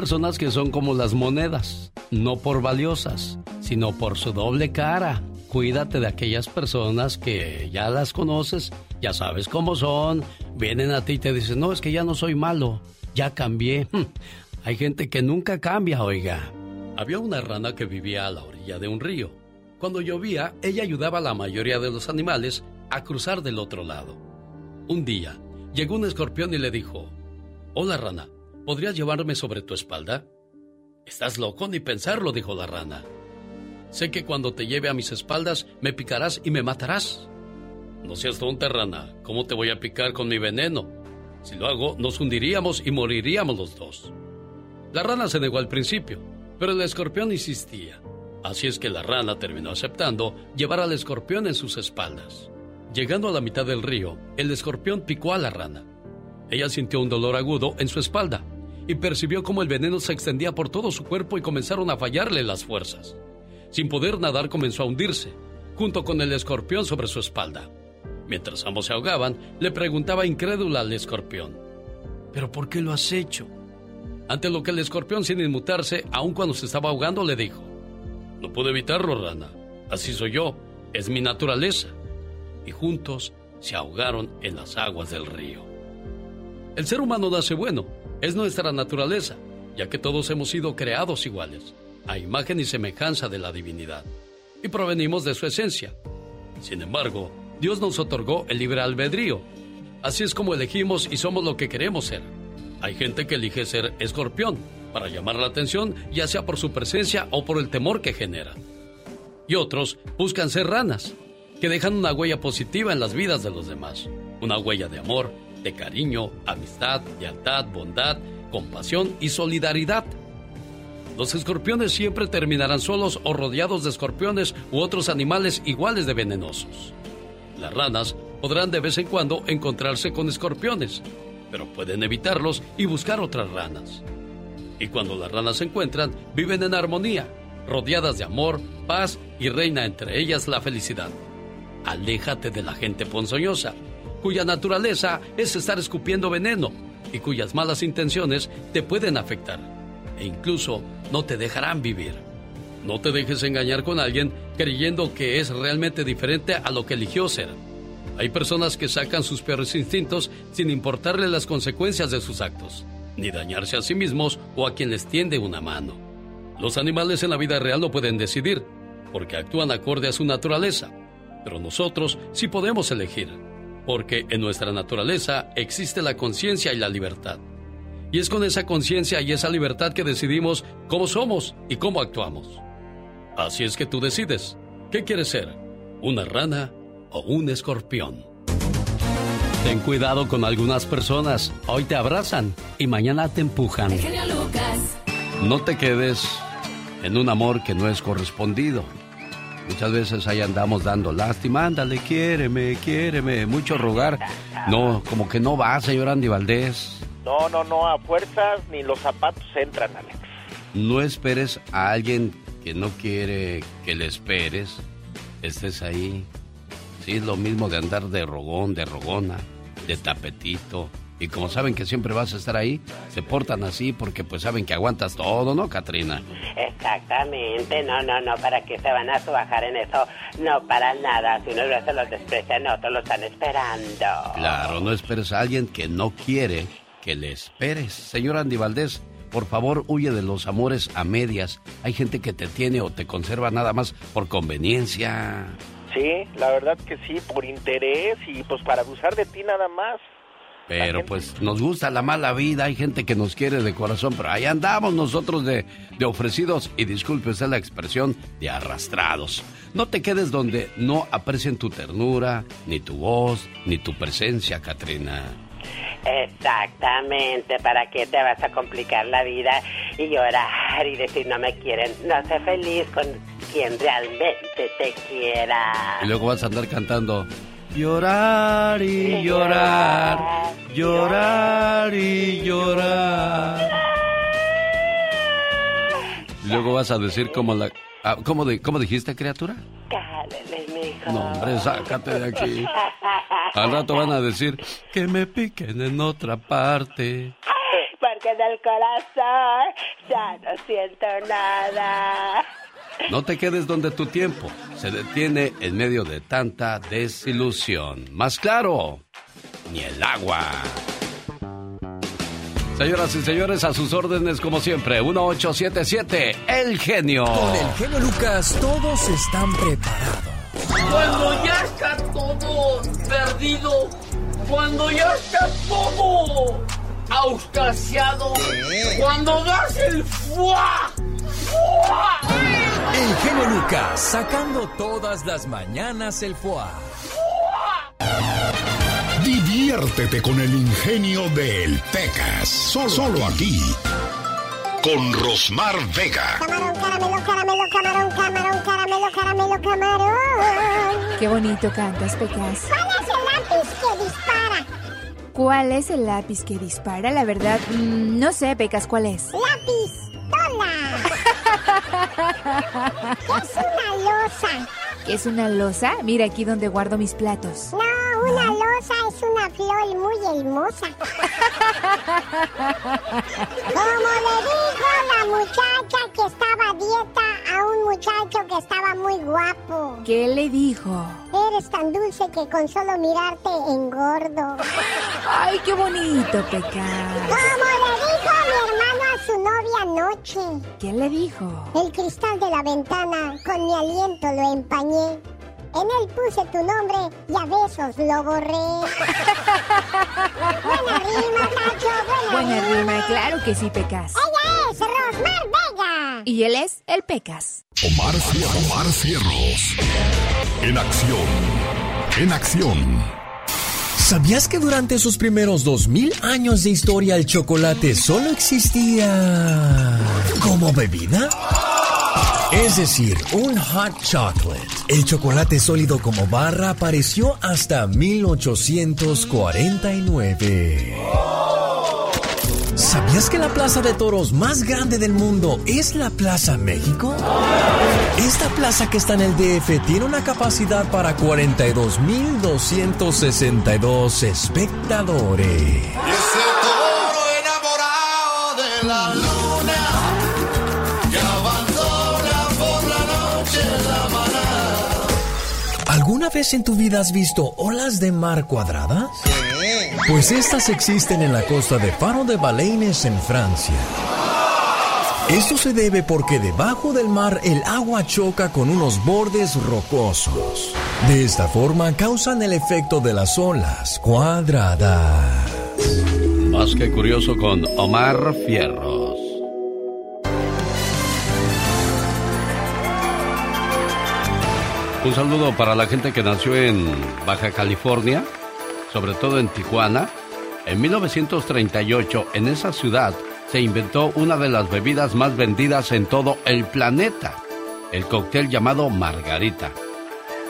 personas que son como las monedas, no por valiosas, sino por su doble cara. Cuídate de aquellas personas que ya las conoces, ya sabes cómo son, vienen a ti y te dicen, no, es que ya no soy malo, ya cambié. Hay gente que nunca cambia, oiga. Había una rana que vivía a la orilla de un río. Cuando llovía, ella ayudaba a la mayoría de los animales a cruzar del otro lado. Un día, llegó un escorpión y le dijo, Hola rana, ¿podrías llevarme sobre tu espalda? Estás loco ni pensarlo, dijo la rana. Sé que cuando te lleve a mis espaldas me picarás y me matarás. No seas tonta, rana. ¿Cómo te voy a picar con mi veneno? Si lo hago, nos hundiríamos y moriríamos los dos. La rana se negó al principio, pero el escorpión insistía. Así es que la rana terminó aceptando llevar al escorpión en sus espaldas. Llegando a la mitad del río, el escorpión picó a la rana. Ella sintió un dolor agudo en su espalda y percibió cómo el veneno se extendía por todo su cuerpo y comenzaron a fallarle las fuerzas. Sin poder nadar comenzó a hundirse, junto con el escorpión sobre su espalda. Mientras ambos se ahogaban, le preguntaba incrédula al escorpión, ¿pero por qué lo has hecho? Ante lo que el escorpión, sin inmutarse, aun cuando se estaba ahogando, le dijo, No puedo evitarlo, rana. Así soy yo. Es mi naturaleza. Y juntos se ahogaron en las aguas del río. El ser humano nace bueno. Es nuestra naturaleza, ya que todos hemos sido creados iguales, a imagen y semejanza de la divinidad. Y provenimos de su esencia. Sin embargo, Dios nos otorgó el libre albedrío. Así es como elegimos y somos lo que queremos ser. Hay gente que elige ser escorpión para llamar la atención, ya sea por su presencia o por el temor que genera. Y otros buscan ser ranas, que dejan una huella positiva en las vidas de los demás. Una huella de amor, de cariño, amistad, lealtad, bondad, compasión y solidaridad. Los escorpiones siempre terminarán solos o rodeados de escorpiones u otros animales iguales de venenosos. Las ranas podrán de vez en cuando encontrarse con escorpiones, pero pueden evitarlos y buscar otras ranas. Y cuando las ranas se encuentran, viven en armonía, rodeadas de amor, paz y reina entre ellas la felicidad. Aléjate de la gente ponzoñosa, cuya naturaleza es estar escupiendo veneno y cuyas malas intenciones te pueden afectar e incluso no te dejarán vivir. No te dejes engañar con alguien creyendo que es realmente diferente a lo que eligió ser. Hay personas que sacan sus peores instintos sin importarle las consecuencias de sus actos, ni dañarse a sí mismos o a quien les tiende una mano. Los animales en la vida real no pueden decidir, porque actúan acorde a su naturaleza, pero nosotros sí podemos elegir, porque en nuestra naturaleza existe la conciencia y la libertad. Y es con esa conciencia y esa libertad que decidimos cómo somos y cómo actuamos. Así es que tú decides, ¿qué quieres ser? ¿Una rana o un escorpión. Ten cuidado con algunas personas. Hoy te abrazan y mañana te empujan. No te quedes en un amor que no es correspondido. Muchas veces ahí andamos dando lástima. Ándale, quiéreme, quiéreme. Mucho rogar. No, como que no va, señor Andy Valdés. No, no, no. A fuerzas ni los zapatos entran, Alex. No esperes a alguien que no quiere que le esperes. Estés ahí Sí, es lo mismo de andar de rogón, de rogona, de tapetito. Y como saben que siempre vas a estar ahí, se portan así porque pues saben que aguantas todo, ¿no, Katrina? Exactamente, no, no, no, ¿para qué se van a subajar en eso? No, para nada, si uno se los desprecian, otros lo están esperando. Claro, no esperes a alguien que no quiere que le esperes. Señor Andy Valdés, por favor, huye de los amores a medias. Hay gente que te tiene o te conserva nada más por conveniencia. Sí, la verdad que sí, por interés y pues para abusar de ti nada más. Pero pues nos gusta la mala vida, hay gente que nos quiere de corazón, pero ahí andamos nosotros de, de ofrecidos y disculpe usted la expresión de arrastrados. No te quedes donde no aprecien tu ternura, ni tu voz, ni tu presencia, Katrina. Exactamente, ¿para qué te vas a complicar la vida y llorar y decir no me quieren? No sé feliz con quien realmente te quiera. Y luego vas a andar cantando. Llorar y llorar, llorar y llorar. Luego vas a decir como la... Ah, ¿cómo, de, ¿Cómo dijiste, criatura? Cálele, mijo. No, hombre, sácate de aquí. Al rato van a decir que me piquen en otra parte porque del corazón Ya no siento nada. No te quedes donde tu tiempo se detiene en medio de tanta desilusión. Más claro, ni el agua. Señoras y señores, a sus órdenes como siempre, 1877, El Genio. Con el genio Lucas todos están preparados. Cuando ya está todo perdido, cuando ya está todo auscasiado, cuando das el fuá, fuá. El genio Lucas sacando todas las mañanas el fuá. Diviértete con el ingenio de El Pecas. Solo, aquí. Con Rosmar Vega. Camarón, caramelo, caramelo, camarón, camarón, caramelo, caramelo, camarón. Qué bonito cantas, Pecas. ¿Cuál es el lápiz que dispara? ¿Cuál es el lápiz que dispara? La verdad, mm, no sé, Pecas, ¿cuál es? Lápiz. ¿Qué es una losa? ¿Qué es una losa? Mira aquí donde guardo mis platos. No, una losa es una flor muy hermosa. Como le dijo la muchacha que estaba a dieta a un muchacho que estaba muy guapo. ¿Qué le dijo? Eres tan dulce que con solo mirarte engordo. Ay, qué bonito, Pecas. Como le dijo mi hermano a su novia anoche. ¿Qué le dijo? El cristal de la ventana con mi aliento lo En él puse tu nombre y a besos lo borré. buena rima, Nacho, buena, Buena rima, claro que sí, Pecas. Ella es Rosmar Vega. Y él es el Pecas. Omar Fierros. Omar Fierros. En acción. En acción. ¿Sabías que durante sus primeros 2000 años de historia el chocolate solo existía como bebida? Es decir, un hot chocolate. El chocolate sólido como barra apareció hasta 1849. ¿Sabías que la plaza de toros más grande del mundo es la Plaza México? Esta plaza que está en el DF tiene una capacidad para 42.262 espectadores. Ese toro enamorado de la luna ¿Alguna vez en tu vida has visto olas de mar cuadradas? Pues estas existen en la costa de Faro de Baleines en Francia. Esto se debe porque debajo del mar el agua choca con unos bordes rocosos. De esta forma causan el efecto de las olas cuadradas. Más que curioso con Omar Fierros. Un saludo para la gente que nació en Baja California, sobre todo en Tijuana. En 1938, en esa ciudad, se inventó una de las bebidas más vendidas en todo el planeta, el cóctel llamado Margarita,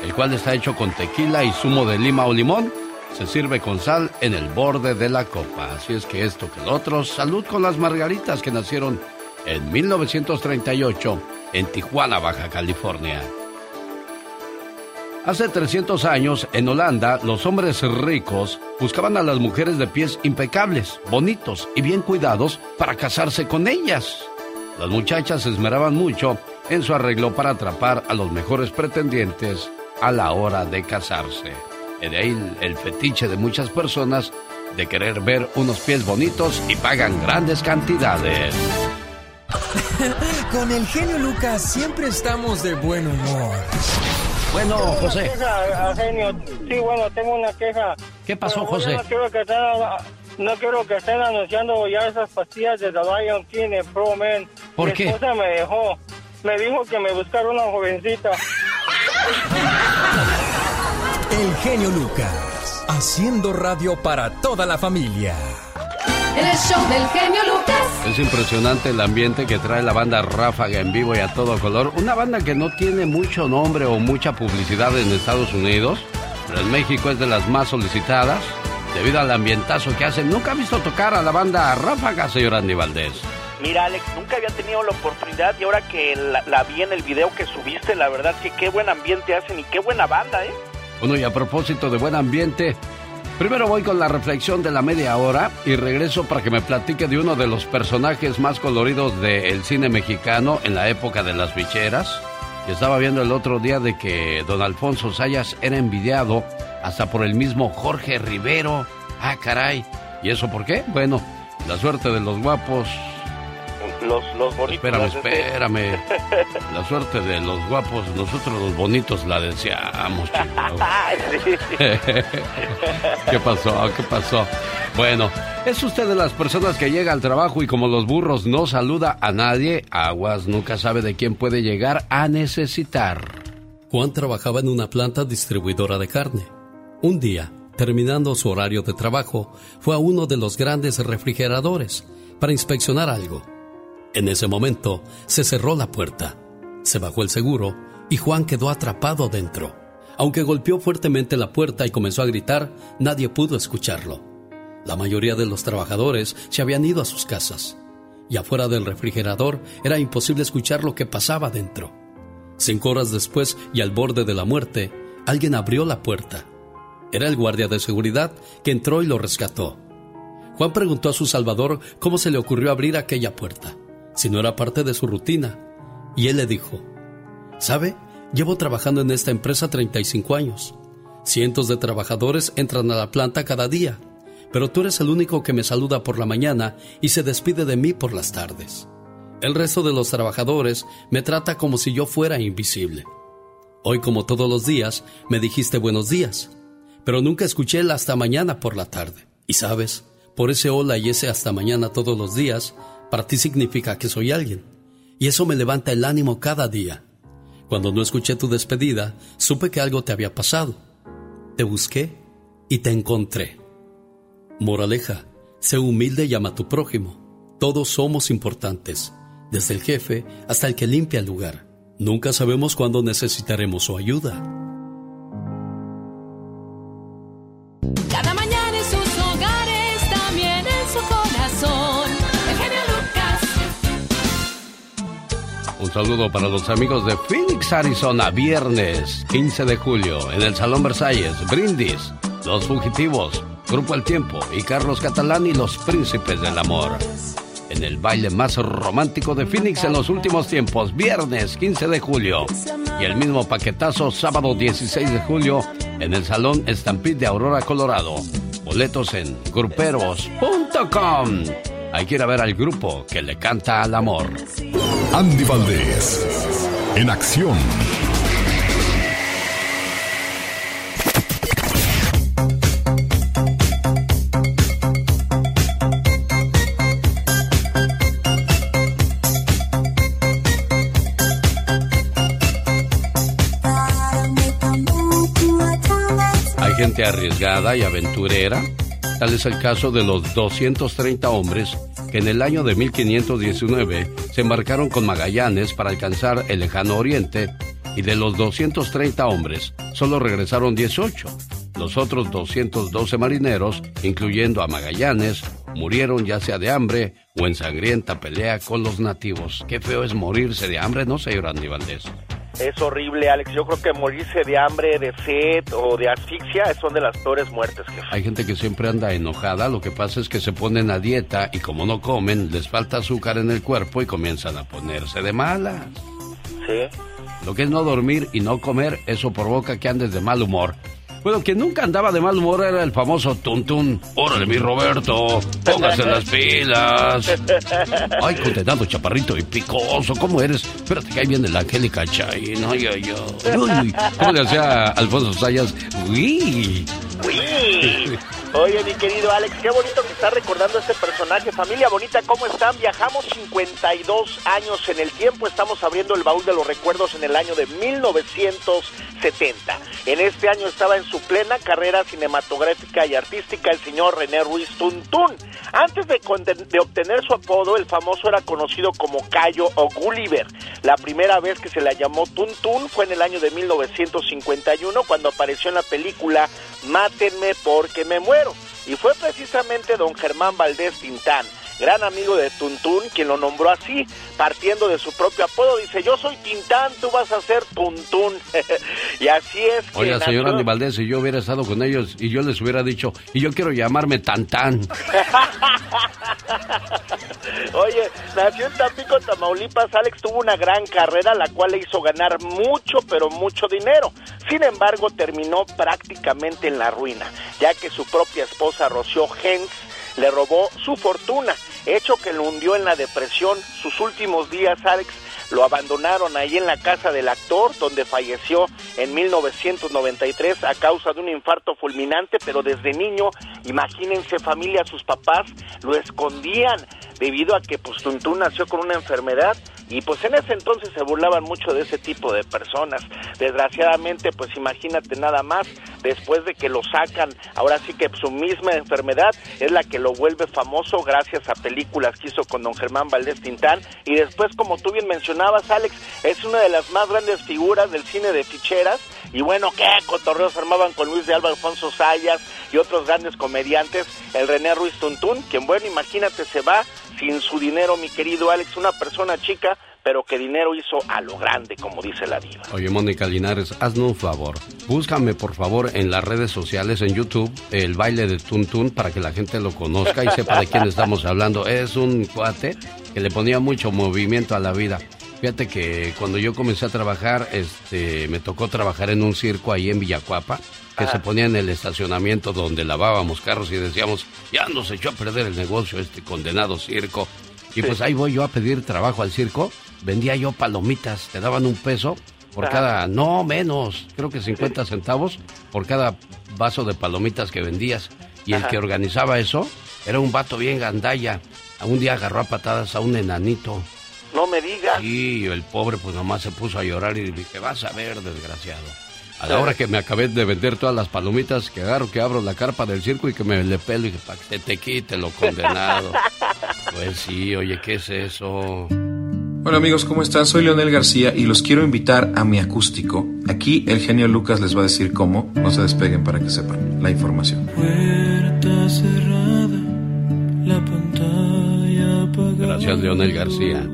el cual está hecho con tequila y zumo de lima o limón. Se sirve con sal en el borde de la copa. Así es que esto que el otro, salud con las margaritas que nacieron en 1938 en Tijuana, Baja California. Hace 300 años, en Holanda, los hombres ricos buscaban a las mujeres de pies impecables, bonitos y bien cuidados para casarse con ellas. Las muchachas se esmeraban mucho en su arreglo para atrapar a los mejores pretendientes a la hora de casarse. De ahí el fetiche de muchas personas de querer ver unos pies bonitos y pagan grandes cantidades. Con el genio Lucas siempre estamos de buen humor. Bueno, José. Queja, genio. Sí, bueno, tengo una queja. ¿Qué pasó, José? No quiero, que estén, no quiero que estén anunciando ya esas pastillas de The Lion King en Pro Men. ¿Por Mi qué? esposa me dejó. Me dijo que me buscara una jovencita. El genio Lucas, haciendo radio para toda la familia. En el show del genio Lucas. Es impresionante el ambiente que trae la banda Ráfaga en vivo y a todo color. Una banda que no tiene mucho nombre o mucha publicidad en Estados Unidos, pero en México es de las más solicitadas debido al ambientazo que hacen. Nunca he visto tocar a la banda Ráfaga, señor Andy Valdés. Mira, Alex, nunca había tenido la oportunidad y ahora que la, la vi en el video que subiste, la verdad que qué buen ambiente hacen y qué buena banda, ¿eh? Bueno, y a propósito de buen ambiente, Primero voy con la reflexión de la media hora y regreso para que me platique de uno de los personajes más coloridos del cine mexicano en la época de las bicheras. Estaba viendo el otro día de que don Alfonso Sayas era envidiado hasta por el mismo Jorge Rivero. Ah, caray. ¿Y eso por qué? Bueno, la suerte de los guapos los, los bonitos. Espérame, espérame. La suerte de los guapos, nosotros los bonitos la deseamos, ¿Qué pasó? ¿Qué pasó? Bueno, ¿es usted de las personas que llega al trabajo y como los burros no saluda a nadie? Aguas nunca sabe de quién puede llegar a necesitar. Juan trabajaba en una planta distribuidora de carne. Un día, terminando su horario de trabajo, fue a uno de los grandes refrigeradores para inspeccionar algo. En ese momento se cerró la puerta, se bajó el seguro y Juan quedó atrapado dentro. Aunque golpeó fuertemente la puerta y comenzó a gritar, nadie pudo escucharlo. La mayoría de los trabajadores se habían ido a sus casas y afuera del refrigerador era imposible escuchar lo que pasaba dentro. Cinco horas después y al borde de la muerte, alguien abrió la puerta. Era el guardia de seguridad que entró y lo rescató. Juan preguntó a su salvador cómo se le ocurrió abrir aquella puerta si no era parte de su rutina. Y él le dijo, ¿sabe? Llevo trabajando en esta empresa 35 años. Cientos de trabajadores entran a la planta cada día, pero tú eres el único que me saluda por la mañana y se despide de mí por las tardes. El resto de los trabajadores me trata como si yo fuera invisible. Hoy, como todos los días, me dijiste buenos días, pero nunca escuché el hasta mañana por la tarde. Y sabes, por ese hola y ese hasta mañana todos los días, para ti significa que soy alguien. Y eso me levanta el ánimo cada día. Cuando no escuché tu despedida, supe que algo te había pasado. Te busqué y te encontré. Moraleja, sé humilde y ama a tu prójimo. Todos somos importantes, desde el jefe hasta el que limpia el lugar. Nunca sabemos cuándo necesitaremos su ayuda. Saludo para los amigos de Phoenix, Arizona, viernes 15 de julio, en el Salón Versalles, Brindis, Los Fugitivos, Grupo El Tiempo y Carlos Catalán y los Príncipes del Amor. En el baile más romántico de Phoenix en los últimos tiempos, viernes 15 de julio. Y el mismo paquetazo, sábado 16 de julio, en el Salón Estampid de Aurora, Colorado. Boletos en gruperos.com. Hay que ir a ver al grupo que le canta al amor. Andy Valdés, en acción. Hay gente arriesgada y aventurera. Tal es el caso de los 230 hombres que en el año de 1519 se embarcaron con Magallanes para alcanzar el lejano oriente y de los 230 hombres solo regresaron 18. Los otros 212 marineros, incluyendo a Magallanes, murieron ya sea de hambre o en sangrienta pelea con los nativos. Qué feo es morirse de hambre, ¿no, señor Andy Valdés? Es horrible, Alex. Yo creo que morirse de hambre, de sed o de asfixia son de las peores muertes que Hay gente que siempre anda enojada. Lo que pasa es que se ponen a dieta y como no comen, les falta azúcar en el cuerpo y comienzan a ponerse de malas. Sí. Lo que es no dormir y no comer, eso provoca que andes de mal humor. Bueno, quien nunca andaba de mal humor era el famoso Tuntún. Órale, mi Roberto, póngase las pilas. Ay, condenado chaparrito y picoso, ¿cómo eres? Espérate que ahí viene la Angélica Chay. Ay, ay, ay. Uy, ¿Cómo le hacía Alfonso Sayas? Uy. Uy. Oye, mi querido Alex, qué bonito que estás recordando a este personaje. Familia bonita, ¿cómo están? Viajamos 52 años en el tiempo. Estamos abriendo el baúl de los recuerdos en el año de 1970. En este año estaba en su plena carrera cinematográfica y artística el señor René Ruiz Tuntún. Antes de, de obtener su apodo, el famoso era conocido como Cayo o Gulliver. La primera vez que se le llamó Tuntún fue en el año de 1951 cuando apareció en la película Mátenme porque me muero. Y fue precisamente don Germán Valdés Tintán gran amigo de Tuntún, quien lo nombró así, partiendo de su propio apodo. Dice, yo soy Tintán, tú vas a ser Tuntún. y así es. Oye, señor Andy Valdés, si yo hubiera estado con ellos y yo les hubiera dicho, y yo quiero llamarme Tantán. Oye, nació en Tampico, Tamaulipas. Alex tuvo una gran carrera, la cual le hizo ganar mucho, pero mucho dinero. Sin embargo, terminó prácticamente en la ruina, ya que su propia esposa, Rocío Hens, le robó su fortuna, hecho que lo hundió en la depresión. Sus últimos días, Alex, lo abandonaron ahí en la casa del actor, donde falleció en 1993 a causa de un infarto fulminante, pero desde niño, imagínense familia, sus papás lo escondían debido a que pues nació con una enfermedad y pues en ese entonces se burlaban mucho de ese tipo de personas. Desgraciadamente, pues imagínate nada más, después de que lo sacan, ahora sí que su misma enfermedad es la que lo vuelve famoso gracias a películas que hizo con don Germán Valdés Tintán y después, como tú bien mencionabas, Alex, es una de las más grandes figuras del cine de ficheras y bueno, qué cotorreos armaban con Luis de Alba, Alfonso Sayas y otros grandes comediantes, el René Ruiz Tuntún, quien bueno, imagínate, se va sin su dinero, mi querido Alex, una persona chica, pero que dinero hizo a lo grande, como dice la diva. Oye, Mónica Linares, hazme un favor. Búscame, por favor, en las redes sociales, en YouTube, el baile de Tuntún para que la gente lo conozca y sepa de quién estamos hablando. Es un cuate que le ponía mucho movimiento a la vida. Fíjate que cuando yo comencé a trabajar, este, me tocó trabajar en un circo ahí en Villacuapa, que se ponía en el estacionamiento donde lavábamos carros y decíamos, ya nos echó a perder el negocio este condenado circo. Y pues ahí voy yo a pedir trabajo al circo, vendía yo palomitas, te daban un peso por cada, no menos, creo que 50 centavos por cada vaso de palomitas que vendías. Y el que organizaba eso era un vato bien gandalla. Un día agarró a patadas a un enanito. No me digas. Sí, el pobre pues nomás se puso a llorar y dije, vas a ver, desgraciado. A la hora que me acabé de vender todas las palomitas, que agarro, que abro la carpa del circo y que me le pelo y que para que te quite lo condenado. pues sí, oye, ¿qué es eso? Hola amigos, ¿cómo están? Soy Leonel García y los quiero invitar a mi acústico. Aquí el genio Lucas les va a decir cómo. No se despeguen para que sepan la información. Puerta cerrada, la pantalla apagada. Gracias, Leonel García.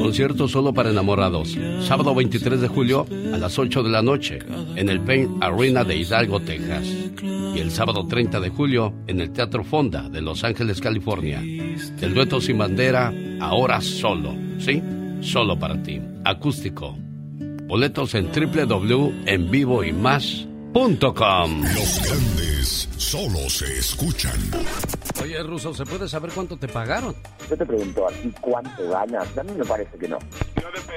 Concierto solo para enamorados. Sábado 23 de julio a las 8 de la noche en el Pain Arena de Hidalgo, Texas. Y el sábado 30 de julio en el Teatro Fonda de Los Ángeles, California. El dueto sin bandera, ahora solo. ¿Sí? Solo para ti. Acústico. Boletos en www.envivoymás.com. Los grandes solo se escuchan. Oye, Ruso, ¿se puede saber cuánto te pagaron? Yo te pregunto a ti cuánto ganas. A mí me parece que no.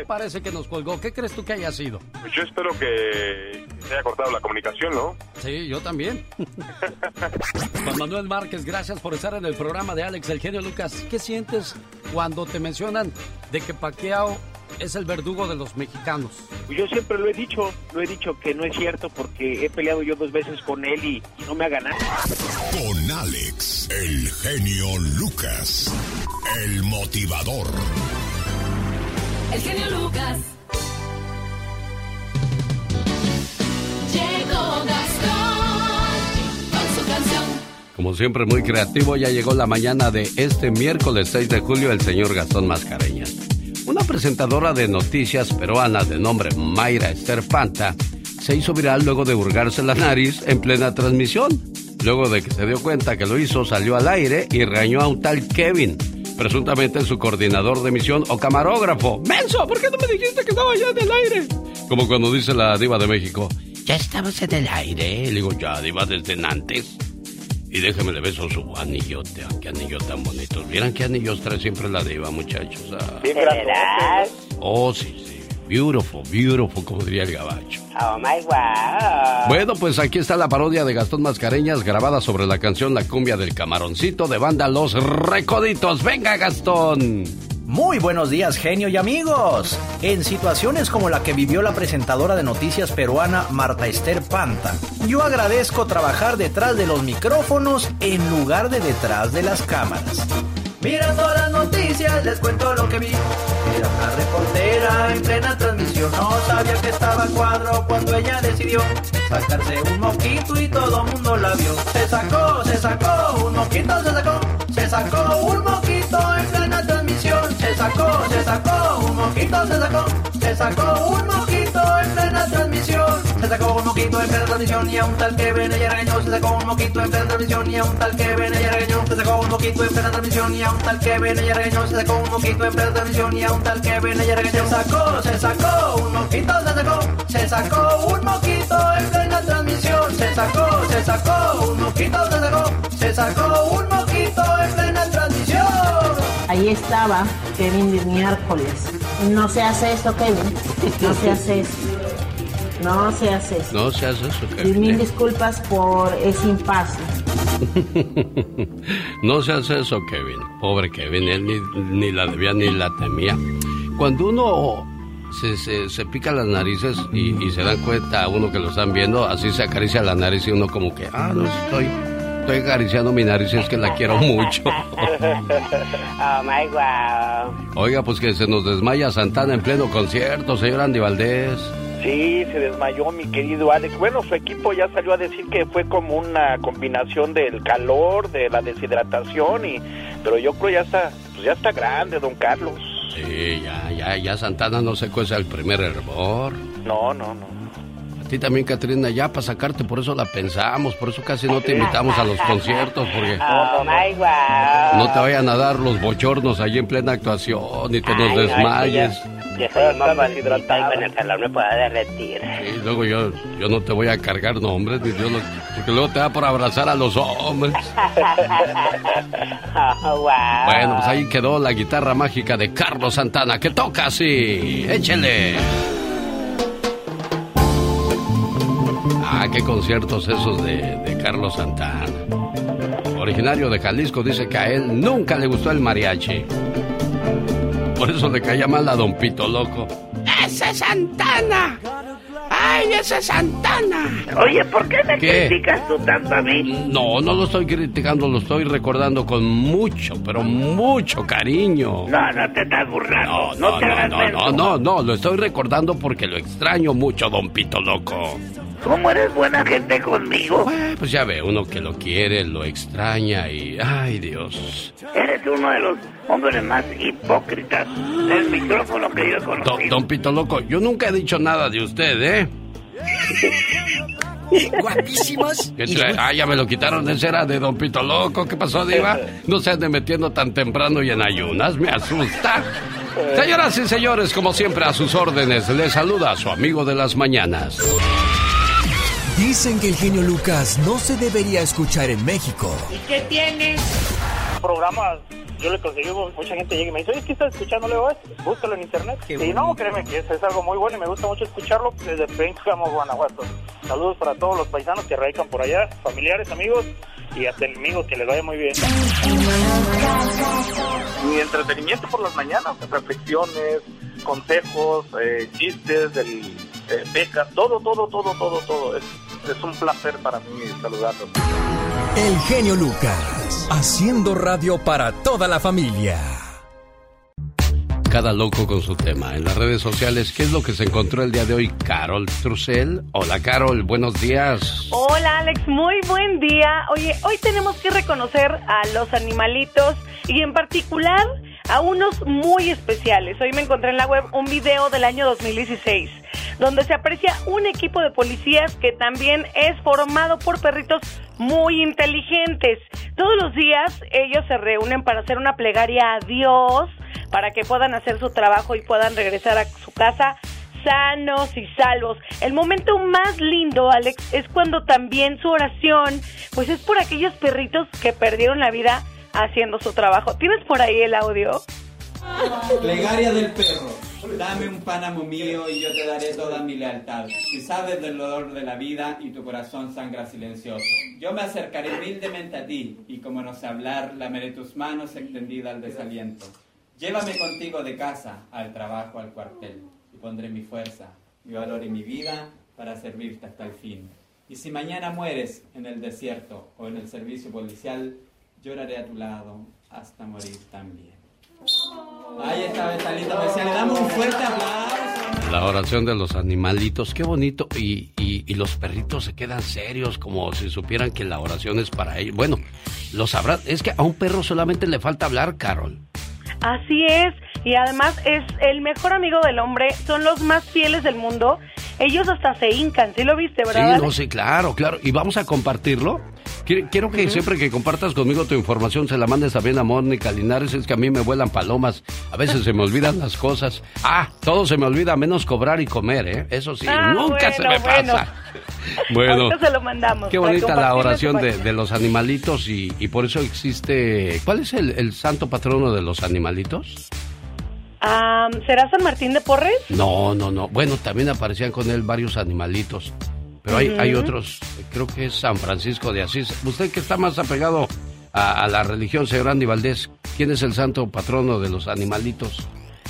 Parece que nos colgó. ¿Qué crees tú que haya sido? Pues yo espero que se haya cortado la comunicación, ¿no? Sí, yo también. Juan Manuel Márquez, gracias por estar en el programa de Alex, el genio Lucas. ¿Qué sientes cuando te mencionan de que Paquiao es el verdugo de los mexicanos? Yo siempre lo he dicho, lo he dicho que no es cierto porque he peleado yo dos veces con él y, y no me ha ganado. Con Alex, el genio Lucas, el motivador. El genio Lucas. Llegó Gastón con su canción. Como siempre, muy creativo, ya llegó la mañana de este miércoles 6 de julio el señor Gastón Mascareñas. Una presentadora de noticias peruana de nombre Mayra Esther Panta se hizo viral luego de hurgarse la nariz en plena transmisión. Luego de que se dio cuenta que lo hizo, salió al aire y regañó a un tal Kevin, presuntamente su coordinador de misión o camarógrafo. ¡Menso! ¿Por qué no me dijiste que estaba ya en el aire? Como cuando dice la diva de México, ¿ya estabas en el aire? Le digo, ya, diva, desde antes. Y déjeme le beso su anillote. Qué anillo tan bonito. Vieran qué anillos trae siempre la diva, muchachos. Ah. Oh, sí, sí. Beautiful, beautiful, como diría el gabacho. Oh my wow. Bueno, pues aquí está la parodia de Gastón Mascareñas grabada sobre la canción La cumbia del camaroncito de banda Los Recoditos. ¡Venga, Gastón! Muy buenos días, genio y amigos. En situaciones como la que vivió la presentadora de noticias peruana Marta Esther Panta, yo agradezco trabajar detrás de los micrófonos en lugar de detrás de las cámaras. Mirando las noticias, les cuento lo que vi. Era una reportera en plena transmisión. No sabía que estaba cuadro cuando ella decidió sacarse un moquito y todo mundo la vio. Se sacó, se sacó, un moquito se sacó. sacó un moquito Se sacó, se sacó un moquito, se sacó, se sacó un moquito en plena transmisión. Se sacó un moquito en plena transmisión y a un tal que ven ella regañó. Se sacó un moquito en plena transmisión y a un tal que ven ella regañó. Se sacó un moquito en plena transmisión y a un tal que ven ella regañó. Se sacó un moquito en plena transmisión y a un tal que ven ella. Se sacó, se sacó un moquito, se sacó, se sacó un moquito en plena transmisión. Se sacó, se sacó un moquito, se sacó, se sacó un moquito en plena transmisión. Ahí estaba Kevin de miércoles. No se hace eso, Kevin. No se hace eso. No se hace eso. No se hace eso, Y Kevin. mil ¿eh? disculpas por ese impasse. no se hace eso, Kevin. Pobre Kevin, él ni, ni la debía ni la temía. Cuando uno se, se- se pica las narices y, y se dan cuenta a uno que lo están viendo, así se acaricia la nariz y uno como que, ah, no estoy, estoy acariciando mi nariz, es que la quiero mucho. Oh my wow. Oiga, pues que se nos desmaya Santana en pleno concierto, señor Andy Valdés. Sí, se desmayó mi querido Alex. Bueno, su equipo ya salió a decir que fue como una combinación del calor, de la deshidratación y pero yo creo ya está, pues ya está grande, don Carlos. Sí, ya, ya, ya Santana no se cuece al primer hervor. No, no, no. Ti también, Catrina, ya para sacarte, por eso la pensamos, por eso casi no te invitamos a los conciertos, porque Oh my wow. no te vayan a dar los bochornos allí en plena actuación y te nos Ay, no, desmayes. yo, yo soy muy bonita y con el calor me puedo derretir. Y luego yo, yo no te voy a cargar nombres, ni Dios porque luego te da por abrazar a los hombres. Oh, wow. Bueno, pues ahí quedó la guitarra mágica de Carlos Santana, que toca así. Échele. Ah, qué conciertos esos de, Carlos Santana. Originario de Jalisco, dice que a él nunca le gustó el mariachi. Por eso le caía mal a Don Pito Loco. ¡Ese es Santana! ¡Ay, ese es Santana! Oye, ¿por qué me ¿Qué? criticas tú tanto a mí? No, no lo estoy criticando, lo estoy recordando con mucho, pero mucho cariño. No, no te estás burlando. No, te no, hagas no, menso. no, no, no, lo estoy recordando porque lo extraño mucho, don Pito Loco. ¿Cómo eres buena gente conmigo? Pues ya ve, uno que lo quiere, lo extraña y... ¡Ay, Dios! Eres uno de los hombres más hipócritas del micrófono que yo he Don, conocido. don Pito Loco, yo nunca he dicho nada de usted, ¿eh? Guapísimos. Ah, ya me lo quitaron, ese era de Don Pito Loco. ¿Qué pasó, Diva? No se ande metiendo tan temprano y en ayunas, me asusta. Señoras y señores, como siempre, a sus órdenes, les saluda a su amigo de las mañanas. Dicen que el genio Lucas no se debería escuchar en México. ¿Y qué tienes? Programas, yo le conseguí, mucha gente llega y me dice, oye, ¿qué estás escuchando? Le digo, "Eh, búscalo en internet. y no, créeme que es, es algo muy bueno y me gusta mucho escucharlo desde Pénjamo, Guanajuato. Saludos para todos los paisanos que radican por allá, familiares, amigos y hasta enemigos, que les vaya muy bien. Mi entretenimiento por las mañanas, reflexiones, consejos, eh, chistes, del, eh, becas, todo, todo, todo, todo, todo. Es, es un placer para mí saludarlos. El genio Lucas, haciendo radio para toda la familia. Cada loco con su tema. En las redes sociales, ¿qué es lo que se encontró el día de hoy? Carol Trussell. Hola, Carol, buenos días. Hola Alex, muy buen día. Oye, hoy tenemos que reconocer a los animalitos y en particular a unos muy especiales. Hoy me encontré en la web un video del año 2016 donde se aprecia un equipo de policías que también es formado por perritos muy inteligentes. Todos los días ellos se reúnen para hacer una plegaria a Dios para que puedan hacer su trabajo y puedan regresar a su casa sanos y salvos. El momento más lindo, Alex, es cuando también su oración, pues es por aquellos perritos que perdieron la vida haciendo su trabajo. ¿Tienes por ahí el audio? Plegaria del perro. Dame un pánamo mío y yo te daré toda mi lealtad. Si sabes del dolor de la vida y tu corazón sangra silencioso. Yo me acercaré humildemente a ti y como no sé hablar, lameré tus manos extendidas al desaliento. Llévame contigo de casa, al trabajo, al cuartel, y pondré mi fuerza, mi valor y mi vida para servirte hasta el fin. Y si mañana mueres en el desierto o en el servicio policial, lloraré a tu lado hasta morir también. Ahí está Betalito Especial. Le damos un fuerte aplauso. La oración de los animalitos, qué bonito. Y, y y, los perritos se quedan serios como si supieran que la oración es para ellos. Bueno, lo sabrán. Es que a un perro solamente le falta hablar, Carol. Así es. Y además es el mejor amigo del hombre. Son los más fieles del mundo. Ellos hasta se hincan. ¿Sí lo viste, verdad? Sí, no, sí, claro, claro. ¿Y vamos a compartirlo? Quiero que siempre que compartas conmigo tu información se la mandes también a Mónica Linares. Es que a mí me vuelan palomas. A veces se me olvidan las cosas. Ah, todo se me olvida menos cobrar y comer, ¿eh? Eso sí, ah, nunca se me pasa. Bueno, se lo mandamos. Qué bonita la oración de, los animalitos y, por eso existe. ¿Cuál es el, santo patrono de los animalitos? ¿Será San Martín de Porres? No, no, no. Bueno, también aparecían con él varios animalitos. Pero hay, hay otros, creo que es San Francisco de Asís. Usted que está más apegado a, la religión, señor Andy Valdés, ¿quién es el santo patrono de los animalitos?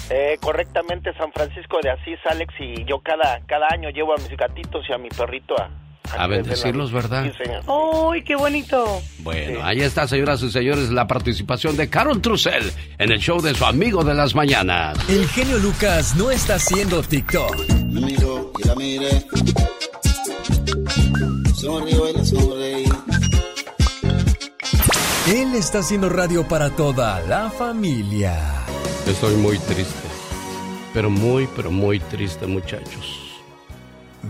Eh, correctamente San Francisco de Asís, Alex, y yo cada, cada año llevo a mis gatitos y a mi perrito a... A, bendecirlos, ¿verdad? Sí, señor. ¡Uy, qué bonito! Bueno, ahí está, señoras y señores, la participación de Carol Trussell en el show de su amigo de las mañanas. El genio Lucas no está haciendo TikTok. Me miro y la mire él está haciendo radio para toda la familia. Estoy muy triste. Pero muy, pero muy triste, muchachos.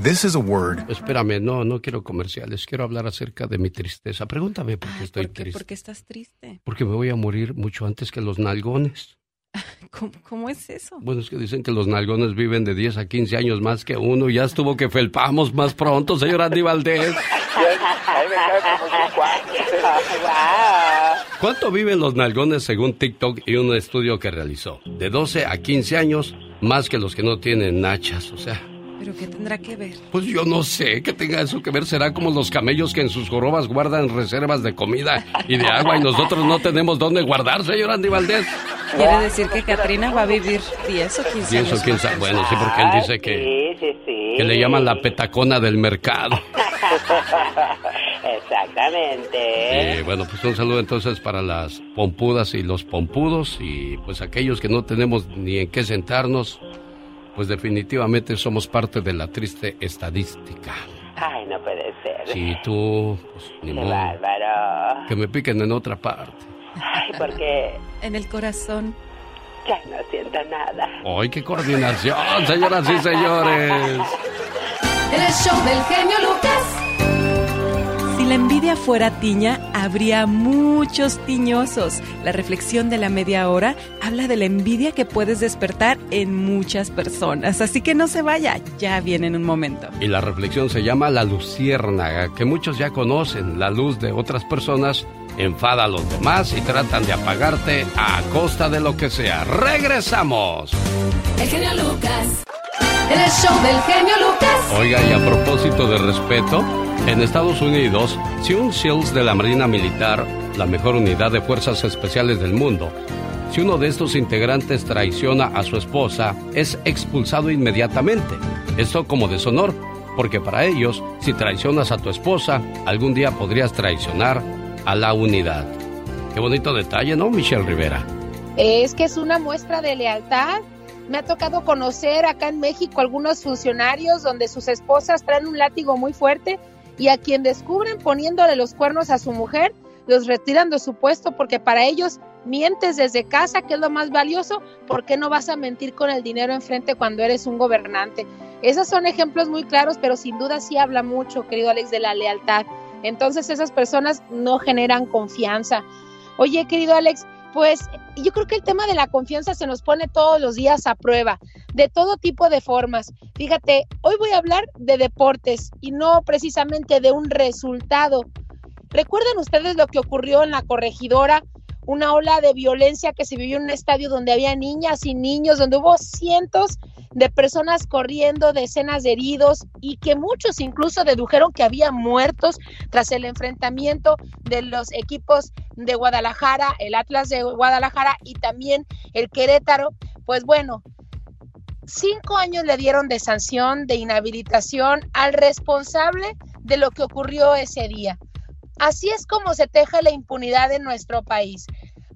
This is a word. Espérame, no, no quiero comerciales. Quiero hablar acerca de mi tristeza. Pregúntame por qué estoy triste. ¿Por qué estás triste? Porque me voy a morir mucho antes que los nalgones. ¿Cómo, es eso? Bueno, es que dicen que los nalgones viven de 10 a 15 años más que uno. Ya estuvo que felpamos más pronto, señor Andy Valdés. ¿Cuánto viven los nalgones según TikTok y un estudio que realizó? De 12 a 15 años, más que los que no tienen nachas, o sea... ¿Pero qué tendrá que ver? Pues yo no sé qué tenga eso que ver. Será como los camellos que en sus jorobas guardan reservas de comida y de agua y nosotros no tenemos dónde guardar, señor Andy Valdés. Quiere decir que Katrina va a vivir 10 o 15 años. 10 o 15 Bueno, sí, porque él dice que, sí, sí, sí. que le llaman la petacona del mercado. Exactamente. bueno, pues un saludo entonces para las pompudas y los pompudos y pues aquellos que no tenemos ni en qué sentarnos pues definitivamente somos parte de la triste estadística. Ay, no puede ser. Sí, tú, pues ni modo. Bárbaro. Que me piquen en otra parte. Ay, porque... En el corazón. Ya no siento nada. ¡Ay, qué coordinación, señoras y señores! El show del genio Lucas. La envidia fuera tiña, habría muchos tiñosos. La reflexión de la media hora habla de la envidia que puedes despertar en muchas personas. Así que no se vaya, ya viene en un momento. Y la reflexión se llama la luciérnaga, que muchos ya conocen. La luz de otras personas enfada a los demás y tratan de apagarte a costa de lo que sea. ¡Regresamos! El genio Lucas. El show del genio Lucas. Oiga, y a propósito de respeto, en Estados Unidos, si un SEALs de la Marina Militar, la mejor unidad de fuerzas especiales del mundo, si uno de estos integrantes traiciona a su esposa, es expulsado inmediatamente. Esto como deshonor, porque para ellos, si traicionas a tu esposa, algún día podrías traicionar a la unidad. Qué bonito detalle, ¿no, Michelle Rivera? Es que es una muestra de lealtad. Me ha tocado conocer acá en México algunos funcionarios donde sus esposas traen un látigo muy fuerte y a quien descubren poniéndole los cuernos a su mujer, los retiran de su puesto porque para ellos mientes desde casa, que es lo más valioso, ¿por qué no vas a mentir con el dinero enfrente cuando eres un gobernante? Esos son ejemplos muy claros, pero sin duda sí habla mucho, querido Alex, de la lealtad. Entonces esas personas no generan confianza. Oye, querido Alex, pues yo creo que el tema de la confianza se nos pone todos los días a prueba, de todo tipo de formas. Fíjate, hoy voy a hablar de deportes y no precisamente de un resultado. ¿Recuerdan ustedes lo que ocurrió en la corregidora una ola de violencia que se vivió en un estadio donde había niñas y niños, donde hubo cientos de personas corriendo, decenas de heridos y que muchos incluso dedujeron que había muertos tras el enfrentamiento de los equipos de Guadalajara, el Atlas de Guadalajara y también el Querétaro. Pues bueno, cinco años le dieron de sanción, de inhabilitación al responsable de lo que ocurrió ese día. Así es como se teja la impunidad en nuestro país.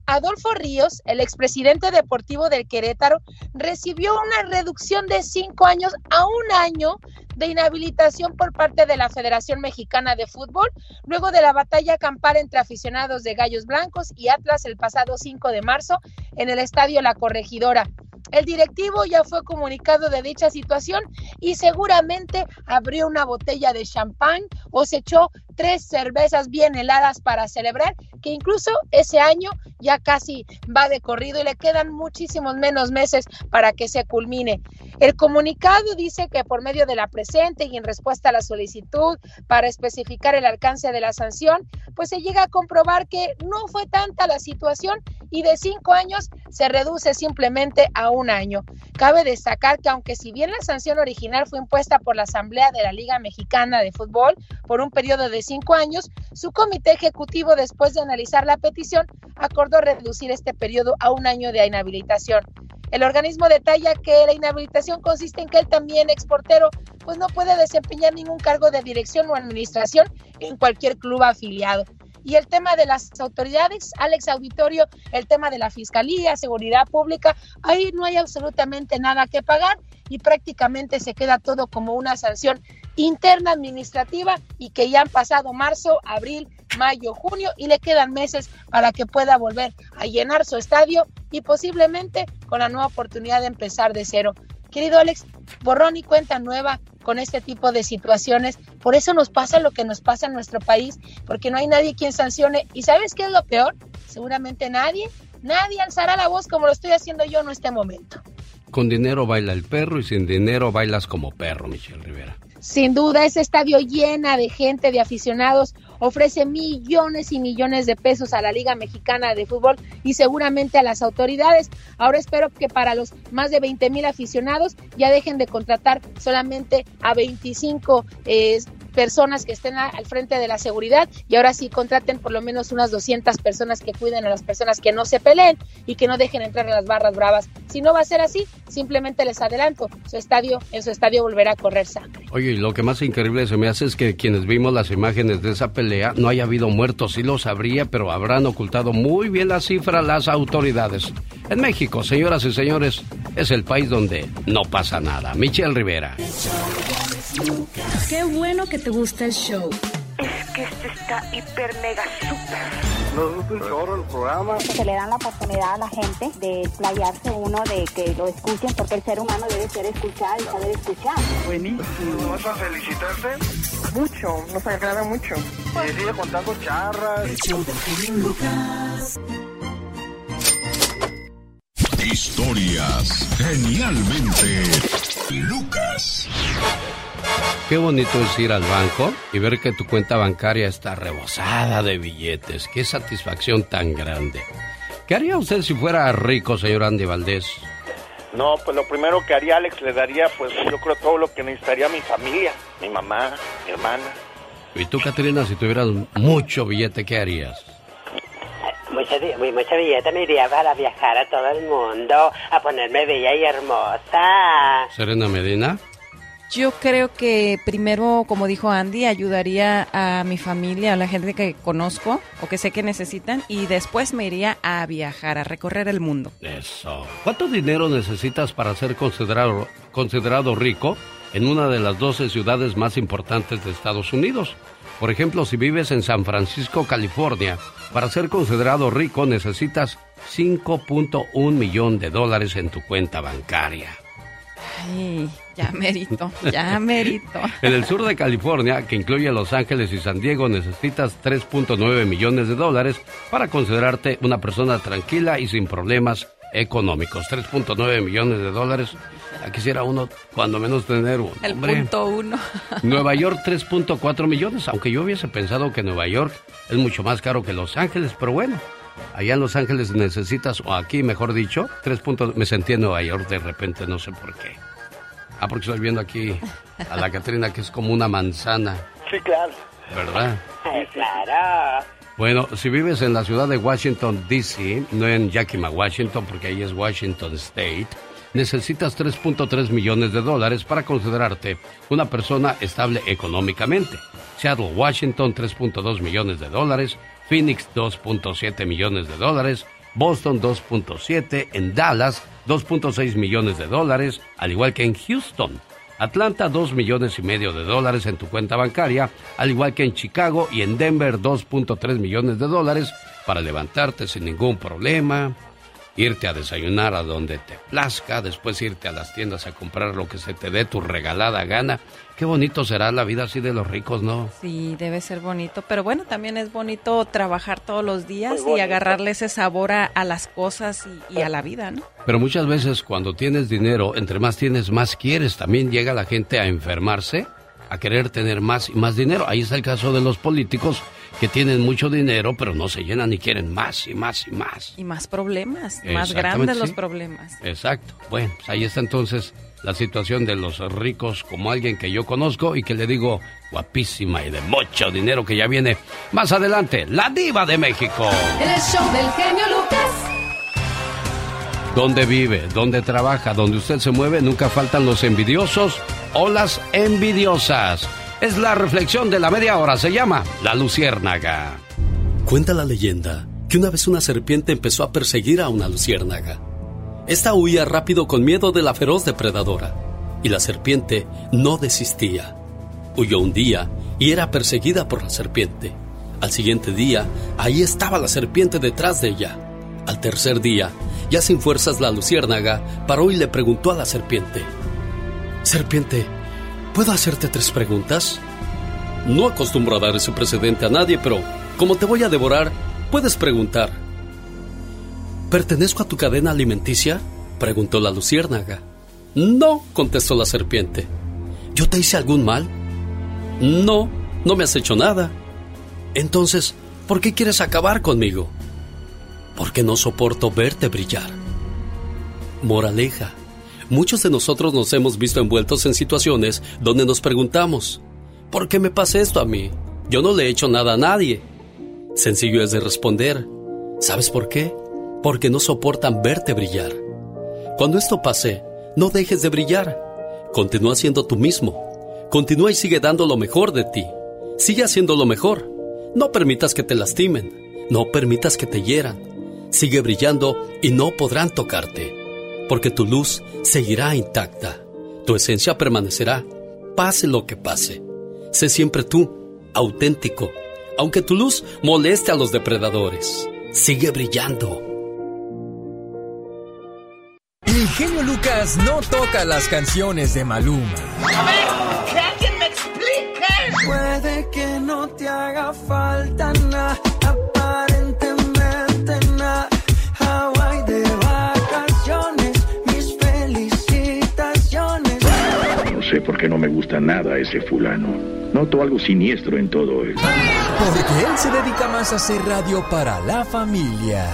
Adolfo Ríos, el expresidente deportivo del Querétaro, recibió una reducción de cinco años a un año de inhabilitación por parte de la Federación Mexicana de Fútbol, luego de la batalla campal entre aficionados de Gallos Blancos y Atlas el pasado 5 de marzo en el estadio La Corregidora. El directivo ya fue comunicado de dicha situación y seguramente abrió una botella de champán o se echó tres cervezas bien heladas para celebrar, que incluso ese año ya casi va de corrido y le quedan muchísimos menos meses para que se culmine. El comunicado dice que por medio de la presente y en respuesta a la solicitud para especificar el alcance de la sanción, pues se llega a comprobar que no fue tanta la situación y de cinco años se reduce simplemente a un año. Cabe destacar que aunque si bien la sanción original fue impuesta por la Asamblea de la Liga Mexicana de Fútbol por un periodo de cinco años, su comité ejecutivo, después de analizar la petición, acordó reducir este periodo a un año de inhabilitación. El organismo detalla que la inhabilitación consiste en que él también, exportero, pues no puede desempeñar ningún cargo de dirección o administración en cualquier club afiliado. Y el tema de las autoridades, Alex Auditorio, el tema de la Fiscalía, Seguridad Pública, ahí no hay absolutamente nada que pagar y prácticamente se queda todo como una sanción interna administrativa y que ya han pasado marzo, abril, mayo, junio y le quedan meses para que pueda volver a llenar su estadio y posiblemente con la nueva oportunidad de empezar de cero. Querido Alex, borrón y cuenta nueva con este tipo de situaciones. Por eso nos pasa lo que nos pasa en nuestro país, porque no hay nadie quien sancione. ¿Y sabes qué es lo peor? Seguramente nadie, nadie alzará la voz como lo estoy haciendo yo en este momento. Con dinero baila el perro y sin dinero bailas como perro, Michelle Rivera. Sin duda, ese estadio llena de gente, de aficionados, ofrece millones y millones de pesos a la Liga Mexicana de Fútbol y seguramente a las autoridades. Ahora espero que para los más de 20 mil aficionados ya dejen de contratar solamente a 25 eh, personas que estén al frente de la seguridad y ahora sí contraten por lo menos unas 200 personas que cuiden a las personas que no se peleen y que no dejen entrar a las barras bravas. Si no va a ser así, simplemente les adelanto, su estadio, en su estadio volverá a correr sangre. Oye, y lo que más increíble se me hace es que quienes vimos las imágenes de esa pelea no haya habido muertos, sí lo sabría, pero habrán ocultado muy bien la cifra las autoridades. En México, señoras y señores, es el país donde no pasa nada. Michelle Rivera. Qué bueno que te gusta el show. Es que este está hiper mega super. Nos gusta un chorro el programa. Se le dan la oportunidad a la gente de explayarse uno, de que lo escuchen, porque el ser humano debe ser escuchado y saber escuchar. Buenísimo. ¿Vas a felicitarte? Mucho, nos agrada mucho. Y sigue contando charras. El show genio Lucas. Historias genialmente Lucas. Qué bonito es ir al banco y ver que tu cuenta bancaria está rebosada de billetes. Qué satisfacción tan grande. ¿Qué haría usted si fuera rico, señor Andy Valdés? No, pues lo primero que haría Alex le daría, pues yo creo todo lo que necesitaría mi familia, mi mamá, mi hermana. ¿Y tú, Catrina, si tuvieras mucho billete, qué harías? Mucho, mucho billete me iría para viajar a todo el mundo, a ponerme bella y hermosa. Serena Medina. Yo creo que primero, como dijo Andy, ayudaría a mi familia, a la gente que conozco o que sé que necesitan, y después me iría a viajar, a recorrer el mundo. Eso. ¿Cuánto dinero necesitas para ser considerado, considerado rico en una de las 12 ciudades más importantes de Estados Unidos? Por ejemplo, si vives en San Francisco, California, para ser considerado rico necesitas 5.1 millón de dólares en tu cuenta bancaria. Ay, ya merito, ya merito. En el sur de California, que incluye Los Ángeles y San Diego, necesitas 3.9 millones de dólares para considerarte una persona tranquila y sin problemas económicos. 3.9 millones de dólares. Ya quisiera uno, cuando menos, tener un. El punto uno. Nueva York, 3.4 millones. Aunque yo hubiese pensado que Nueva York es mucho más caro que Los Ángeles, pero bueno. Allá en Los Ángeles necesitas, o aquí mejor dicho, 3 puntos. Me sentí en Nueva York de repente, no sé por qué. Ah, porque estoy viendo aquí a la Catrina que es como una manzana. Sí, claro. ¿Verdad? Claro. Bueno, si vives en la ciudad de Washington, D.C., no en Yakima, Washington, porque ahí es Washington State, necesitas 3.3 millones de dólares para considerarte una persona estable económicamente. Seattle, Washington, 3.2 millones de dólares. Phoenix, 2.7 millones de dólares. Boston 2.7, en Dallas 2.6 millones de dólares, al igual que en Houston. Atlanta 2 millones y medio de dólares en tu cuenta bancaria, al igual que en Chicago y en Denver 2.3 millones de dólares para levantarte sin ningún problema, irte a desayunar a donde te plazca, después irte a las tiendas a comprar lo que se te dé tu regalada gana. Qué bonito será la vida así de los ricos, ¿no? Sí, debe ser bonito, pero bueno, también es bonito trabajar todos los días y agarrarle ese sabor a, las cosas y, a la vida, ¿no? Pero muchas veces cuando tienes dinero, entre más tienes, más quieres. También llega la gente a enfermarse, a querer tener más y más dinero. Ahí está el caso de los políticos que tienen mucho dinero, pero no se llenan y quieren más y más y más. Y más problemas, más grandes los problemas. Exacto. Bueno, pues ahí está entonces la situación de los ricos como alguien que yo conozco y que le digo guapísima y de mucho dinero que ya viene más adelante, la diva de México. El show del genio Lucas. Donde vive, donde trabaja, donde usted se mueve, nunca faltan los envidiosos o las envidiosas. Es la reflexión de la media hora, se llama La Luciérnaga. Cuenta la leyenda que una vez una serpiente empezó a perseguir a una luciérnaga. Esta huía rápido con miedo de la feroz depredadora, y la serpiente no desistía. Huyó un día y era perseguida por la serpiente. Al siguiente día, ahí estaba la serpiente detrás de ella. Al tercer día, ya sin fuerzas la luciérnaga paró y le preguntó a la serpiente, Serpiente, ¿Puedo hacerte tres preguntas? No acostumbro a dar ese precedente a nadie, pero como te voy a devorar, puedes preguntar. ¿Pertenezco a tu cadena alimenticia? preguntó la luciérnaga. No, contestó la serpiente. ¿Yo te hice algún mal? No, no me has hecho nada. Entonces, ¿por qué quieres acabar conmigo? Porque no soporto verte brillar. Moraleja. Muchos de nosotros nos hemos visto envueltos en situaciones donde nos preguntamos, ¿por qué me pasa esto a mí? Yo no le he hecho nada a nadie. Sencillo es de responder, ¿sabes por qué? Porque no soportan verte brillar. Cuando esto pase, no dejes de brillar. Continúa siendo tú mismo. Continúa y sigue dando lo mejor de ti. Sigue haciendo lo mejor. No permitas que te lastimen. No permitas que te hieran. Sigue brillando y no podrán tocarte porque tu luz seguirá intacta, tu esencia permanecerá, pase lo que pase. Sé siempre tú, auténtico, aunque tu luz moleste a los depredadores. Sigue brillando. El genio Lucas no toca las canciones de Maluma. A ver, que alguien me explique. Puede que no te haga falta porque no me gusta nada ese fulano. Noto algo siniestro en todo él. Porque él se dedica más a hacer radio para la familia.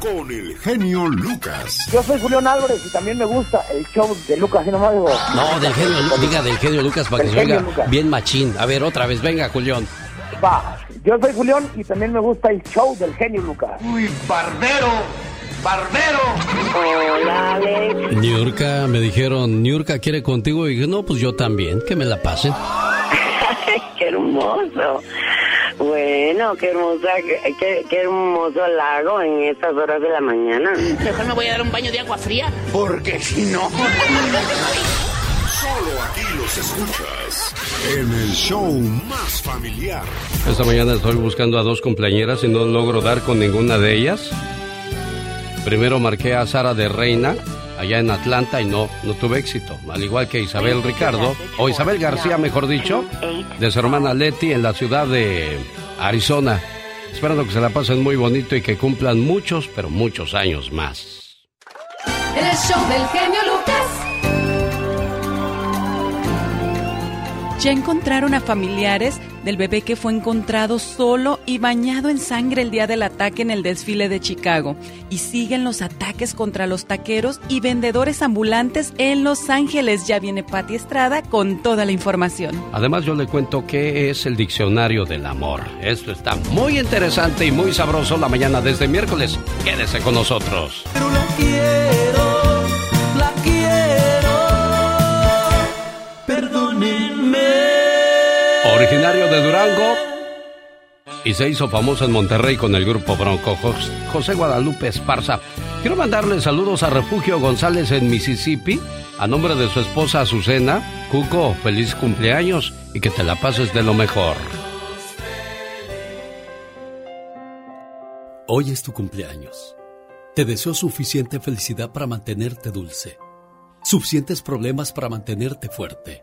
Con el genio Lucas. Yo soy Julián Álvarez y también me gusta el show de Lucas y nomás digo. No, del genio, diga del genio Lucas para que se oiga bien machín. A ver, otra vez, venga, Julián. Va, yo soy Julián y también me gusta el show del genio Lucas. Uy, barbero. Barbero. Hola, Alex. Niurka, me dijeron, Niurka quiere contigo. Y dije, no, pues yo también, que me la pasen. qué hermoso. Bueno, qué hermosa, qué, qué, hermoso lago en estas horas de la mañana. Mejor me voy a dar un baño de agua fría, porque si no... Solo aquí los escuchas en el show más familiar. Esta mañana estoy buscando a dos compañeras y no logro dar con ninguna de ellas. Primero marqué a Sara de Reina, allá en Atlanta, y no, no tuve éxito. Al igual que Isabel Ricardo, o Isabel García, mejor dicho, de su hermana Leti en la ciudad de Arizona. Esperando que se la pasen muy bonito y que cumplan muchos, pero muchos años más. El show del genio Ya encontraron a familiares del bebé que fue encontrado solo y bañado en sangre el día del ataque en el desfile de Chicago. Y siguen los ataques contra los taqueros y vendedores ambulantes en Los Ángeles. Ya viene Patti Estrada con toda la información. Además yo le cuento qué es el diccionario del amor. Esto está muy interesante y muy sabroso la mañana desde miércoles. Quédese con nosotros. Pero la quiero. Originario de Durango, y se hizo famoso en Monterrey con el grupo Bronco, José Guadalupe Esparza. Quiero mandarle saludos a Refugio González en Mississippi, a nombre de su esposa Azucena. Cuco, feliz cumpleaños y que te la pases de lo mejor. Hoy es tu cumpleaños. Te deseo suficiente felicidad para mantenerte dulce, suficientes problemas para mantenerte fuerte,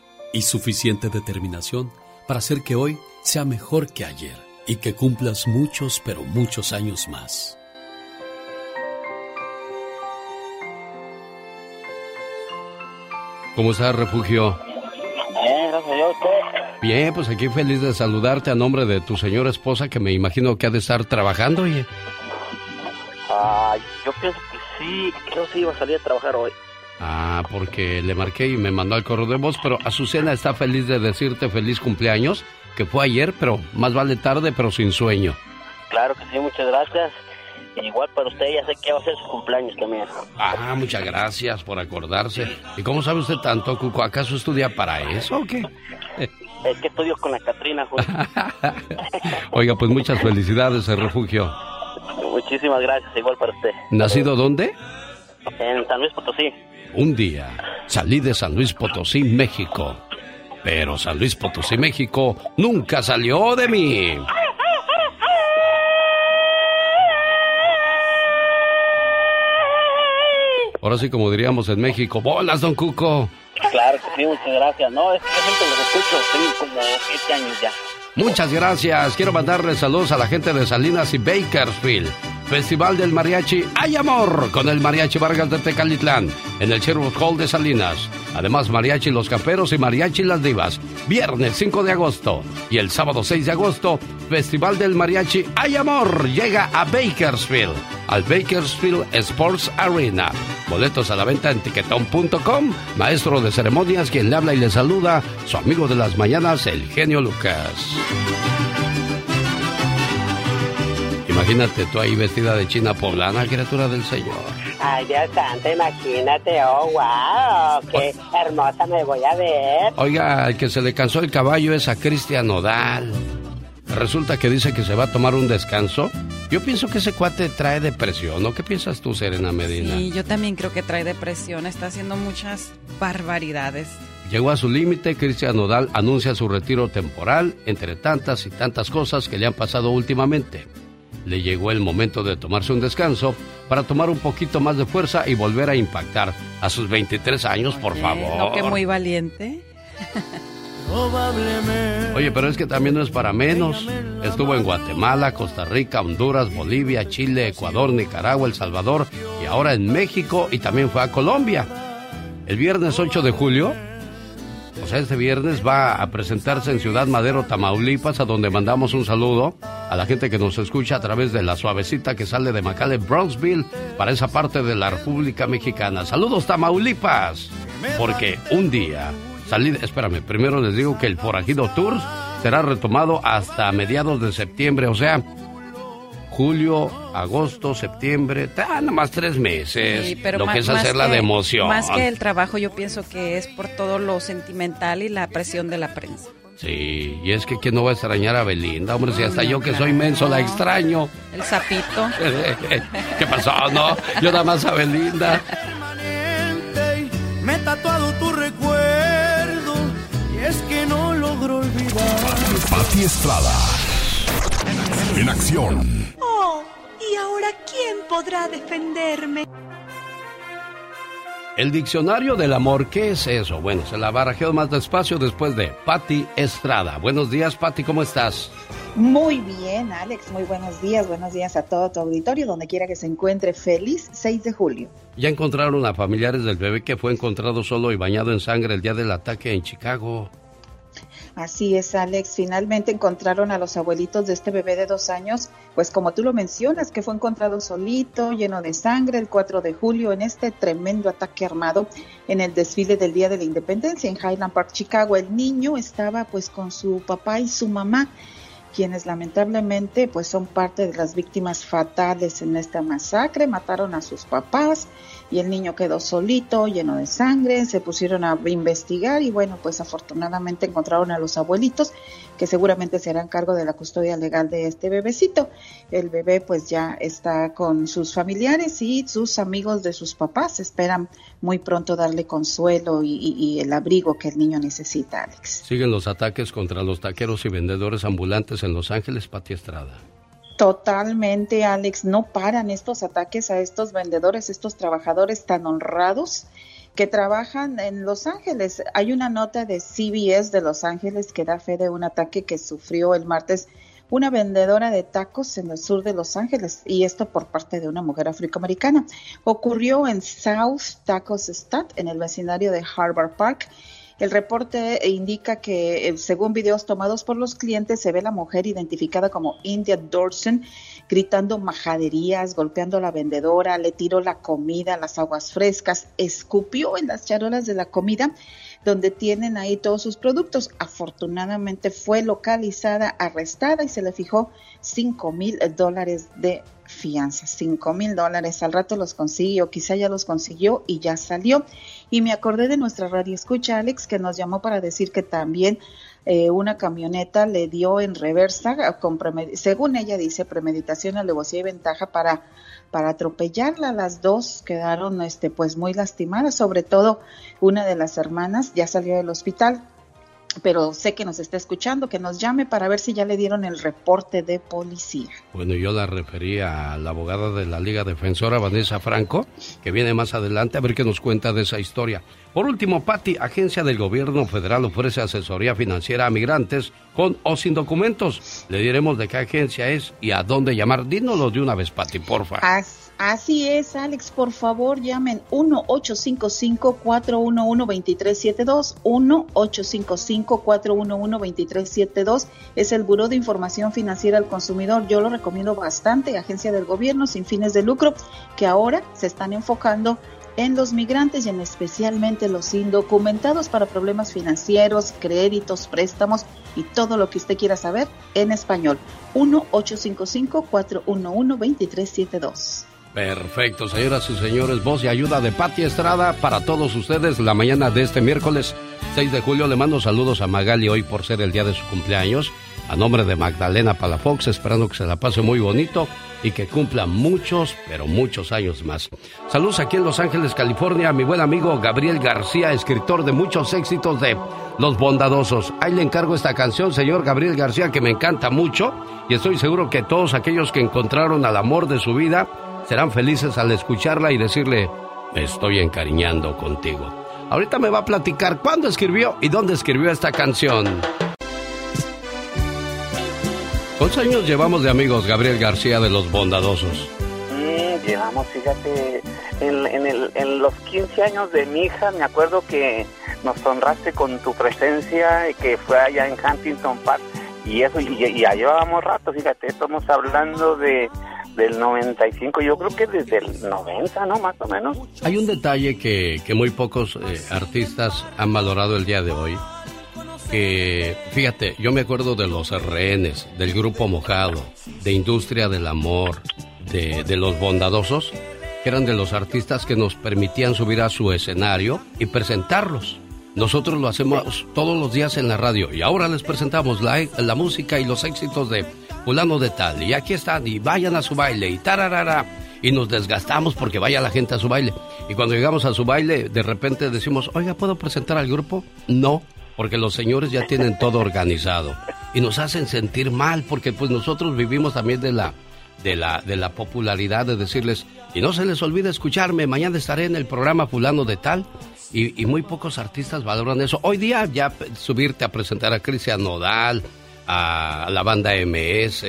y suficiente determinación para hacer que hoy sea mejor que ayer y que cumplas muchos, pero muchos años más. ¿Cómo está, refugio? Bien, gracias a usted. Bien, pues aquí feliz de saludarte a nombre de tu señora esposa que me imagino que ha de estar trabajando, oye. Ay, yo pienso que sí, que sí iba a salir a trabajar hoy. Ah, porque le marqué y me mandó al correo de voz, pero Azucena está feliz de decirte feliz cumpleaños que fue ayer, pero más vale tarde, pero sin sueño. Claro que sí, muchas gracias. Igual para usted, ya sé que va a ser su cumpleaños también. Ah, muchas gracias por acordarse. ¿Y cómo sabe usted tanto, Cuco? ¿Acaso estudia para eso o qué? Es que estudio con la Catrina, Oiga, pues muchas felicidades, el refugio. Muchísimas gracias, igual para usted. ¿Nacido dónde? En San Luis Potosí. Un día salí de San Luis Potosí, México pero San Luis Potosí, México, nunca salió de mí. Ahora sí, como diríamos en México, bolas, don Cuco. Claro que sí, muchas gracias. No, es que siempre los escucho, tengo como siete años ya. Muchas gracias. Quiero mandarle saludos a la gente de Salinas y Bakersfield. Festival del Mariachi Hay Amor con el Mariachi Vargas de Tecalitlán en el Sherwood Hall de Salinas. Además, Mariachi Los Camperos y Mariachi Las Divas. Viernes 5 de agosto y el sábado 6 de agosto, Festival del Mariachi Hay Amor llega a Bakersfield, al Bakersfield Sports Arena. Boletos a la venta en tiquetón.com. Maestro de ceremonias, quien le habla y le saluda, su amigo de las mañanas, el genio Lucas. Imagínate tú ahí vestida de china poblana, criatura del Señor. Ay, Dios santo, imagínate, oh, wow, qué hermosa me voy a ver. Oiga, el que se le cansó el caballo es a Cristian Nodal. Resulta que dice que se va a tomar un descanso. Yo pienso que ese cuate trae depresión, ¿no? ¿Qué piensas tú, Serena Medina? Sí, yo también creo que trae depresión, está haciendo muchas barbaridades. Llegó a su límite, Cristian Nodal anuncia su retiro temporal, entre tantas y tantas cosas que le han pasado últimamente le llegó el momento de tomarse un descanso para tomar un poquito más de fuerza y volver a impactar a sus 23 años, por favor. No, que muy valiente. Oye, pero es que también no es para menos. Estuvo en Guatemala, Costa Rica, Honduras, Bolivia, Chile, Ecuador, Nicaragua, El Salvador y ahora en México y también fue a Colombia. El viernes 8 de julio sea, este viernes va a presentarse en Ciudad Madero, Tamaulipas, a donde mandamos un saludo a la gente que nos escucha a través de la suavecita que sale de McAllen, Bronxville, para esa parte de la República Mexicana. Saludos, Tamaulipas, porque un día salí, espérame, primero les digo que el Forajido Tours será retomado hasta mediados de septiembre, o sea, julio, agosto, septiembre, nada más tres meses. lo que es hacerla de emoción. Más que el trabajo, yo pienso que es por todo lo sentimental y la presión de la prensa. Sí, y es que ¿quién no va a extrañar a Belinda? Hombre, si hasta yo que soy menso la extraño. El sapito. ¿Qué pasó, no? Yo nada más a Belinda. Me he tatuado tu recuerdo y es que no logro olvidar. Pati Estrada en acción. Oh, ¿y ahora quién podrá defenderme? El diccionario del amor, ¿qué es eso? Bueno, se la barajeo más despacio después de Patti Estrada. Buenos días, Patti, ¿cómo estás? Muy bien, Alex, muy buenos días, buenos días a todo tu auditorio, donde quiera que se encuentre. Feliz 6 de julio. Ya encontraron a familiares del bebé que fue encontrado solo y bañado en sangre el día del ataque en Chicago. Así es, Alex. Finalmente encontraron a los abuelitos de este bebé de dos años, pues como tú lo mencionas, que fue encontrado solito, lleno de sangre, el 4 de julio en este tremendo ataque armado en el desfile del Día de la Independencia en Highland Park, Chicago. El niño estaba pues con su papá y su mamá quienes lamentablemente pues son parte de las víctimas fatales en esta masacre, mataron a sus papás y el niño quedó solito, lleno de sangre, se pusieron a investigar y bueno, pues afortunadamente encontraron a los abuelitos que seguramente se harán cargo de la custodia legal de este bebecito. El bebé pues ya está con sus familiares y sus amigos de sus papás, esperan muy pronto darle consuelo y, el abrigo que el niño necesita, Alex. Siguen los ataques contra los taqueros y vendedores ambulantes en Los Ángeles, Pati Estrada. Totalmente, Alex. No paran estos ataques a estos vendedores, estos trabajadores tan honrados que trabajan en Los Ángeles. Hay una nota de CBS de Los Ángeles que da fe de un ataque que sufrió el martes una vendedora de tacos en el sur de Los Ángeles y esto por parte de una mujer afroamericana. Ocurrió en South Tacos Stat, en el vecindario de Harvard Park el reporte indica que, eh, según videos tomados por los clientes, se ve la mujer identificada como India Dorsen gritando majaderías, golpeando a la vendedora, le tiró la comida, las aguas frescas, escupió en las charolas de la comida donde tienen ahí todos sus productos. Afortunadamente fue localizada, arrestada y se le fijó 5 mil dólares de fianza. 5 mil dólares. Al rato los consiguió, quizá ya los consiguió y ya salió. Y me acordé de nuestra radio escucha, Alex, que nos llamó para decir que también eh, una camioneta le dio en reversa, con según ella dice, premeditación, alevosía y ventaja para, para atropellarla. Las dos quedaron este, pues muy lastimadas, sobre todo una de las hermanas ya salió del hospital pero sé que nos está escuchando, que nos llame para ver si ya le dieron el reporte de policía. Bueno, yo la refería a la abogada de la Liga Defensora, Vanessa Franco, que viene más adelante a ver qué nos cuenta de esa historia. Por último, Patti, agencia del gobierno federal ofrece asesoría financiera a migrantes con o sin documentos. Le diremos de qué agencia es y a dónde llamar. Dínoslo de una vez, Patti, porfa. Así es, Alex, por favor llamen 1-855-411-2372. 1-855-411-2372 es el Buró de Información Financiera al Consumidor. Yo lo recomiendo bastante, agencia del gobierno sin fines de lucro, que ahora se están enfocando en los migrantes y en especialmente los indocumentados para problemas financieros, créditos, préstamos y todo lo que usted quiera saber en español. 1-855-411-2372. Perfecto, señoras y señores, voz y ayuda de Pati Estrada para todos ustedes la mañana de este miércoles 6 de julio. Le mando saludos a Magali hoy por ser el día de su cumpleaños. A nombre de Magdalena Palafox, esperando que se la pase muy bonito y que cumpla muchos, pero muchos años más. Saludos aquí en Los Ángeles, California, a mi buen amigo Gabriel García, escritor de muchos éxitos de Los Bondadosos. Ahí le encargo esta canción, señor Gabriel García, que me encanta mucho y estoy seguro que todos aquellos que encontraron al amor de su vida serán felices al escucharla y decirle, estoy encariñando contigo. Ahorita me va a platicar cuándo escribió y dónde escribió esta canción. ¿Cuántos años llevamos de amigos, Gabriel García, de los bondadosos? Llevamos, fíjate, en, los 15 años de mi hija, me acuerdo que nos honraste con tu presencia, y que fue allá en Huntington Park, y eso, y, ya llevábamos rato, fíjate, estamos hablando de del 95, yo creo que desde el 90, ¿no? Más o menos. Hay un detalle que, que muy pocos eh, artistas han valorado el día de hoy. Que, fíjate, yo me acuerdo de los rehenes, del grupo Mojado, de Industria del Amor, de, de los Bondadosos, que eran de los artistas que nos permitían subir a su escenario y presentarlos. Nosotros lo hacemos todos los días en la radio y ahora les presentamos la, la música y los éxitos de fulano de tal, y aquí están, y vayan a su baile, y tararara, y nos desgastamos porque vaya la gente a su baile. Y cuando llegamos a su baile, de repente decimos, oiga, ¿puedo presentar al grupo? No, porque los señores ya tienen todo organizado. Y nos hacen sentir mal, porque pues nosotros vivimos también de la, de la, de la popularidad de decirles, y no se les olvide escucharme, mañana estaré en el programa fulano de tal. Y, y muy pocos artistas valoran eso. Hoy día ya subirte a presentar a Cristian Nodal, a la banda MS,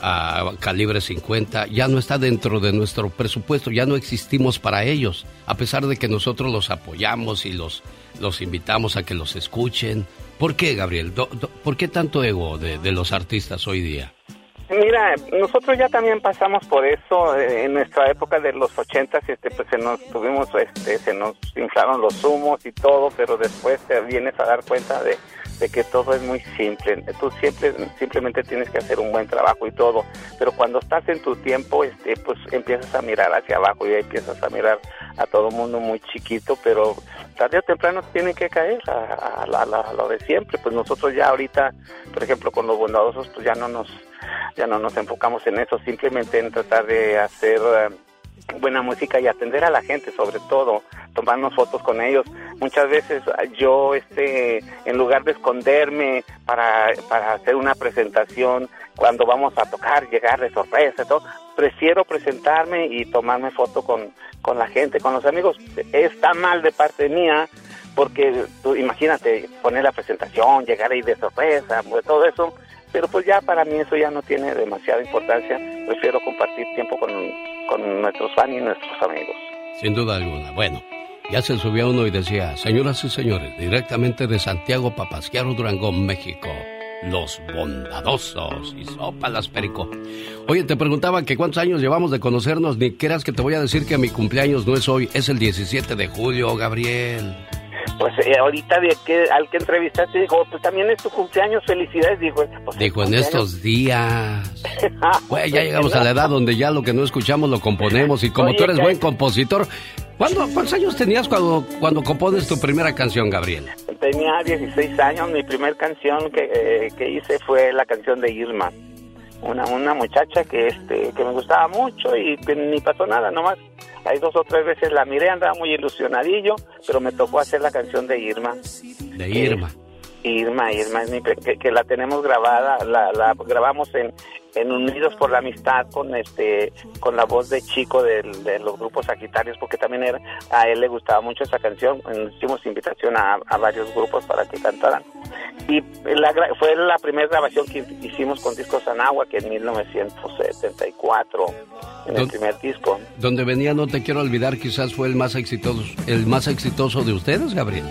a Calibre 50, ya no está dentro de nuestro presupuesto, ya no existimos para ellos, a pesar de que nosotros los apoyamos y los, los invitamos a que los escuchen, ¿Por qué, Gabriel? ¿Por qué tanto ego de, de los artistas hoy día? Mira, nosotros ya también pasamos por eso eh, en nuestra época de los ochentas, este, pues se nos tuvimos, este, se nos inflaron los humos y todo, pero después te vienes a dar cuenta de, que todo es muy simple. Tú siempre, simplemente tienes que hacer un buen trabajo y todo, pero cuando estás en tu tiempo, este, pues empiezas a mirar hacia abajo y empiezas a mirar a todo mundo muy chiquito, pero tarde o temprano tienen que caer a, a lo de siempre. Pues nosotros ya ahorita, por ejemplo, con los bondadosos, pues ya no nos ya no nos enfocamos en eso, simplemente en tratar de hacer eh, buena música y atender a la gente sobre todo, tomarnos fotos con ellos. Muchas veces yo este en lugar de esconderme para, para hacer una presentación cuando vamos a tocar, llegar de sorpresa, todo, prefiero presentarme y tomarme foto con, con la gente, con los amigos. Está mal de parte mía porque tú imagínate poner la presentación, llegar ahí de sorpresa, todo eso pero pues ya para mí eso ya no tiene demasiada importancia. Prefiero compartir tiempo con, con nuestros fans y nuestros amigos. Sin duda alguna. Bueno, ya se subió uno y decía, señoras y señores, directamente de Santiago Papasquiaro, Durango, México. Los bondadosos y sopalas perico. Oye, te preguntaba que cuántos años llevamos de conocernos, ni quieras que te voy a decir que mi cumpleaños no es hoy, es el 17 de julio, Gabriel pues eh, ahorita de que, al que entrevistaste dijo, pues también es tu cumpleaños, felicidades, dijo. Pues, dijo, en estos días. pues ya llegamos a la edad donde ya lo que no escuchamos lo componemos y como tú eres buen compositor, ¿cuántos años tenías cuando, cuando compones tu primera canción, Gabriel? Tenía 16 años, mi primera canción que, eh, que hice fue la canción de Irma una, una muchacha que este que me gustaba mucho y que ni pasó nada, nomás hay dos o tres veces la miré, andaba muy ilusionadillo, pero me tocó hacer la canción de Irma. De Irma. Irma, Irma, que, que, la tenemos grabada, la, la grabamos en, en Unidos por la Amistad con este con la voz de Chico de, los grupos Sagitarios, porque también era, a él le gustaba mucho esa canción. Hicimos invitación a, varios grupos para que cantaran. Y la, fue la primera grabación que hicimos con Discos Anagua, que en 1974, en el primer disco. Donde venía No Te Quiero Olvidar, quizás fue el más exitoso, el más exitoso de ustedes, Gabriel.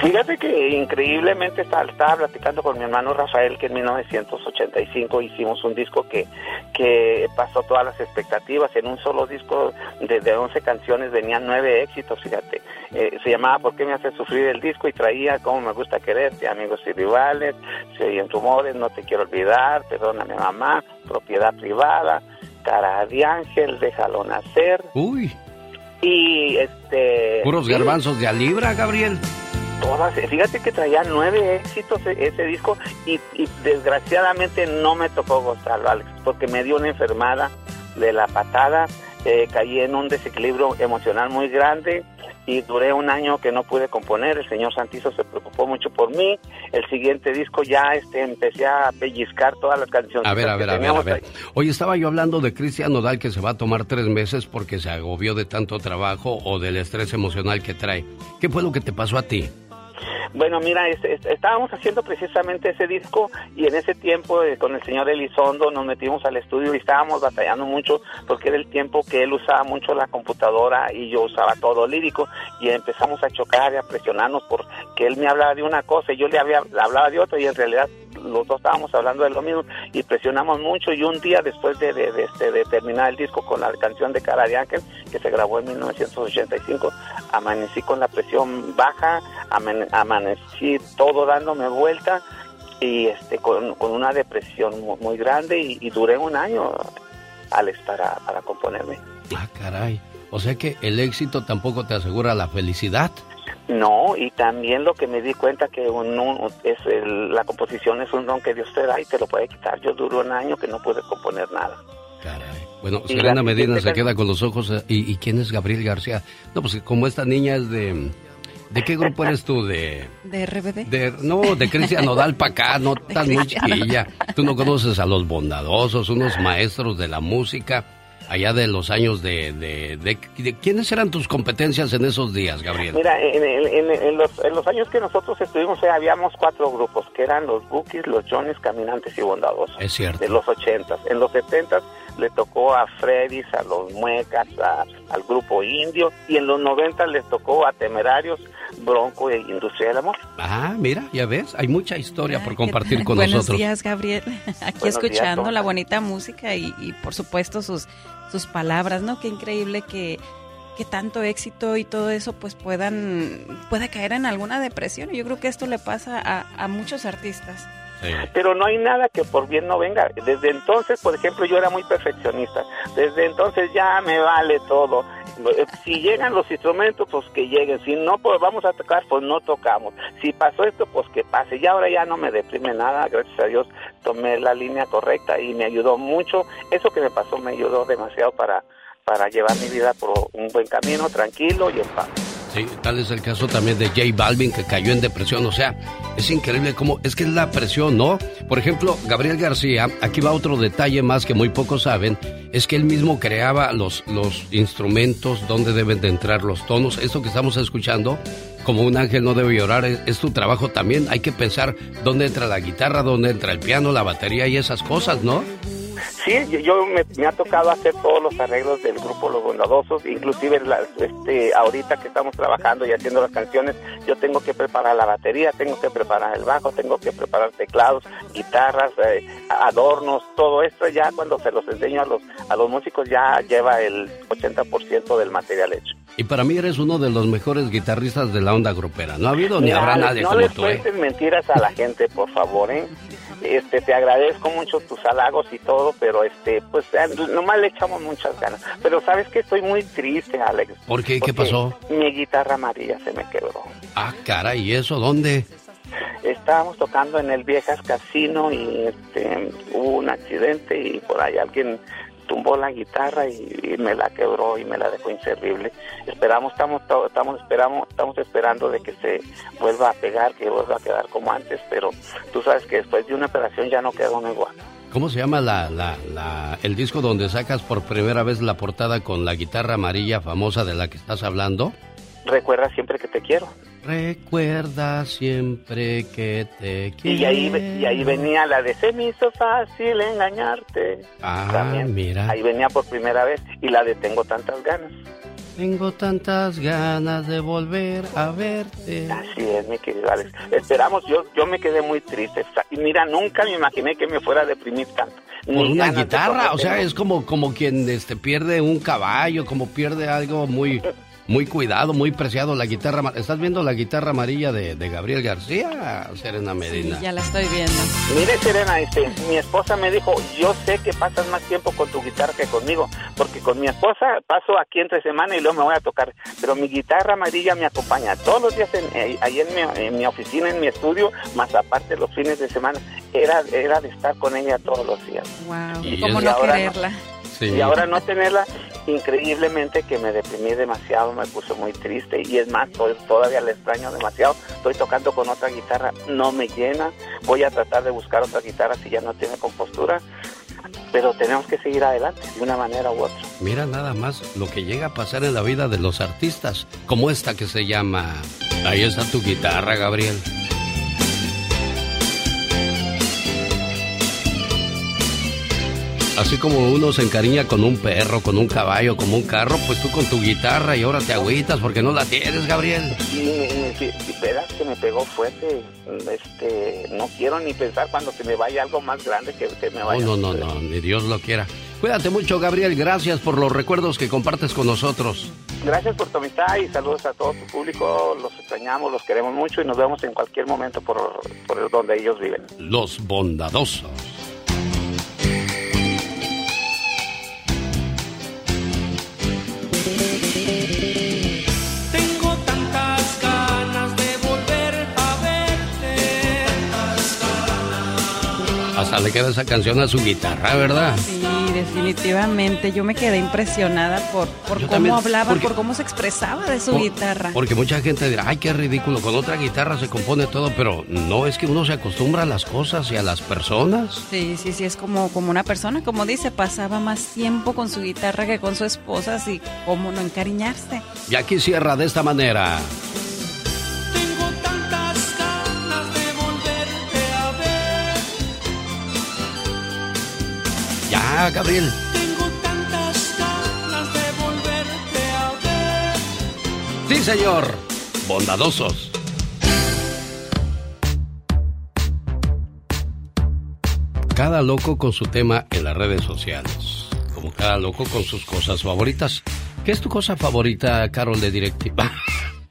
Fíjate que increíblemente estaba, estaba, platicando con mi hermano Rafael que en 1985 hicimos un disco que, que pasó todas las expectativas. En un solo disco de, de 11 canciones venían nueve éxitos, fíjate. Eh, se llamaba ¿Por qué me hace sufrir el disco? y traía Cómo me gusta quererte, Amigos y Rivales, Se oyen rumores, No te quiero olvidar, Perdóname mamá, Propiedad privada, Cara de ángel, Déjalo nacer. Uy. Y este... Puros garbanzos de a libra, Gabriel todas, fíjate que traía nueve éxitos e-, ese disco y, desgraciadamente no me tocó gozarlo, Alex, porque me dio una enfermada de la patada, eh, caí en un desequilibrio emocional muy grande y duré un año que no pude componer, el señor Santizo se preocupó mucho por mí, el siguiente disco ya este empecé a pellizcar todas las canciones. A ver, a ver, a ver, a ver. Hoy estaba yo hablando de Cristian Nodal que se va a tomar tres meses porque se agobió de tanto trabajo o del estrés emocional que trae. ¿Qué fue lo que te pasó a ti? Bueno, mira, estábamos haciendo precisamente ese disco y en ese tiempo eh, con el señor Elizondo nos metimos al estudio y estábamos batallando mucho porque era el tiempo que él usaba mucho la computadora y yo usaba todo lírico y empezamos a chocar y a presionarnos porque él me hablaba de una cosa y yo le, había, hablaba de otra y en realidad los dos estábamos hablando de lo mismo y presionamos mucho y un día después de, de, este, de terminar el disco con la canción de Cara de Ángel que se grabó en 1985 amanecí con la presión baja amanecí todo dándome vuelta y este con, una depresión muy, grande y, duré un año Alex para, para componerme ah caray o sea que el éxito tampoco te asegura la felicidad no, y también lo que me di cuenta que uno es la composición es un don que Dios te da y te lo puede quitar. Yo duro un año que no pude componer nada. Caray. Bueno, Selena Medina se queda con los ojos. Eh, ¿Y, quién es Gabriel García? No, pues como esta niña es de... ¿De qué grupo eres tú? ¿De, ¿De RBD? De, no, de Cristian Nodal para acá, no tan muy chiquilla. Tú no conoces a los bondadosos, unos maestros de la música allá de los años de, de, ¿Quiénes eran tus competencias en esos días, Gabriel? Mira, en, los, años que nosotros estuvimos, eh, habíamos cuatro grupos, que eran los Bookies, los Johnnies, Caminantes y Bondadosos. Es cierto. De los ochentas. En los setentas le tocó a Freddy's, a los Muecas, al grupo Indio, y en los noventas les tocó a Temerarios, Bronco e Industria del Amor. Ah, mira, ya ves, hay mucha historia por compartir con Buenos nosotros. días, Gabriel. Aquí Buenos escuchando días, la bonita música y, y, por supuesto sus, sus palabras, ¿no? Qué increíble que, que tanto éxito y todo eso pues puedan pueda caer en alguna depresión. Yo creo que esto le pasa a, a muchos artistas. Pero no hay nada que por bien no venga. Desde entonces, por ejemplo, yo era muy perfeccionista. Desde entonces ya me vale todo. Si llegan los instrumentos, pues que lleguen. Si no, pues vamos a tocar, pues no tocamos. Si pasó esto, pues que pase. Y ahora ya no me deprime nada. Gracias a Dios tomé la línea correcta y me ayudó mucho. Eso que me pasó me ayudó demasiado para, para llevar mi vida por un buen camino, tranquilo y en paz. Sí, tal es el caso también de J Balvin que cayó en depresión. O sea, es increíble cómo es que es la presión, ¿no? Por ejemplo, Gabriel García, aquí va otro detalle más que muy pocos saben, es que él mismo creaba los, los instrumentos, donde deben de entrar los tonos. Esto que estamos escuchando, como un ángel no debe llorar, es, es tu trabajo también. Hay que pensar dónde entra la guitarra, dónde entra el piano, la batería y esas cosas, ¿no? Sí, yo, yo me, me, ha tocado hacer todos los arreglos del grupo Los Bondadosos, inclusive las, este, ahorita que estamos trabajando y haciendo las canciones, yo tengo que preparar la batería, tengo que preparar el bajo, tengo que preparar teclados, guitarras, eh, adornos, todo esto ya cuando se los enseño a los, a los músicos ya lleva el 80% del material hecho. Y para mí eres uno de los mejores guitarristas de la onda grupera. No ha habido ni habrá nadie no como le tú, ¿eh? cuentes mentiras a la gente, por favor, ¿eh? Este, te agradezco mucho tus halagos y todo, pero este, pues nomás le echamos muchas ganas. Pero sabes que estoy muy triste, Alex. ¿Por qué? ¿Qué pasó? Mi guitarra amarilla se me quebró. Ah, caray, ¿y eso dónde? Estábamos tocando en el Viejas Casino y este, hubo un accidente y por ahí alguien tumbó la guitarra y, y, me la quebró y me la dejó inservible. Esperamos, estamos, estamos, esperamos, estamos esperando de que se vuelva a pegar, que vuelva a quedar como antes, pero tú sabes que después de una operación ya no queda uno igual. ¿Cómo se llama la, la, la, el disco donde sacas por primera vez la portada con la guitarra amarilla famosa de la que estás hablando? Recuerda siempre que te quiero. Recuerda siempre que te quiero. Y ahí, y ahí venía la de se me hizo fácil engañarte. Ah, También. mira. Ahí venía por primera vez y la de tengo tantas ganas. Tengo tantas ganas de volver a verte. Así es, mi querido Alex. Esperamos, yo, yo me quedé muy triste. Y mira, nunca me imaginé que me fuera a deprimir tanto. Una guitarra, o sea, es como, como quien este, pierde un caballo, como pierde algo muy muy cuidado, muy preciado la guitarra. ¿Estás viendo la guitarra amarilla de, de Gabriel García, Serena Medina? Sí, ya la estoy viendo. Mire, Serena, este, mi esposa me dijo, yo sé que pasas más tiempo con tu guitarra que conmigo, porque con mi esposa paso aquí entre semana y luego me voy a tocar, pero mi guitarra amarilla me acompaña todos los días en, eh, ahí en mi, en mi, oficina, en mi estudio, más aparte los fines de semana, era, era de estar con ella todos los días. Wow, y ¿cómo no quererla? No, sí. Y ahora no tenerla, increíblemente que me deprimí demasiado, me puso muy triste y es más, todavía la extraño demasiado. Estoy tocando con otra guitarra, no me llena. Voy a tratar de buscar otra guitarra si ya no tiene compostura. Pero tenemos que seguir adelante de una manera u otra. Mira nada más lo que llega a pasar en la vida de los artistas, como esta que se llama Ahí está tu guitarra, Gabriel. Así como uno se encariña con un perro, con un caballo, como un carro, pues tú con tu guitarra y ahora te agüitas porque no la tienes, Gabriel. Sí, sí, verás que me pegó fuerte. Este, no quiero ni pensar cuando se me vaya algo más grande que, me vaya. Oh, no, no, no, ni Dios lo quiera. Cuídate mucho, Gabriel. Gracias por los recuerdos que compartes con nosotros. Gracias por tu amistad y saludos a todo tu público. Los extrañamos, los queremos mucho y nos vemos en cualquier momento por, por donde ellos viven. Los bondadosos. Le queda esa canción a su guitarra, ¿verdad? Sí, definitivamente. Yo me quedé impresionada por, por cómo también, hablaba, porque- por cómo se expresaba de su Por- guitarra. Porque mucha gente dirá, ay, qué ridículo, con otra guitarra se compone todo, pero no, es que uno se acostumbra a las cosas y a las personas. Sí, sí, sí, es como, como una persona, como dice, pasaba más tiempo con su guitarra que con su esposa, así como no encariñarse. Y aquí cierra de esta manera. Ya, Gabriel. Tengo tantas ganas de volverte a ver. Sí, señor. bondadosos. Cada loco con su tema en las redes sociales. Como cada loco con sus cosas favoritas. ¿Qué es tu cosa favorita, Carol de Directiva?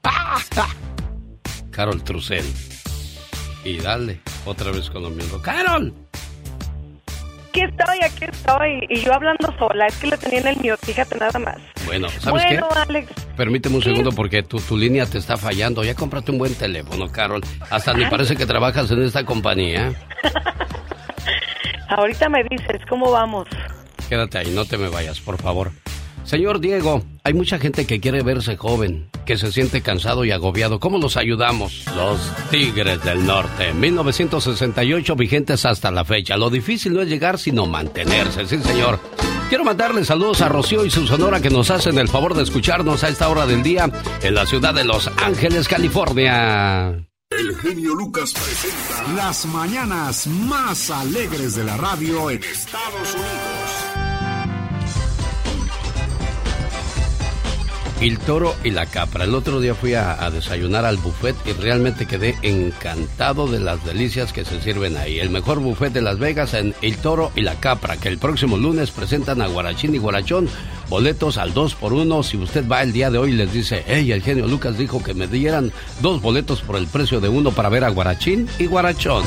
Carol Trucel. Y dale, otra vez con lo mismo. ¡Carol! Aquí estoy, aquí estoy. Y yo hablando sola, es que le tenía en el mío, fíjate nada más. Bueno, ¿sabes bueno, qué? Alex. Permíteme un segundo porque tu, tu línea te está fallando. Ya cómprate un buen teléfono, Carol. Hasta ni parece que trabajas en esta compañía. Ahorita me dices, ¿cómo vamos? Quédate ahí, no te me vayas, por favor. Señor Diego, hay mucha gente que quiere verse joven, que se siente cansado y agobiado. ¿Cómo los ayudamos? Los Tigres del Norte, 1968 vigentes hasta la fecha. Lo difícil no es llegar, sino mantenerse, sí señor. Quiero mandarle saludos a Rocío y su sonora que nos hacen el favor de escucharnos a esta hora del día en la ciudad de Los Ángeles, California. El genio Lucas presenta las mañanas más alegres de la radio en Estados Unidos. El toro y la capra. El otro día fui a, desayunar al buffet y realmente quedé encantado de las delicias que se sirven ahí. El mejor buffet de Las Vegas en El Toro y la Capra, que el próximo lunes presentan a Guarachín y Guarachón. Boletos al 2 por 1 Si usted va el día de hoy les dice, hey, el genio Lucas dijo que me dieran dos boletos por el precio de uno para ver a Guarachín y Guarachón.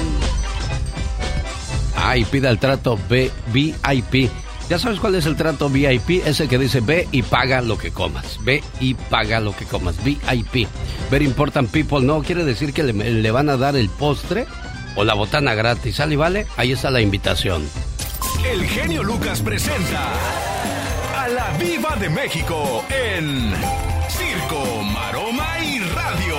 Ah, pida el trato B VIP ¿Ya sabes cuál es el trato VIP? Ese que dice ve y paga lo que comas. Ve y paga lo que comas. VIP. Very important people. No quiere decir que le, le van a dar el postre o la botana gratis. ¿Sale y vale? Ahí está la invitación. El genio Lucas presenta a la Viva de México en Circo, Maroma y Radio.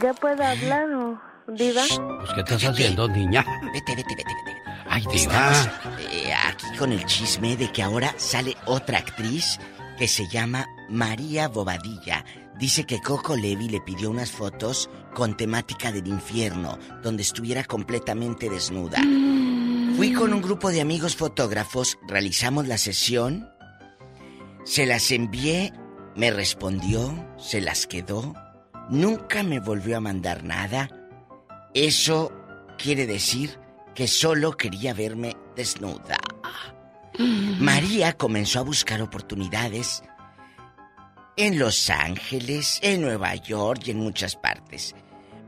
¿Ya puedo hablar o...? ¿Diva? Pues, ¿qué estás haciendo, niña? Vete, vete, vete, vete. Ay, Diva. Estamos eh, aquí con el chisme de que ahora sale otra actriz que se llama María Bobadilla. Dice que Coco Levi le pidió unas fotos con temática del infierno, donde estuviera completamente desnuda. Fui con un grupo de amigos fotógrafos, realizamos la sesión, se las envié, me respondió, se las quedó, nunca me volvió a mandar nada. Eso quiere decir que solo quería verme desnuda. María comenzó a buscar oportunidades en Los Ángeles, en Nueva York y en muchas partes.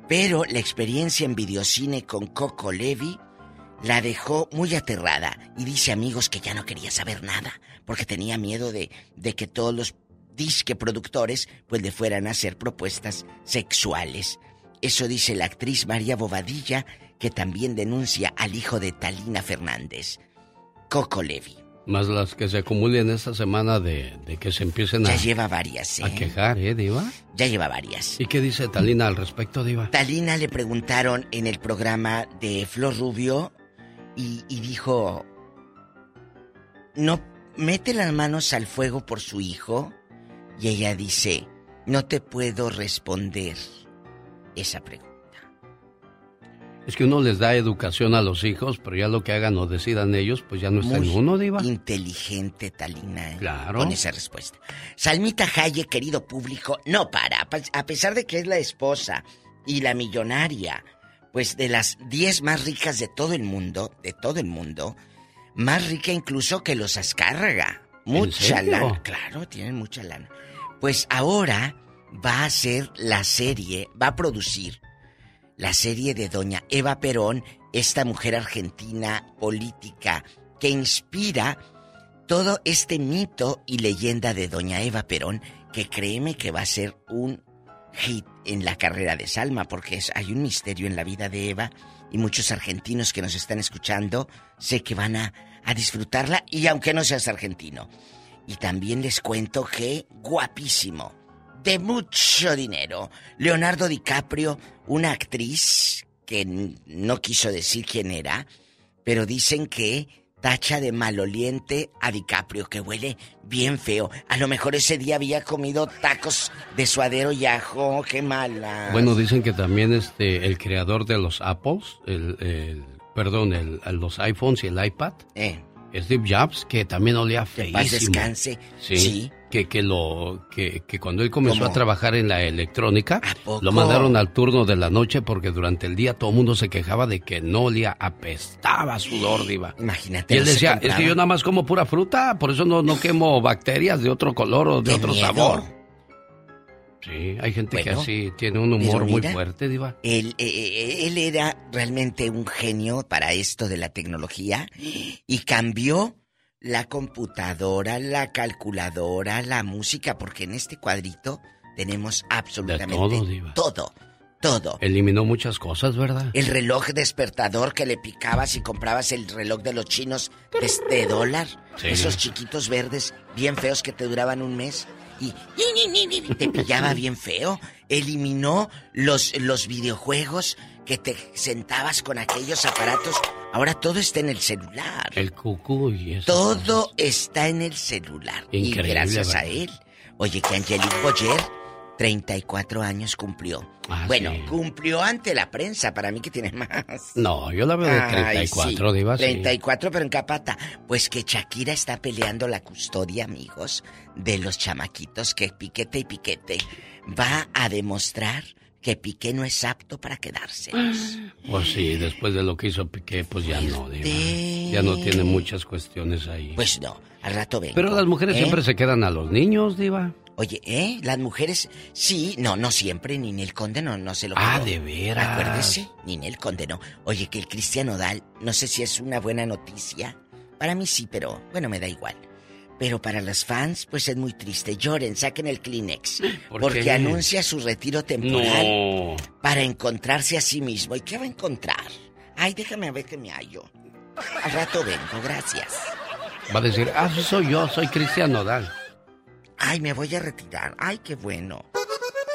Pero la experiencia en videocine con Coco Levi la dejó muy aterrada y dice amigos que ya no quería saber nada porque tenía miedo de, de que todos los disque productores pues le fueran a hacer propuestas sexuales. Eso dice la actriz María Bobadilla, que también denuncia al hijo de Talina Fernández, Coco Levi. Más las que se acumulen esta semana de, de que se empiecen a... Ya lleva varias, ¿eh? A quejar, ¿eh, Diva? Ya lleva varias. ¿Y qué dice Talina al respecto, Diva? Talina le preguntaron en el programa de Flor Rubio y, y dijo... ¿No mete las manos al fuego por su hijo? Y ella dice, no te puedo responder esa pregunta. Es que uno les da educación a los hijos, pero ya lo que hagan o decidan ellos, pues ya no está Muy en uno, Diva. Inteligente, Talina. ¿eh? Claro. Con esa respuesta. Salmita Hayek, querido público, no para. A pesar de que es la esposa y la millonaria, pues de las 10 más ricas de todo el mundo, de todo el mundo, más rica incluso que los Azcárraga. Mucha lana. Claro, tienen mucha lana. Pues ahora va a hacer la serie, va a producir la serie de doña Eva Perón, esta mujer argentina política que inspira todo este mito y leyenda de doña Eva Perón, que créeme que va a ser un hit en la carrera de Salma, porque hay un misterio en la vida de Eva y muchos argentinos que nos están escuchando sé que van a, a disfrutarla y aunque no seas argentino. Y también les cuento que guapísimo, de mucho dinero, Leonardo DiCaprio, una actriz que no quiso decir quién era, pero dicen que tacha de maloliente a DiCaprio, que huele bien feo. A lo mejor ese día había comido tacos de suadero y ajo, qué mala. Bueno, dicen que también este el creador de los Apples, el, el- perdón, el, los iPhones y el iPad, Eh. Steve Jobs, que también olía feísimo. Que descanse. Sí. Que, que, lo, que, que cuando él comenzó a trabajar en la electrónica, lo mandaron al turno de la noche porque durante el día todo el mundo se quejaba de que no olía, apestaba sudor, diva. Imagínate. Y él decía, es que yo nada más como pura fruta, por eso no, no quemo bacterias de otro color o de otro sabor. Sí, hay gente que así tiene un humor muy fuerte, Diva. Él, eh, eh, él era realmente un genio para esto de la tecnología y cambió la computadora, la calculadora, la música, porque en este cuadrito tenemos absolutamente todo, Diva. todo. Todo. Eliminó muchas cosas, ¿verdad? El reloj despertador que le picabas y comprabas el reloj de los chinos de, dólar. Esos chiquitos verdes, bien feos que te duraban un mes y te pillaba bien feo. Eliminó los, los videojuegos que te sentabas con aquellos aparatos. Ahora todo está en el celular. El cucú y eso. Todo está en el celular. Increíble, y gracias a él. Oye, que Angelique Boyer 34 años cumplió. Ah, bueno, cumplió ante la prensa, para mí que tiene más. No, yo la veo de 34, Ay, sí, 34, pero en capata. Pues que Shakira está peleando la custodia, amigos, de los chamaquitos que Piquete y Piquete va a demostrar que Piqué no es apto para quedarse. Pues sí, después de lo que hizo Piqué, pues ya no, Diva. Ya no tiene muchas cuestiones ahí. Pues no, al rato vengo. Pero las mujeres ¿eh? siempre se quedan a los niños, Diva. Oye, ¿eh? Las mujeres, sí, no, no siempre, Ninel Conde no, no se lo Ah, de veras. Acuérdese, Ninel Conde no. Oye, que el Cristiano Dal, no sé si es una buena noticia. Para mí sí, pero bueno, me da igual. Pero para las fans, pues es muy triste. Lloren, saquen el Kleenex. porque anuncia su retiro temporal para encontrarse a sí mismo. ¿Y qué va a encontrar? Ay, déjame ver que me hallo. Al rato vengo, gracias. Va a decir, ah, soy yo, soy Cristiano Dal. Ay, me voy a retirar. Ay, qué bueno.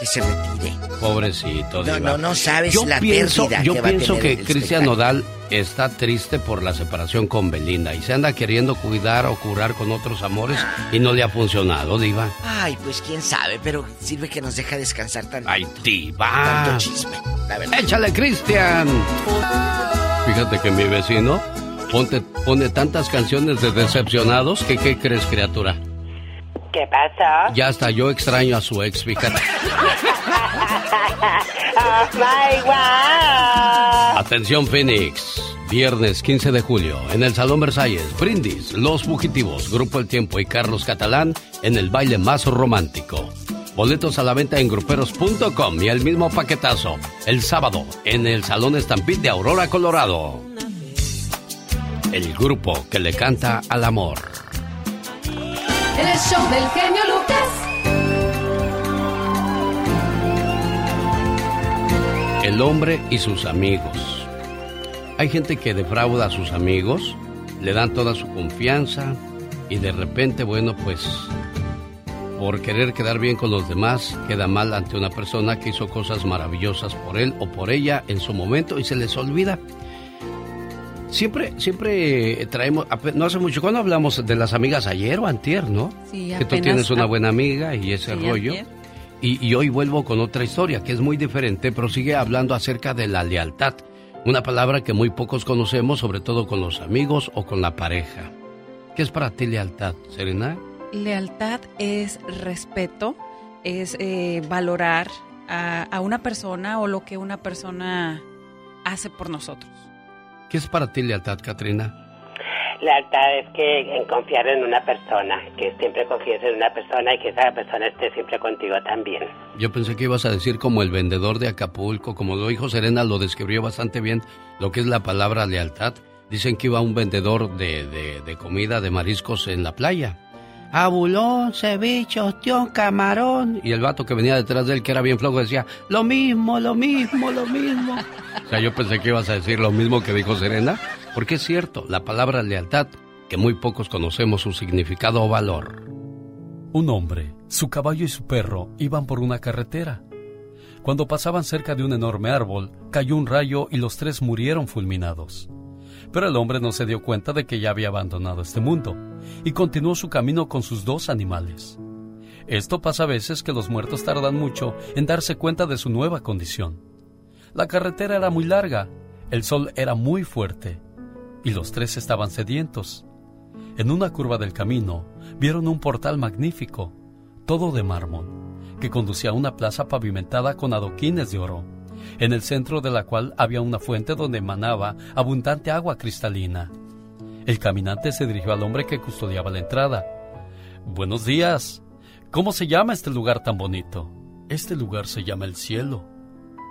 Que se retire. Pobrecito. No, no, no sabes la pienso, pérdida Yo que pienso va a tener que Cristian Nodal está triste por la separación con Belinda y se anda queriendo cuidar o curar con otros amores y no le ha funcionado, Diva. Ay, pues quién sabe, pero sirve que nos deja descansar tanto. Ay, Diva. Tanto chisme, la verdad. Échale, Cristian. Fíjate que mi vecino ponte, pone tantas canciones de decepcionados que, ¿qué crees, criatura? ¿Qué pasa? Ya hasta yo extraño a su ex, fíjate. oh my. Atención Phoenix, viernes 15 de julio, en el Salón Versalles, Brindis, Los Fugitivos, Grupo El Tiempo y Carlos Catalán en el baile más romántico. Boletos a la venta en gruperos.com y el mismo paquetazo el sábado en el Salón Estampid de Aurora, Colorado. El grupo que le canta al amor. El show del genio Lucas. El hombre y sus amigos. Hay gente que defrauda a sus amigos, le dan toda su confianza y de repente, bueno, pues por querer quedar bien con los demás, queda mal ante una persona que hizo cosas maravillosas por él o por ella en su momento y se les olvida. Siempre, siempre traemos, no hace mucho, cuando hablamos de las amigas ayer o antier, ¿no? Sí, que tú apenas tienes una buena amiga y ese Sí, rollo. y hoy vuelvo con otra historia que es muy diferente, pero sigue hablando acerca de la lealtad. Una palabra que muy pocos conocemos, sobre todo con los amigos o con la pareja. ¿Qué es para ti lealtad, Serena? Lealtad es respeto, es eh, valorar a, a una persona o lo que una persona hace por nosotros. ¿Qué es para ti lealtad, Katrina? Lealtad es que en confiar en una persona, que siempre confíes en una persona y que esa persona esté siempre contigo también. Yo pensé que ibas a decir como el vendedor de Acapulco, como lo dijo Serena, lo describió bastante bien lo que es la palabra lealtad. Dicen que iba un vendedor de, de- de comida, de mariscos en la playa. Abulón, ceviche, ostión, camarón. Y el vato que venía detrás de él, que era bien flojo, decía, lo mismo, lo mismo, lo mismo. O sea, yo pensé que ibas a decir lo mismo que dijo Serena, porque es cierto, la palabra lealtad, que muy pocos conocemos su significado o valor. Un hombre, su caballo y su perro iban por una carretera. Cuando pasaban cerca de un enorme árbol, cayó un rayo y los tres murieron fulminados. Pero el hombre no se dio cuenta de que ya había abandonado este mundo y continuó su camino con sus dos animales. Esto pasa a veces que los muertos tardan mucho en darse cuenta de su nueva condición. La carretera era muy larga, el sol era muy fuerte y los tres estaban sedientos. En una curva del camino vieron un portal magnífico, todo de mármol, que conducía a una plaza pavimentada con adoquines de oro, en el centro de la cual había una fuente donde emanaba abundante agua cristalina. El caminante se dirigió al hombre que custodiaba la entrada. Buenos días. ¿Cómo se llama este lugar tan bonito? Este lugar se llama el cielo.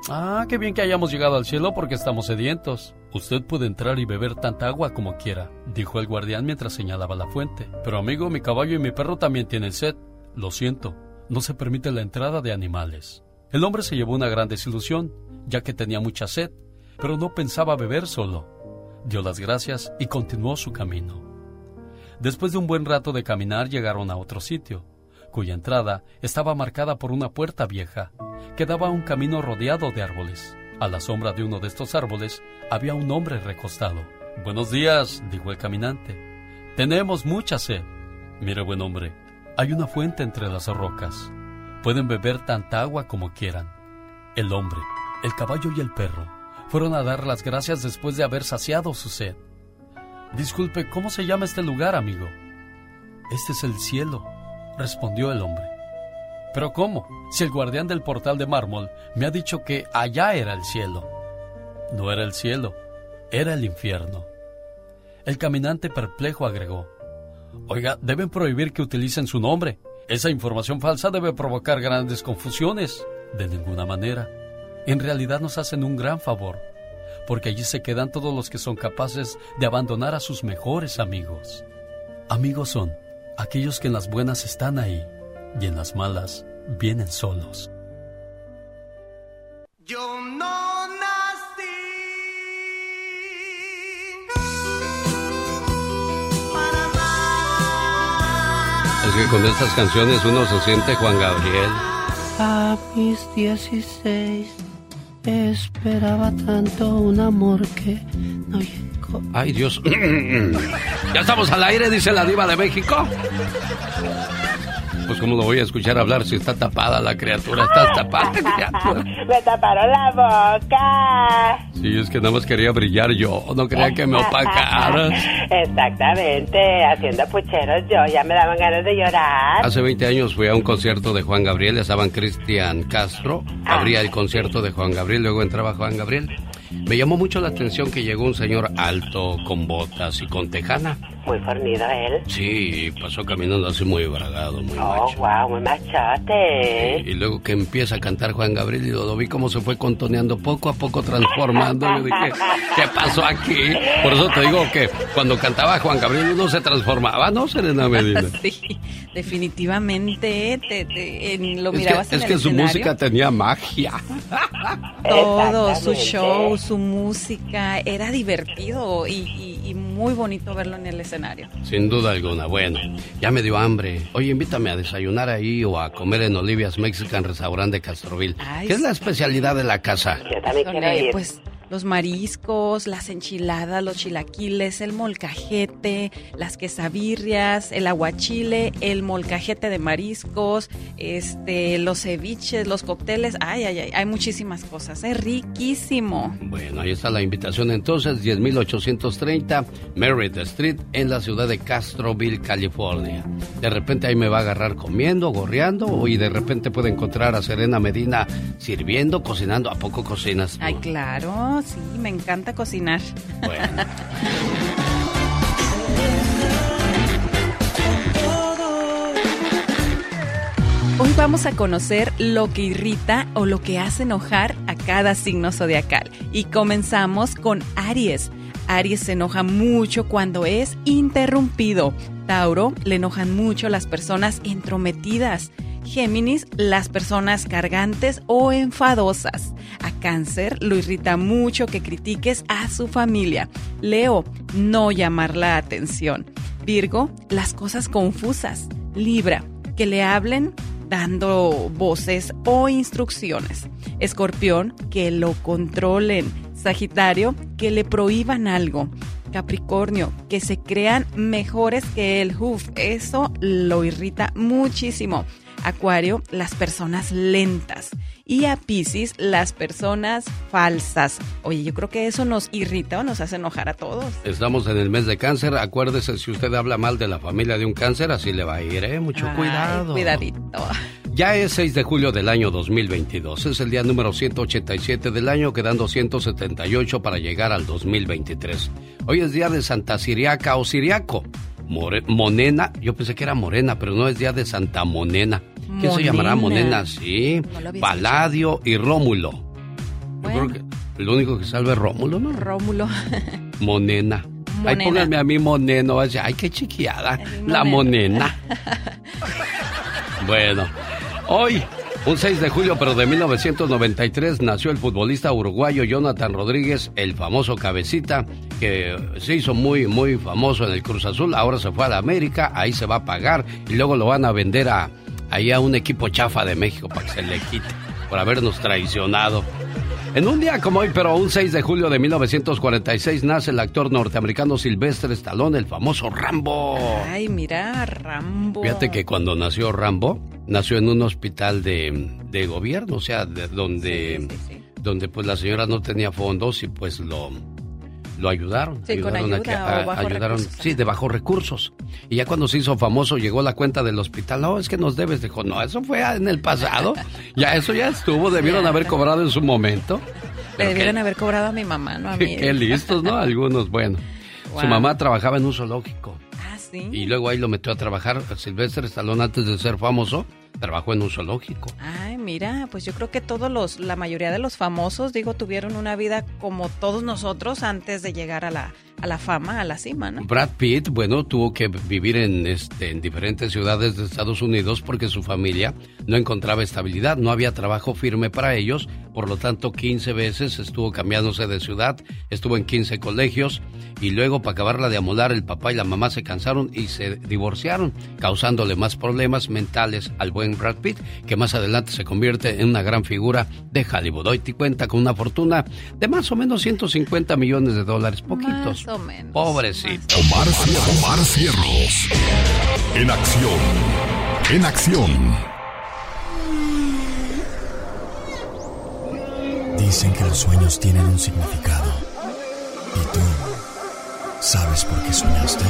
Ah, qué bien que hayamos llegado al cielo porque estamos sedientos. Usted puede entrar y beber tanta agua como quiera, dijo el guardián mientras señalaba la fuente. Pero amigo, mi caballo y mi perro también tienen sed. Lo siento, no se permite la entrada de animales. El hombre se llevó una gran desilusión, ya que tenía mucha sed, pero no pensaba beber solo. Dio las gracias y continuó su camino. Después de un buen rato de caminar llegaron a otro sitio, cuya entrada estaba marcada por una puerta vieja, que daba a un camino rodeado de árboles. A la sombra de uno de estos árboles había un hombre recostado. Buenos días, dijo el caminante. Tenemos mucha sed. Mire, buen hombre, hay una fuente entre las rocas. Pueden beber tanta agua como quieran. El hombre, el caballo y el perro fueron a dar las gracias después de haber saciado su sed. Disculpe, ¿cómo se llama este lugar, amigo? Este es el cielo, respondió el hombre. Pero ¿cómo? Si el guardián del portal de mármol me ha dicho que allá era el cielo. No era el cielo, era el infierno. El caminante perplejo agregó, Oiga, deben prohibir que utilicen su nombre. Esa información falsa debe provocar grandes confusiones. De ninguna manera. En realidad nos hacen un gran favor, porque allí se quedan todos los que son capaces de abandonar a sus mejores amigos. Amigos son aquellos que en las buenas están ahí y en las malas vienen solos. Yo no nací. Es que con estas canciones uno se siente Juan Gabriel. A mis 16 esperaba tanto un amor que no llegó. Ay, Dios. ya estamos al aire, dice la diva de México. Pues cómo lo voy a escuchar hablar si está tapada la criatura, está tapada la criatura. Me taparon la boca. Sí, es que nada más quería brillar yo, no quería que me opacaras. Exactamente, haciendo pucheros yo, ya me daban ganas de llorar. Hace 20 años fui a un concierto de Juan Gabriel, estaban Cristian Castro, abría el concierto de Juan Gabriel, luego entraba Juan Gabriel. Me llamó mucho la atención que llegó un señor alto, con botas y con tejana. Muy fornido él. Sí, pasó caminando así muy bragado, muy Oh, macho. wow, muy machote. Y luego que empieza a cantar Juan Gabriel y lo vi cómo se fue contoneando poco a poco transformando. Yo dije, ¿qué pasó aquí? Por eso te digo que cuando cantaba Juan Gabriel uno se transformaba, ¿no, Serena Medina? Sí, definitivamente te- te- en- lo Es mirabas que, en es el que su música tenía magia. Todo, su show, su música, era divertido y, y- y muy bonito verlo en el escenario. Sin duda alguna. Bueno, ya me dio hambre. Oye, invítame a desayunar ahí o a comer en Olivia's Mexican Restaurant de Castroville. Ay, ¿Qué es la especialidad de la casa? Yo también quiero ir. pues los mariscos, las enchiladas, los chilaquiles, el molcajete, las quesabirrias, el aguachile, el molcajete de mariscos, este, los ceviches, los cócteles, ay, ay, ay, hay muchísimas cosas, es riquísimo. Bueno, ahí está la invitación entonces, 10.830 Merritt Street en la ciudad de Castroville, California. De repente ahí me va a agarrar comiendo, gorreando y de repente puede encontrar a Serena Medina sirviendo, cocinando. ¿A poco cocinas tú? Ay, claro, sí, me encanta cocinar. Bueno. Hoy vamos a conocer lo que irrita o lo que hace enojar a cada signo zodiacal. Y comenzamos con Aries. Aries se enoja mucho cuando es interrumpido. Tauro le enojan mucho las personas entrometidas. Géminis, las personas cargantes o enfadosas. A Cáncer lo irrita mucho que critiques a su familia. Leo, no llamar la atención. Virgo, las cosas confusas. Libra, que le hablen dando voces o instrucciones. Escorpión, que lo controlen. Sagitario, que le prohíban algo. Capricornio, que se crean mejores que él. Uf, eso lo irrita muchísimo. Acuario, las personas lentas. Y a Pisces, las personas falsas. Oye, yo creo que eso nos irrita o nos hace enojar a todos. Estamos en el mes de cáncer. Acuérdese, si usted habla mal de la familia de un cáncer, así le va a ir, ¿eh? Mucho cuidado. Cuidadito. Ya es 6 de julio del año 2022. Es el día número 187 del año, quedando 178 para llegar al 2023. Hoy es día de Santa Siriaca o Siriaco. Monena, yo pensé que era Morena, pero no es día de Santa Monena. ¿Qué se llamará Monena? Sí. Paladio y Rómulo. Yo creo que lo único que salve es Rómulo, ¿no? Rómulo. Monena. Ahí pónganme a mí Moneno. Ay, qué chiquiada. La Monena. bueno, hoy un 6 de julio, pero de 1993, nació el futbolista uruguayo Jonathan Rodríguez, el famoso cabecita, que se hizo muy, muy famoso en el Cruz Azul. Ahora se fue a la América, ahí se va a pagar y luego lo van a vender a, ahí a un equipo chafa de México para que se le quite por habernos traicionado. En un día como hoy, pero un 6 de julio de 1946, nace el actor norteamericano Sylvester Stallone, el famoso Rambo. Ay, mira, Rambo. Fíjate que cuando nació Rambo, nació en un hospital de, gobierno, o sea, de, donde, donde pues la señora no tenía fondos y pues lo, lo ayudaron. Sí, ayudaron con ayuda, a, ayudaron, sí, de bajos recursos. Y ya cuando se hizo famoso llegó la cuenta del hospital. No, es que nos debes. Dijo, no, eso fue en el pasado. ya eso ya estuvo. Debieron haber cobrado en su momento. Le debieron haber cobrado a mi mamá, no a mí. Qué, listos, ¿no? Algunos, bueno. Su mamá trabajaba en un zoológico. Ah, sí. Y luego ahí lo metió a trabajar. Silvestre Stallone antes de ser famoso trabajó en un zoológico. Ay, mira, pues yo creo que todos los, la mayoría de los famosos, digo, tuvieron una vida como todos nosotros antes de llegar a la, a la fama, a la cima, ¿no? Brad Pitt, bueno, tuvo que vivir en, este, en diferentes ciudades de Estados Unidos porque su familia no encontraba estabilidad, no había trabajo firme para ellos, por lo tanto 15 veces estuvo cambiándose de ciudad, estuvo en 15 colegios y luego para acabarla de amolar el papá y la mamá se cansaron y se divorciaron, causándole más problemas mentales al buen Brad Pitt, que más adelante se convierte en una gran figura de Hollywood. Hoy te cuenta con una fortuna de más o menos 150 millones de dólares, poquitos. Pobrecito. Omar, Omar Cierros. En acción. En acción. Dicen que los sueños tienen un significado. ¿Y tú sabes por qué soñaste?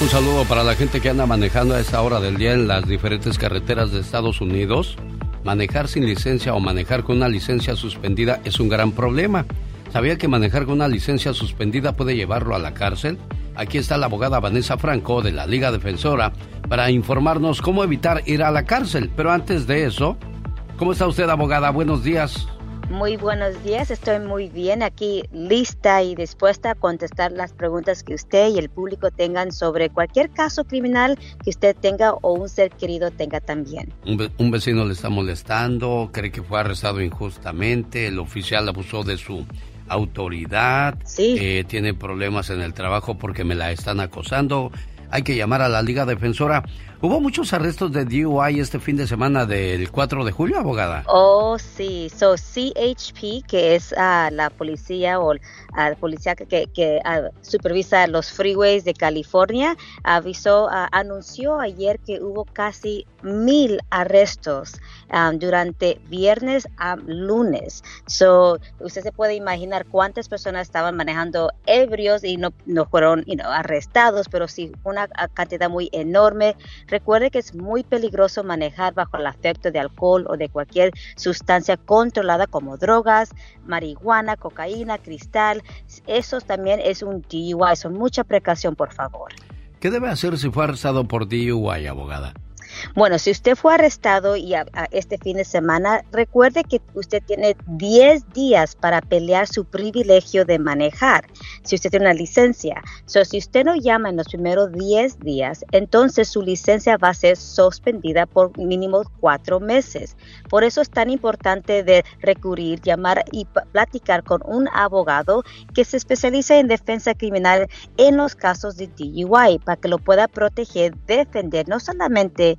Un saludo para la gente que anda manejando a esta hora del día en las diferentes carreteras de Estados Unidos. Manejar sin licencia o manejar con una licencia suspendida es un gran problema. ¿Sabía que manejar con una licencia suspendida puede llevarlo a la cárcel? Aquí está la abogada Vanessa Franco de la Liga Defensora para informarnos cómo evitar ir a la cárcel. Pero antes de eso, ¿cómo está usted, abogada? Buenos días. Muy buenos días, estoy muy bien aquí, lista y dispuesta a contestar las preguntas que usted y el público tengan sobre cualquier caso criminal que usted tenga o un ser querido tenga también. Un, vecino le está molestando, cree que fue arrestado injustamente, el oficial abusó de su autoridad, sí. Eh, tiene problemas en el trabajo porque me la están acosando, hay que llamar a la Liga Defensora. Hubo muchos arrestos de DUI este fin de semana del 4 de julio, abogada. Oh, sí. So, CHP, que es uh, la policía o la policía que, que uh, supervisa los freeways de California, avisó, anunció ayer que hubo casi mil arrestos um, durante viernes a lunes. So, usted se puede imaginar cuántas personas estaban manejando ebrios y no, fueron arrestados, pero sí una cantidad muy enorme. Recuerde que es muy peligroso manejar bajo el afecto de alcohol o de cualquier sustancia controlada como drogas, marihuana, cocaína, cristal. Eso también es un DUI. Son mucha precaución, por favor. ¿Qué debe hacer si fue arrestado por DUI, abogada? Bueno, si usted fue arrestado y este fin de semana, recuerde que usted tiene 10 días para pelear su privilegio de manejar. Si usted tiene una licencia, so, si usted no llama en los primeros 10 días, entonces su licencia va a ser suspendida por mínimo cuatro meses. Por eso es tan importante de recurrir, llamar y platicar con un abogado que se especializa en defensa criminal en los casos de DUI para que lo pueda proteger, defender no solamente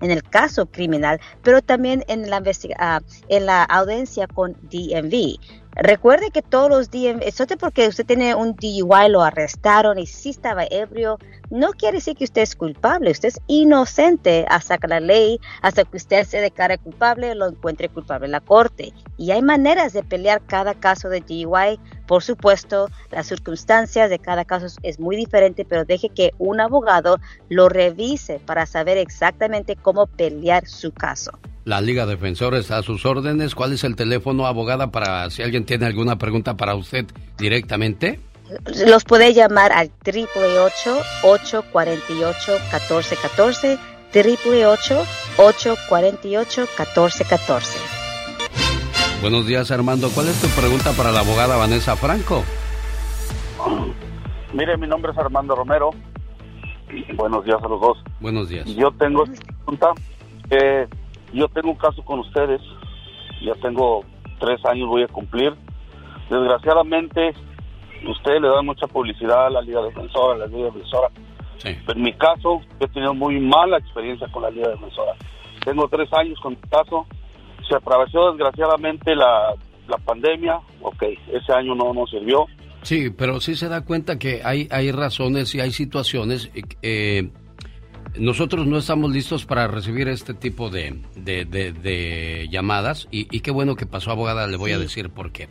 en el caso criminal, pero también en la, uh, en la audiencia con DMV. Recuerde que todos los días, eso es porque usted tiene un DUI, lo arrestaron y sí estaba ebrio, no quiere decir que usted es culpable, usted es inocente hasta que la ley, hasta que usted se declare culpable, lo encuentre culpable en la corte. Y hay maneras de pelear cada caso de DUI. Por supuesto, las circunstancias de cada caso es muy diferente, pero deje que un abogado lo revise para saber exactamente cómo pelear su caso. La Liga Defensora está a sus órdenes. ¿Cuál es el teléfono, abogada, para si alguien tiene alguna pregunta para usted directamente? Los puede llamar al 888-848-1414, 888-848-1414. Buenos días, Armando. ¿Cuál es tu pregunta para la abogada Vanessa Franco? Mire, mi nombre es Armando Romero. Buenos días a los dos. Buenos días. Yo tengo esta pregunta. Eh, yo tengo un caso con ustedes. Ya tengo tres años, voy a cumplir. Desgraciadamente, ustedes le dan mucha publicidad a la Liga Defensora, a la Liga Defensora. en mi caso, he tenido muy mala experiencia con la Liga Defensora. Tengo tres años con mi caso. Se atravesó desgraciadamente la, la pandemia. Ok, ese año no nos sirvió. Sí, pero sí se da cuenta que hay, hay razones y hay situaciones. Eh, nosotros no estamos listos para recibir este tipo de, de, llamadas y, qué bueno que pasó abogada, le voy a decir por qué.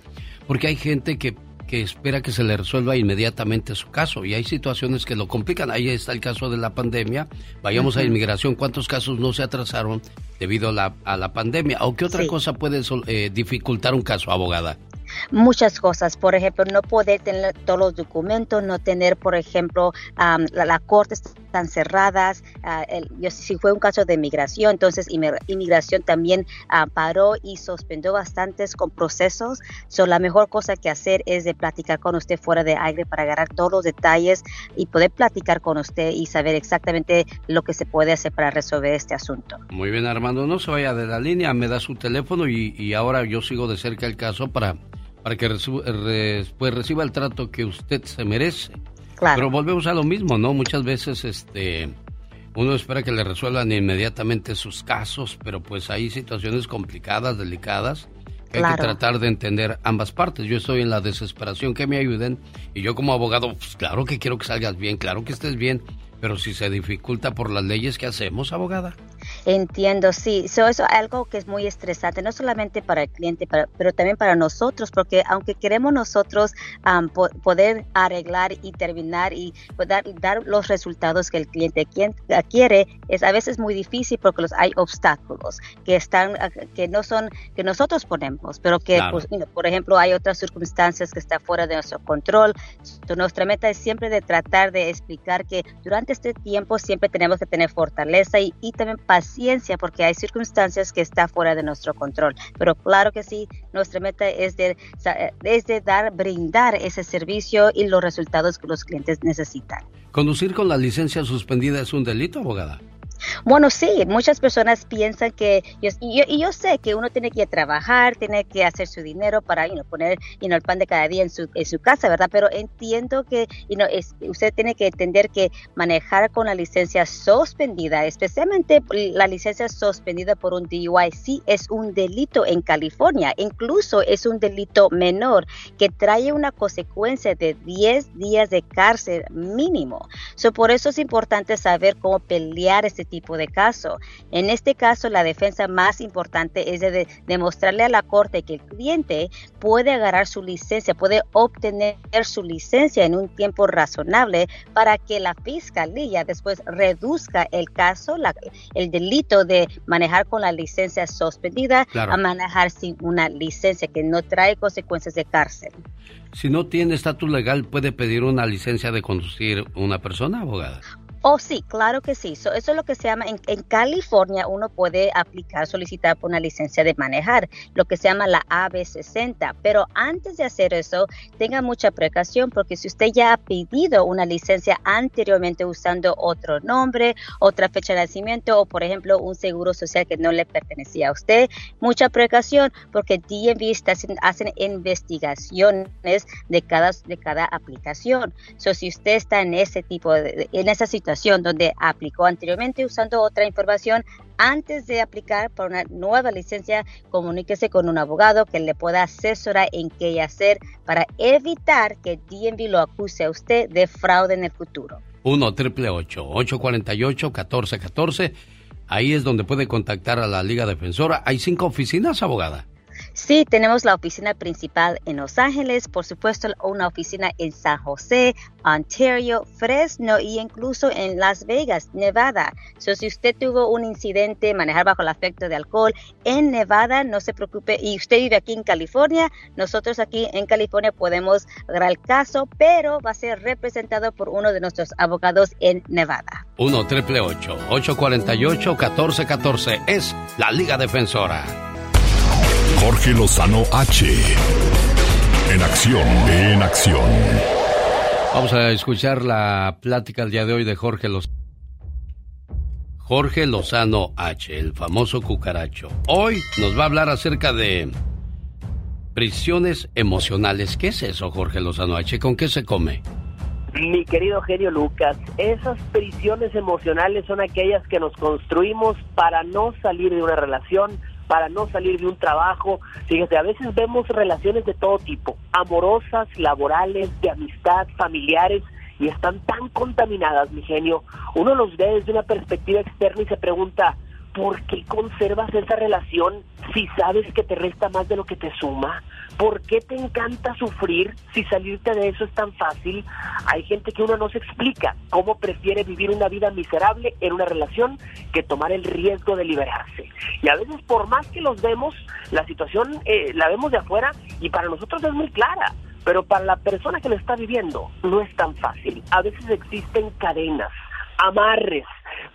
Porque hay gente que, que, espera que se le resuelva inmediatamente su caso y hay situaciones que lo complican. Ahí está el caso de la pandemia. Vayamos a inmigración. ¿Cuántos casos no se atrasaron debido a la, a la pandemia? ¿O qué otra cosa puede eh, dificultar un caso, abogada? Muchas cosas. Por ejemplo, no poder tener todos los documentos, no tener, por ejemplo, la, corte están cerradas. Ah, yo, si fue un caso de inmigración, entonces inmigración también ah, paró y suspendió bastantes con procesos. So, la mejor cosa que hacer es de platicar con usted fuera de aire para agarrar todos los detalles y poder platicar con usted y saber exactamente lo que se puede hacer para resolver este asunto. Muy bien, Armando, no se vaya de la línea, me da su teléfono y ahora yo sigo de cerca el caso para para que pues, reciba el trato que usted se merece. Pero volvemos a lo mismo, ¿no? Muchas veces este uno espera que le resuelvan inmediatamente sus casos, pero pues hay situaciones complicadas, delicadas, que hay que tratar de entender ambas partes. Yo estoy en la desesperación que me ayuden y yo como abogado, pues claro que quiero que salgas bien, claro que estés bien, pero si se dificulta por las leyes que hacemos, abogada. Entiendo, sí. eso es algo que es muy estresante, no solamente para el cliente, pero también para nosotros, porque aunque queremos nosotros poder arreglar y terminar y dar, dar, los resultados que el cliente quiere, es a veces muy difícil porque los, hay obstáculos que están, que no son, que nosotros ponemos, pero que, pues, por ejemplo, hay otras circunstancias que están fuera de nuestro control. nuestra meta es siempre de tratar de explicar que durante este tiempo siempre tenemos que tener fortaleza y, y también paciencia porque hay circunstancias que están fuera de nuestro control. Pero claro que sí, nuestra meta es de, es de dar, brindar ese servicio y los resultados que los clientes necesitan. ¿Conducir con la licencia suspendida es un delito, abogada? Bueno, sí, muchas personas piensan que, y yo, sé que uno tiene que trabajar, tiene que hacer su dinero para poner el pan de cada día en su, casa, ¿verdad? Pero entiendo que es, usted tiene que entender que manejar con la licencia suspendida, especialmente la licencia suspendida por un DUI, sí es un delito en California, incluso es un delito menor que trae una consecuencia de 10 días de cárcel mínimo. So, por eso es importante saber cómo pelear este tipo de caso. En este caso, la defensa más importante es de demostrarle a la corte que el cliente puede agarrar su licencia, puede obtener su licencia en un tiempo razonable para que la fiscalía después reduzca el caso, el delito de manejar con la licencia suspendida a manejar sin una licencia que no trae consecuencias de cárcel. Si no tiene estatus legal, ¿puede pedir una licencia de conducir una persona, abogada? Oh, sí, claro que sí. eso es lo que se llama, en, California uno puede aplicar, solicitar por una licencia de manejar, lo que se llama la AB60. Pero antes de hacer eso, tenga mucha precaución porque si usted ya ha pedido una licencia anteriormente usando otro nombre, otra fecha de nacimiento o, por ejemplo, un seguro social que no le pertenecía a usted, mucha precaución porque DMV está, hacen investigaciones de cada, de cada aplicación. So, si usted está en ese tipo de, en esa situación, donde aplicó anteriormente usando otra información antes de aplicar por una nueva licencia, comuníquese con un abogado que le pueda asesorar en qué hacer para evitar que DNB lo acuse a usted de fraude en el futuro. 1 triple 848 1414 Ahí es donde puede contactar a la Liga Defensora. Hay cinco oficinas, abogada. Sí, tenemos la oficina principal en Los Ángeles, por supuesto una oficina en San José, Ontario, Fresno y incluso en Las Vegas, Nevada. So, si usted tuvo un incidente, manejar bajo el efecto de alcohol en Nevada, no se preocupe. Y usted vive aquí en California, nosotros aquí en California podemos agarrar el caso, pero va a ser representado por uno de nuestros abogados en Nevada. 1 triple 848 1414 es la Liga Defensora. Jorge Lozano H. En acción, en acción. Vamos a escuchar la plática el día de hoy de Jorge Lozano. Jorge Lozano H, el famoso cucaracho. Hoy nos va a hablar acerca de prisiones emocionales. ¿Qué es eso, Jorge Lozano H? ¿Con qué se come? Mi querido genio Lucas, esas prisiones emocionales son aquellas que nos construimos para no salir de una relación, para no salir de un trabajo. Fíjate, a veces vemos relaciones de todo tipo, amorosas, laborales, de amistad, familiares, y están tan contaminadas, mi genio. Uno los ve desde una perspectiva externa y se pregunta, ¿por qué conservas esa relación si sabes que te resta más de lo que te suma? ¿Por qué te encanta sufrir si salirte de eso es tan fácil? Hay gente que uno no se explica cómo prefiere vivir una vida miserable en una relación que tomar el riesgo de liberarse. Y a veces por más que los vemos, la situación eh, la vemos de afuera y para nosotros es muy clara. Pero para la persona que lo está viviendo no es tan fácil. A veces existen cadenas, amarres,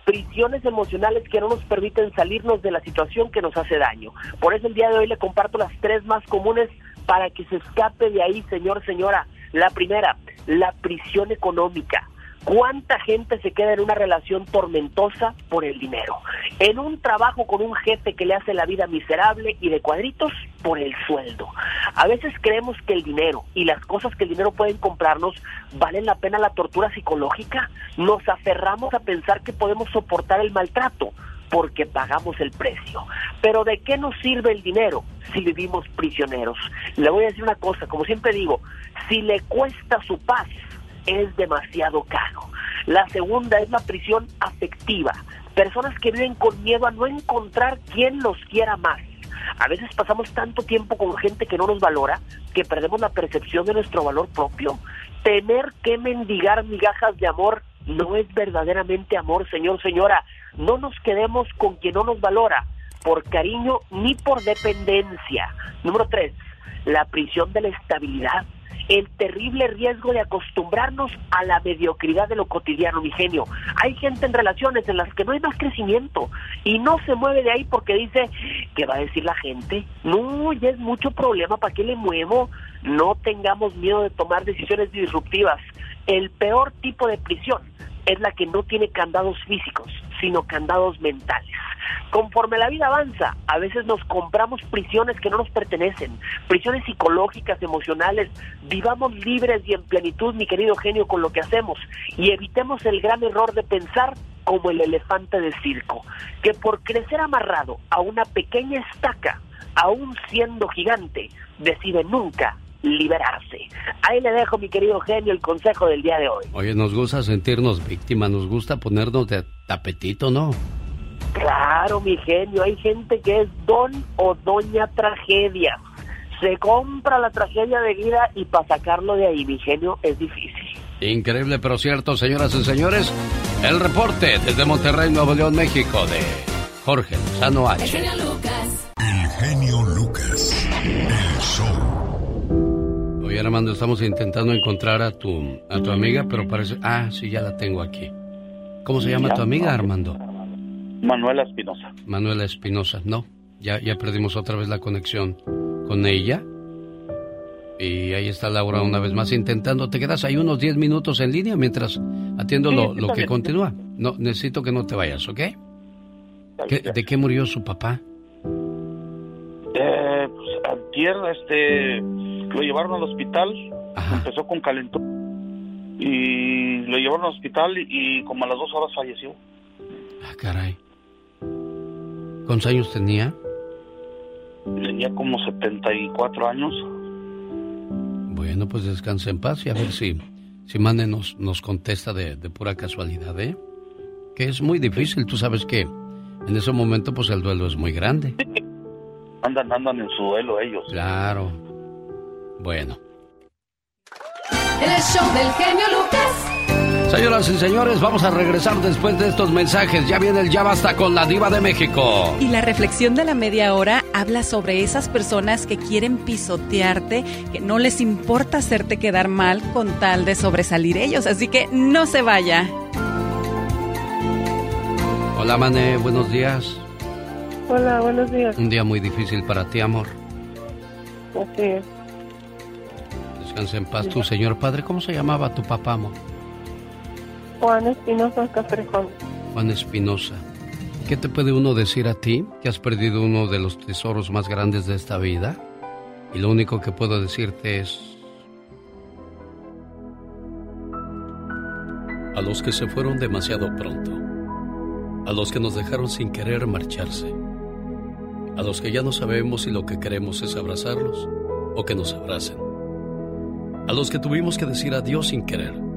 prisiones emocionales que no nos permiten salirnos de la situación que nos hace daño. Por eso el día de hoy le comparto las tres más comunes para que se escape de ahí, señor, señora. La primera, la prisión económica. ¿Cuánta gente se queda en una relación tormentosa por el dinero? En un trabajo con un jefe que le hace la vida miserable y de cuadritos por el sueldo. A veces creemos que el dinero y las cosas que el dinero pueden comprarnos valen la pena la tortura psicológica. Nos aferramos a pensar que podemos soportar el maltrato porque pagamos el precio. Pero ¿de qué nos sirve el dinero si vivimos prisioneros? Le voy a decir una cosa, como siempre digo, si le cuesta su paz, es demasiado caro. La segunda es la prisión afectiva. Personas que viven con miedo a no encontrar quien los quiera más. A veces pasamos tanto tiempo con gente que no nos valora que perdemos la percepción de nuestro valor propio. Tener que mendigar migajas de amor no es verdaderamente amor, señor, señora. No nos quedemos con quien no nos valora por cariño ni por dependencia. Número tres, la prisión de la estabilidad el terrible riesgo de acostumbrarnos a la mediocridad de lo cotidiano, mi genio. Hay gente en relaciones en las que no hay más crecimiento y no se mueve de ahí porque dice, ¿qué va a decir la gente? No, ya es mucho problema, ¿para qué le muevo? No tengamos miedo de tomar decisiones disruptivas. El peor tipo de prisión es la que no tiene candados físicos, sino candados mentales. Conforme la vida avanza, a veces nos compramos prisiones que no nos pertenecen, prisiones psicológicas, emocionales. Vivamos libres y en plenitud, mi querido genio, con lo que hacemos y evitemos el gran error de pensar como el elefante de circo, que por crecer amarrado a una pequeña estaca, aún siendo gigante, decide nunca liberarse. Ahí le dejo, mi querido genio, el consejo del día de hoy. Oye, nos gusta sentirnos víctimas, nos gusta ponernos de tapetito, ¿no? Claro, mi genio, hay gente que es don o doña tragedia. Se compra la tragedia de vida y para sacarlo de ahí, mi genio, es difícil. Increíble, pero cierto, señoras y señores. El reporte desde Monterrey, Nuevo León, México, de Jorge Lozano H. El genio Lucas. El genio Lucas. El show. Oye, Armando, estamos intentando encontrar a tu, a tu amiga, pero parece... Ah, sí, ya la tengo aquí. ¿Cómo se llama tu amiga, Armando? Manuela Espinosa. Manuela Espinosa, no. Ya, ya perdimos otra vez la conexión con ella. Y ahí está Laura una vez más intentando. Te quedas ahí unos 10 minutos en línea mientras atiendo lo, lo, que continúa. No, necesito que no te vayas, ¿ok? ¿De qué murió su papá? Eh, pues, este, lo llevaron al hospital. Empezó con calentón y lo llevaron al hospital y, como a las dos horas falleció. Ah, caray. ¿Cuántos años tenía? Tenía como 74 años. Bueno, pues descanse en paz y a ver si, si Mane nos, nos contesta de, de pura casualidad, ¿eh? Que es muy difícil, tú sabes que en ese momento pues el duelo es muy grande. Andan, andan en su duelo ellos. Claro. Bueno. El show del genio Lucas. Señoras y señores, vamos a regresar después de estos mensajes. Ya viene el Ya Basta con la Diva de México. Y la reflexión de la media hora habla sobre esas personas que quieren pisotearte, que no les importa hacerte quedar mal con tal de sobresalir ellos. Así que no se vaya. Hola, Mane, buenos días. Hola, buenos días. Un día muy difícil para ti, amor. Así es. Descansa en paz, tu señor padre. ¿Cómo se llamaba tu papá, amor? Juan Espinosa Castrejón. Juan Espinosa. ¿Qué te puede uno decir a ti que has perdido uno de los tesoros más grandes de esta vida? Y lo único que puedo decirte es... A los que se fueron demasiado pronto. A los que nos dejaron sin querer marcharse. A los que ya no sabemos si lo que queremos es abrazarlos o que nos abracen. A los que tuvimos que decir adiós sin querer.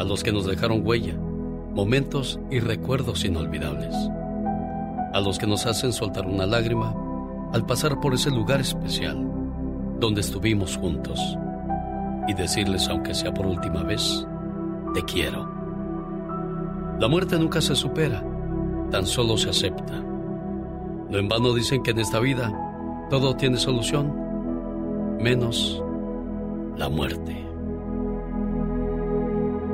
A los que nos dejaron huella, momentos y recuerdos inolvidables. A los que nos hacen soltar una lágrima al pasar por ese lugar especial donde estuvimos juntos y decirles, aunque sea por última vez, te quiero. La muerte nunca se supera, tan solo se acepta. No en vano dicen que en esta vida todo tiene solución, menos la muerte.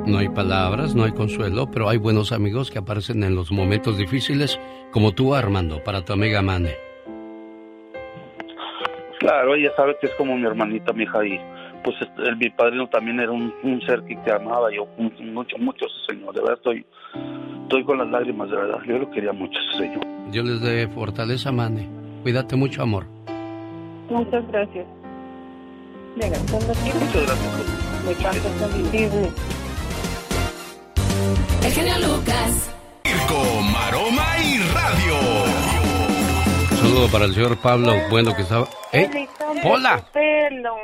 No hay palabras, no hay consuelo, pero hay buenos amigos que aparecen en los momentos difíciles, como tú, Armando, para tu amiga Mane. Claro, ella sabe que es como mi hermanita, mi hija, y pues este, el, mi padrino también era un, un ser que te amaba, yo mucho, mucho ese señor, de verdad estoy, estoy con las lágrimas, de verdad, yo lo quería mucho ese señor. Dios les dé fortaleza, Mane. Cuídate mucho, amor. Muchas gracias. Venga, Muchas gracias. Me encanta. El genio Lucas. Circo, maroma y radio. Un saludo para el señor Pablo, bueno que estaba... ¿Eh? ¡Hola! Pelo.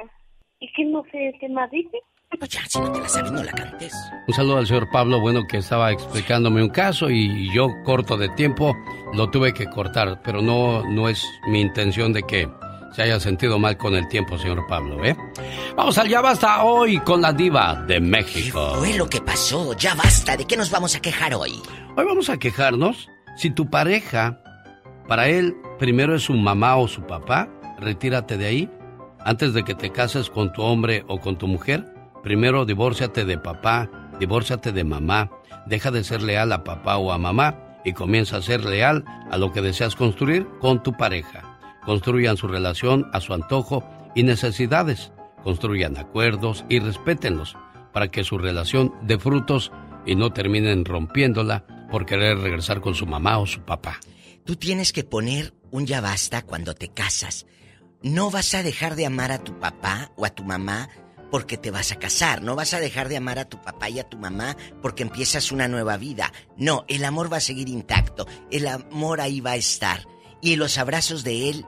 ¿Y qué no sé qué más dice? Pues ya, si no te la sabes, no la cantes. Un saludo al señor Pablo, bueno, que estaba explicándome un caso y yo corto de tiempo lo tuve que cortar, pero no, no es mi intención de que se haya sentido mal con el tiempo, señor Pablo, ¿eh? Vamos al Ya Basta hoy con la diva de México. Fue lo que pasó, ya basta. ¿De qué nos vamos a quejar hoy? Hoy vamos a quejarnos si tu pareja, para él, primero es su mamá o su papá, retírate de ahí. Antes de que te cases con tu hombre o con tu mujer, primero divórciate de papá, divórciate de mamá, deja de ser leal a papá o a mamá y comienza a ser leal a lo que deseas construir con tu pareja. Construyan su relación a su antojo y necesidades. Construyan acuerdos y respétenlos para que su relación dé frutos y no terminen rompiéndola por querer regresar con su mamá o su papá. Tú tienes que poner un ya basta cuando te casas. No vas a dejar de amar a tu papá o a tu mamá porque te vas a casar. No vas a dejar de amar a tu papá y a tu mamá porque empiezas una nueva vida. No, el amor va a seguir intacto. El amor ahí va a estar. Y los abrazos de él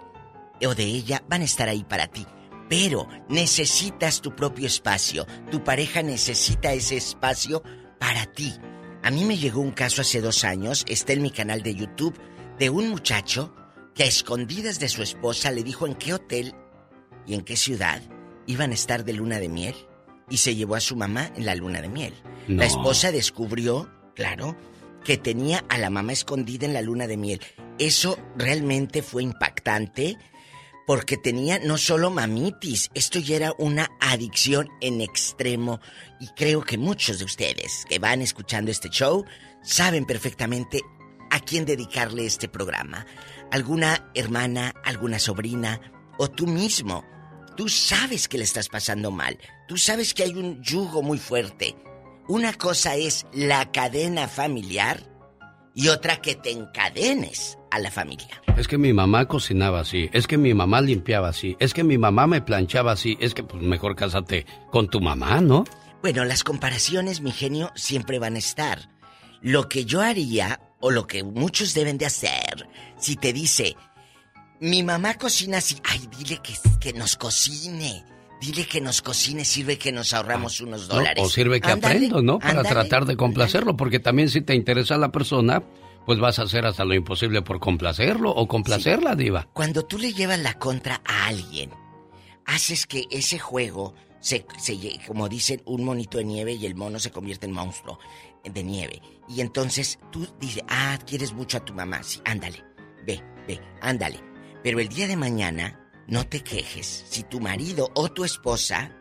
o de ella van a estar ahí para ti. Pero necesitas tu propio espacio. Tu pareja necesita ese espacio para ti. A mí me llegó un caso hace dos años, está en mi canal de YouTube, de un muchacho que a escondidas de su esposa le dijo en qué hotel y en qué ciudad iban a estar de luna de miel y se llevó a su mamá en la luna de miel. No. La esposa descubrió, claro, que tenía a la mamá escondida en la luna de miel. Eso realmente fue impactante porque tenía no solo mamitis, esto ya era una adicción en extremo y creo que muchos de ustedes que van escuchando este show saben perfectamente a quién dedicarle este programa. Alguna hermana, alguna sobrina o tú mismo. Tú sabes que le estás pasando mal. Tú sabes que hay un yugo muy fuerte. Una cosa es la cadena familiar y otra que te encadenes a la familia. Es que mi mamá cocinaba así, es que mi mamá limpiaba así, es que mi mamá me planchaba así, es que pues mejor cásate con tu mamá, ¿no? Bueno, las comparaciones, mi genio, siempre van a estar. Lo que yo haría, o lo que muchos deben de hacer, si te dice, mi mamá cocina así, ay, dile que, que nos cocine. Dile que nos cocine, sirve que nos ahorramos unos dólares. o sirve que aprendo, ¿no? Para tratar de complacerlo, porque también si te interesa la persona, pues vas a hacer hasta lo imposible por complacerlo o complacerla, diva. Cuando tú le llevas la contra a alguien, haces que ese juego se, como dicen, un monito de nieve y el mono se convierte en monstruo de nieve. Y entonces tú dices, ah, quieres mucho a tu mamá, sí, ándale, ve, ve, ándale. Pero el día de mañana, no te quejes si tu marido o tu esposa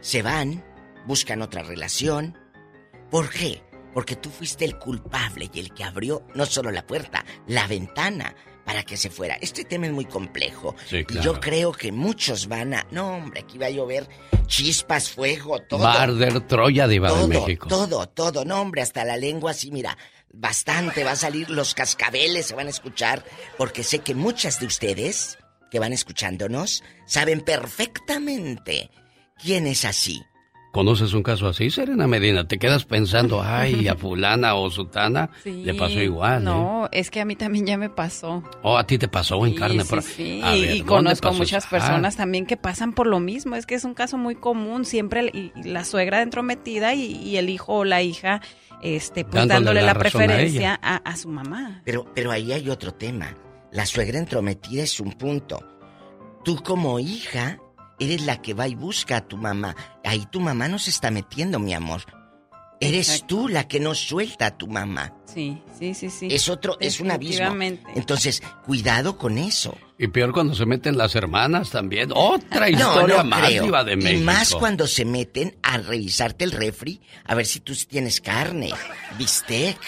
se van, buscan otra relación. ¿Por qué? Porque tú fuiste el culpable y el que abrió no solo la puerta, la ventana para que se fuera. Este tema es muy complejo. Y yo creo que muchos van a. No, hombre, aquí va a llover chispas, fuego, todo. Barder, Troya, Diva de México. Todo, todo. No, hombre, hasta la lengua así, mira. Bastante va a salir, los cascabeles se van a escuchar, porque sé que muchas de ustedes que van escuchándonos saben perfectamente quién es así. ¿Conoces un caso así, Serena Medina? Te quedas pensando, ay, a fulana o sutana le pasó igual. No, es que a mí también ya me pasó. Oh, a ti te pasó en carne. Sí, sí. y conozco muchas personas también que pasan por lo mismo. Es que es un caso muy común. Siempre la suegra entrometida y, y el hijo o la hija este, pues dándole, la, preferencia a, su mamá. Pero, pero ahí hay otro tema. La suegra entrometida es un punto. Tú como hija eres la que va y busca a tu mamá. Ahí tu mamá no se está metiendo, mi amor. Eres tú la que no suelta a tu mamá. Sí, sí, sí, sí. Es otro, es un abismo. Entonces, cuidado con eso. Y peor cuando se meten las hermanas también. Otra historia más de México. Y más cuando se meten a revisarte el refri a ver si tú tienes carne, bistec,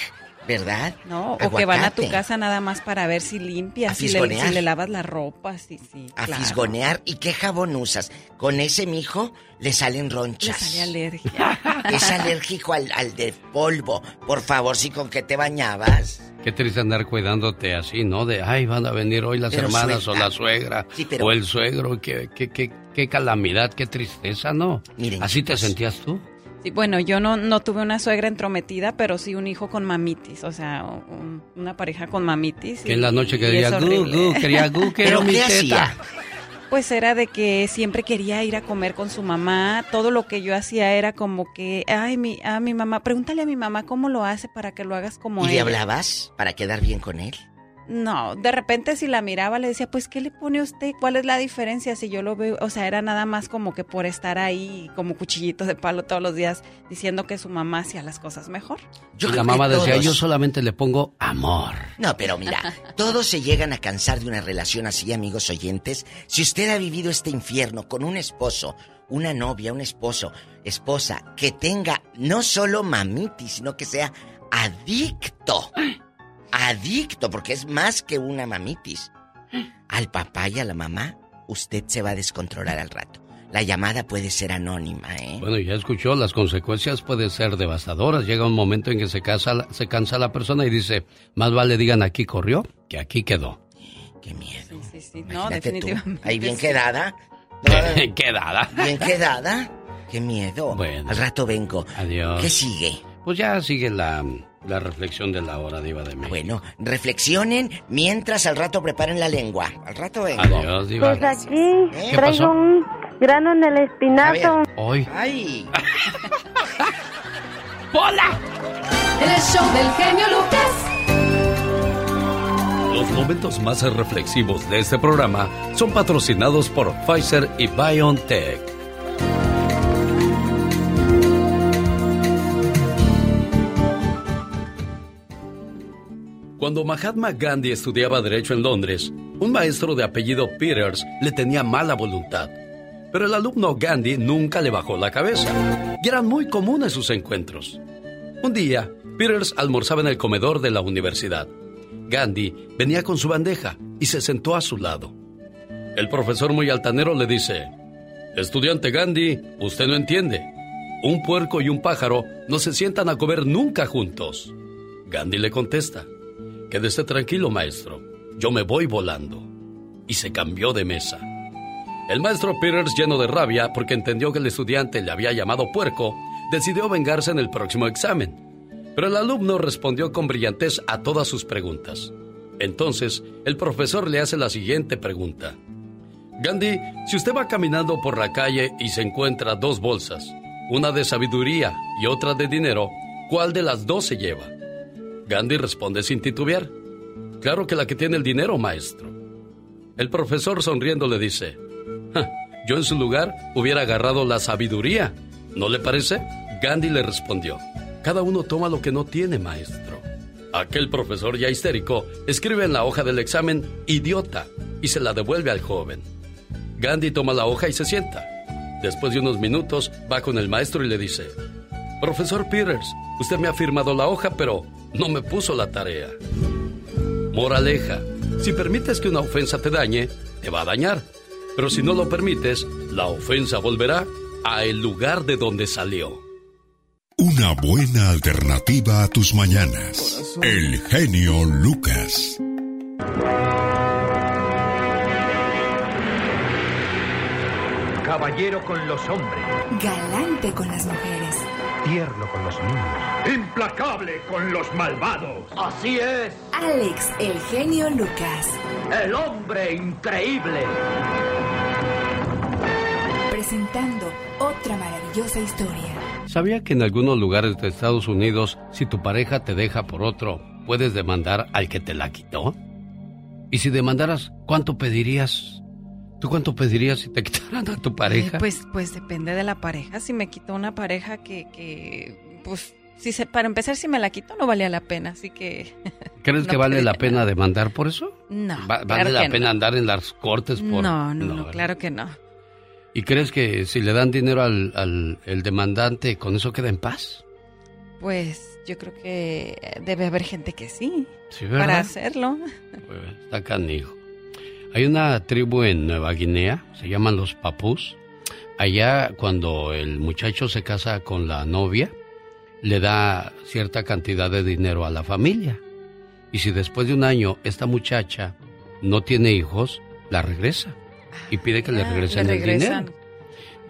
¿verdad? No, o que van a tu casa nada más para ver si limpias, si le, si le, lavas la ropa, sí, sí. A fisgonear. ¿Y qué jabón usas? Con ese mijo le salen ronchas. Le sale alergia. es alérgico al, de polvo. Por favor, si con qué te bañabas. Qué triste andar cuidándote así, ¿no? De, ay, van a venir hoy las hermanas o la suegra o el suegro. Qué, qué, qué, qué calamidad, qué tristeza, ¿no? Miren, ¿Así te sentías tú? Bueno, yo no, no tuve una suegra entrometida, pero sí un hijo con mamitis, o sea, una pareja con mamitis. Que en la noche quería gu, gu, quería gu, quiero mi teta. Pues era de que siempre quería ir a comer con su mamá. Todo lo que yo hacía era como que, ay, mi, a mi mamá, pregúntale a mi mamá cómo lo hace para que lo hagas como él. ¿Y le hablabas para quedar bien con él? No, de repente si la miraba le decía, pues, ¿qué le pone usted? ¿Cuál es la diferencia si yo lo veo? O sea, era nada más como que por estar ahí como cuchillito de palo todos los días diciendo que su mamá hacía las cosas mejor. y la mamá decía, yo solamente le pongo amor. No, pero mira, todos se llegan a cansar de una relación así, amigos oyentes. Si usted ha vivido este infierno con un esposo, una novia, un esposo, esposa, que tenga no solo mamitis, sino que sea adicto adicto, porque es más que una mamitis, al papá y a la mamá, usted se va a descontrolar al rato. La llamada puede ser anónima, ¿eh? Bueno, ya escuchó, las consecuencias pueden ser devastadoras. Llega un momento en que se, casa, se cansa la persona y dice, más vale digan aquí corrió que aquí quedó. Qué miedo. Sí, sí, sí. No, definitivamente. Ahí bien quedada. Bien quedada. Bien quedada. Qué miedo. Bueno. Al rato vengo. Adiós. ¿Qué sigue? Pues ya sigue la la reflexión de la hora, Diva de México. Bueno, reflexionen mientras al rato preparen la lengua. Al rato vengo. Adiós, Diva. Pues aquí traigo un grano en el espinazo. Hoy. ¡Ay! ¡Hola! El show del genio Lucas. Los momentos más reflexivos de este programa son patrocinados por Pfizer y BioNTech. Cuando Mahatma Gandhi estudiaba Derecho en Londres, un maestro de apellido Peters le tenía mala voluntad. Pero el alumno Gandhi nunca le bajó la cabeza, y eran muy comunes sus encuentros. Un día, Peters almorzaba en el comedor de la universidad. Gandhi venía con su bandeja y se sentó a su lado. El profesor muy altanero le dice, Estudiante Gandhi, usted no entiende. Un puerco y un pájaro no se sientan a comer nunca juntos. Gandhi le contesta, Quédese tranquilo, maestro. Yo me voy volando. Y se cambió de mesa. El maestro Peters, lleno de rabia porque entendió que el estudiante le había llamado puerco, decidió vengarse en el próximo examen. Pero el alumno respondió con brillantez a todas sus preguntas. Entonces, el profesor le hace la siguiente pregunta. Gandhi, si usted va caminando por la calle y se encuentra dos bolsas, una de sabiduría y otra de dinero, ¿cuál de las dos se lleva? Gandhi responde sin titubear. Claro que la que tiene el dinero, maestro. El profesor sonriendo le dice, yo en su lugar hubiera agarrado la sabiduría. ¿No le parece? Gandhi le respondió, cada uno toma lo que no tiene, maestro. Aquel profesor ya histérico escribe en la hoja del examen idiota y se la devuelve al joven. Gandhi toma la hoja y se sienta. Después de unos minutos va con el maestro y le dice, Profesor Peters, usted me ha firmado la hoja, pero no me puso la tarea. Moraleja, si permites que una ofensa te dañe, te va a dañar. Pero si no lo permites, la ofensa volverá a el lugar de donde salió. Una buena alternativa a tus mañanas. El genio Lucas. Caballero con los hombres. Galante con las mujeres. Tierno con los niños. Implacable con los malvados. Así es. Alex, el genio Lucas. El hombre increíble. Presentando otra maravillosa historia. ¿Sabía que en algunos lugares de Estados Unidos, si tu pareja te deja por otro, puedes demandar al que te la quitó? Y si demandaras, ¿cuánto pedirías? ¿Tú cuánto pedirías si te quitaran a tu pareja? pues, pues depende de la pareja. Si me quitó una pareja que, que pues, si se, para empezar, si me la quitó, no valía la pena, así que... ¿Crees que vale la pena demandar por eso? No. ¿Vale la pena andar en las cortes por...? No, no, no, claro que no. ¿Y crees que si le dan dinero al, al el demandante, con eso queda en paz? Pues yo creo que debe haber gente que sí. Sí, ¿verdad? Para hacerlo. Pues, está canijo. Hay una tribu en Nueva Guinea, se llaman los papús. Allá cuando el muchacho se casa con la novia, le da cierta cantidad de dinero a la familia. Y si después de un año esta muchacha no tiene hijos, la regresa y pide que le Ah, regresen le el dinero.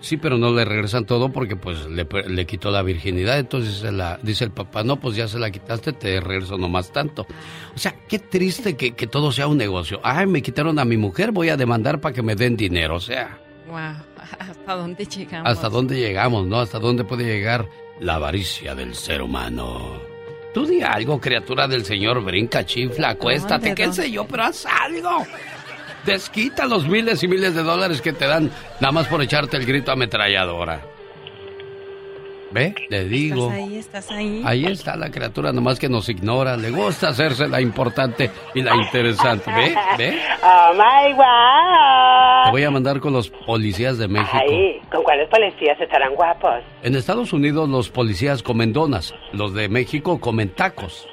Sí, pero no le regresan todo porque pues le, le quitó la virginidad. Entonces se la, dice el papá, no, pues ya se la quitaste, te regreso nomás tanto. O sea, qué triste que, que todo sea un negocio. Ay, me quitaron a mi mujer, voy a demandar para que me den dinero. O sea, Wow, ¿hasta dónde llegamos? ¿hasta dónde llegamos, no? ¿Hasta dónde puede llegar la avaricia del ser humano? Tú di algo, criatura del Señor, brinca, chifla, acuéstate, ¿Dónde, qué sé yo, pero haz algo. Desquita los miles y miles de dólares que te dan nada más por echarte el grito ametralladora. ¿Ve? Le digo. ¿Estás ahí? ¿Estás ahí? Ahí está la criatura, nomás que nos ignora. Le gusta hacerse la importante y la interesante. ¿Ve? ¿Ve? Oh my wow. Te voy a mandar con los policías de México. Ay, ¿con cuáles policías estarán guapos? En Estados Unidos los policías comen donas, los de México comen tacos.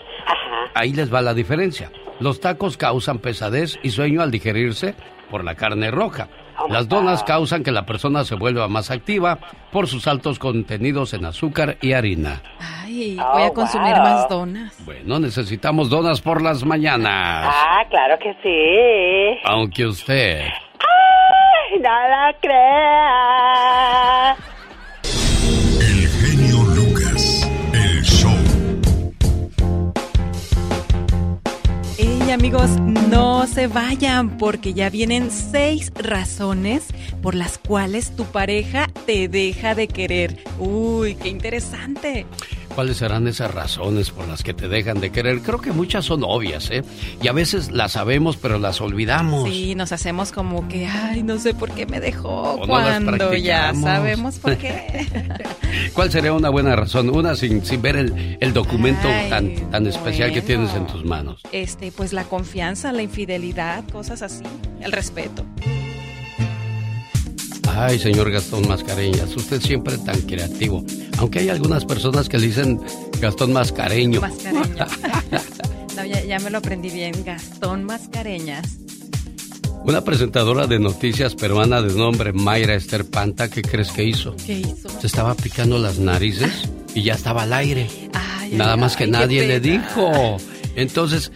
Ahí les va la diferencia. Los tacos causan pesadez y sueño al digerirse por la carne roja. Las donas causan que la persona se vuelva más activa por sus altos contenidos en azúcar y harina. Ay, Oh, voy a consumir wow. más donas. Bueno, necesitamos donas por las mañanas. Ah, claro que sí. Aunque usted... Ay, no la crea. Amigos, no se vayan porque ya vienen seis razones por las cuales tu pareja te deja de querer. Uy, qué interesante. ¿Cuáles serán esas razones por las que te dejan de querer? Creo que muchas son obvias, ¿eh? Y a veces las sabemos, pero las olvidamos. Sí, nos hacemos como que, ay, no sé por qué me dejó O no las cuando ya sabemos por qué. ¿Cuál sería una buena razón? Una sin, sin ver el, el documento Ay, tan, tan especial que tienes en tus manos. Este, pues la confianza, la infidelidad, cosas así, el respeto. Ay, señor Gastón Mascareñas, usted siempre tan creativo. Aunque hay algunas personas que le dicen Gastón Mascareño. Mascareño. No, ya, ya me lo aprendí bien, Gastón Mascareñas. Una presentadora de noticias peruana de nombre Mayra Esther Panta, ¿qué crees que hizo? ¿Qué hizo? Se estaba picando las narices y ya estaba al aire. Ay, Nada ay, más que ay, nadie le dijo. Entonces,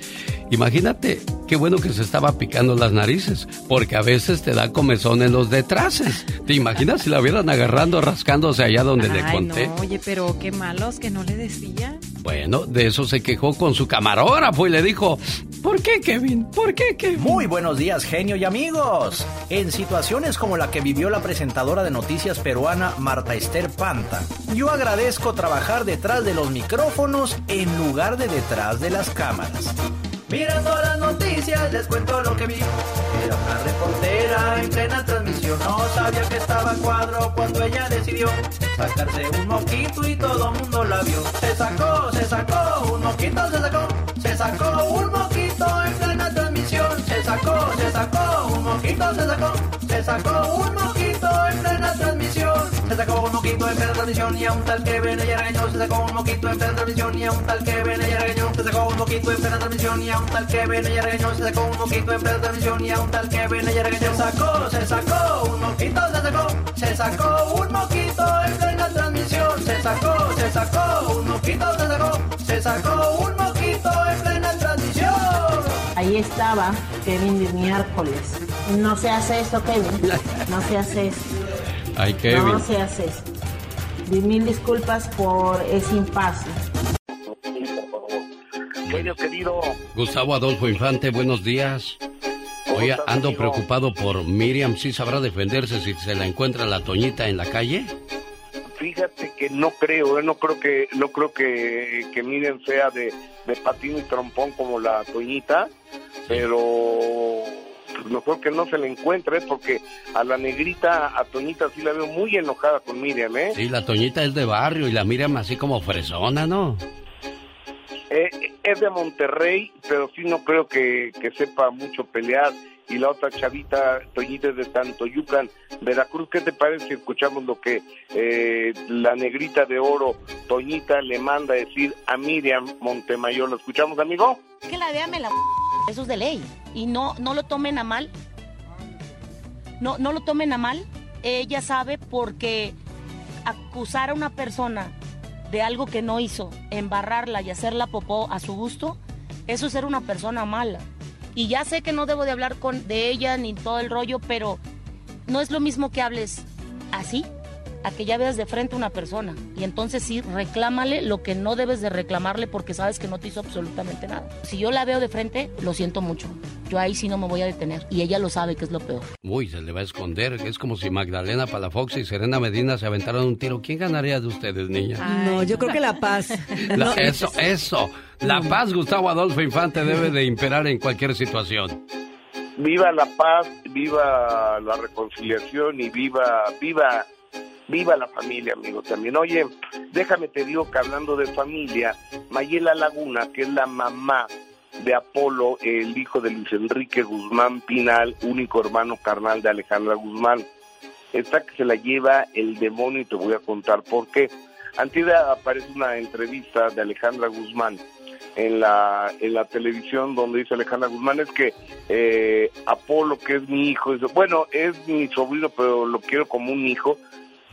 Imagínate, qué bueno que se estaba picando las narices, porque a veces te da comezón en los detraces. ¿Te imaginas si la hubieran agarrando, rascándose allá donde le conté? No, oye, pero qué malos que no le decía. Bueno, de eso se quejó con su camarógrafo y le dijo, ¿por qué Kevin? ¿Por qué Kevin? Muy buenos días, genio y amigos. En situaciones como la que vivió la presentadora de noticias peruana Marta Esther Panta, yo agradezco trabajar detrás de los micrófonos en lugar de detrás de las cámaras. Mirando las noticias, les cuento lo que vi. Era una reportera en plena transmisión. No sabía que estaba cuadro cuando ella decidió sacarse un moquito y todo mundo la vio. Se sacó, se sacó, un moquito se sacó. Se sacó un moquito en plena transmisión. Se sacó, se sacó, un moquito se sacó. Se sacó un moquito en plena transmisión. Se sacó un moquito en plena transmisión y a un tal que ven ella regañó. Se sacó un moquito en plena transmisión y a un tal que ven ella regañó. Se sacó un moquito en plena transmisión y a un tal que ella regañó. Se sacó un moquito en plena transmisión y a un tal que. Se sacó, se sacó un moquito se sacó. Se sacó un moquito en plena transmisión. Se sacó, se sacó un moquito se sacó. Se sacó un moquito en plena transmisión. Ahí estaba Kevin de miércoles. No se hace esto, Kevin. No se hace esto. Ay, Kevin. No se hace esto. Y mil disculpas por ese impasse. Genio querido. Gustavo Adolfo Infante, buenos días. Oye, estás, ando amigo? preocupado por Miriam. ¿Sí sabrá defenderse si se la encuentra la Toñita en la calle? Fíjate que no creo, ¿eh? no creo que no creo que, que Miriam sea de, de patín y trompón como la Toñita, pero pues, mejor que no se le encuentre porque a la negrita, a Toñita sí la veo muy enojada con Miriam, ¿eh? Sí, la Toñita es de barrio y la Miriam así como fresona, ¿no? Eh, es de Monterrey, pero sí no creo que, que sepa mucho pelear. Y la otra chavita, Toñita, es de Tantoyucan, Veracruz. ¿Qué te parece si escuchamos lo que eh, la negrita de oro, Toñita, le manda a decir a Miriam Montemayor? ¿Lo escuchamos, amigo? Que la vea me la eso es de ley y no no lo tomen a mal. No no lo tomen a mal. Ella sabe porque acusar a una persona de algo que no hizo, embarrarla y hacerla popó a su gusto, eso es ser una persona mala. Y ya sé que no debo de hablar con de ella ni todo el rollo, pero no es lo mismo que hables así a que ya veas de frente a una persona. Y entonces sí, reclámale lo que no debes de reclamarle porque sabes que no te hizo absolutamente nada. Si yo la veo de frente, lo siento mucho. Yo ahí sí no me voy a detener. Y ella lo sabe que es lo peor. Uy, se le va a esconder. Es como si Magdalena Palafox y Serena Medina se aventaran un tiro. ¿Quién ganaría de ustedes, niña? No, yo creo que La Paz. La- No, eso, eso. La paz, Gustavo Adolfo Infante, debe de imperar en cualquier situación. Viva la paz, viva la reconciliación y viva, viva, viva la familia, amigo, también. Oye, déjame te digo que hablando de familia, Mayela Laguna, que es la mamá de Apolo, el hijo de Luis Enrique Guzmán Pinal, único hermano carnal de Alejandra Guzmán, esta que se la lleva el demonio y te voy a contar por qué. Antes aparece una entrevista de Alejandra Guzmán en la, en la televisión donde dice Alejandra Guzmán es que eh, Apolo, que es mi hijo, bueno, es mi sobrino, pero lo quiero como un hijo.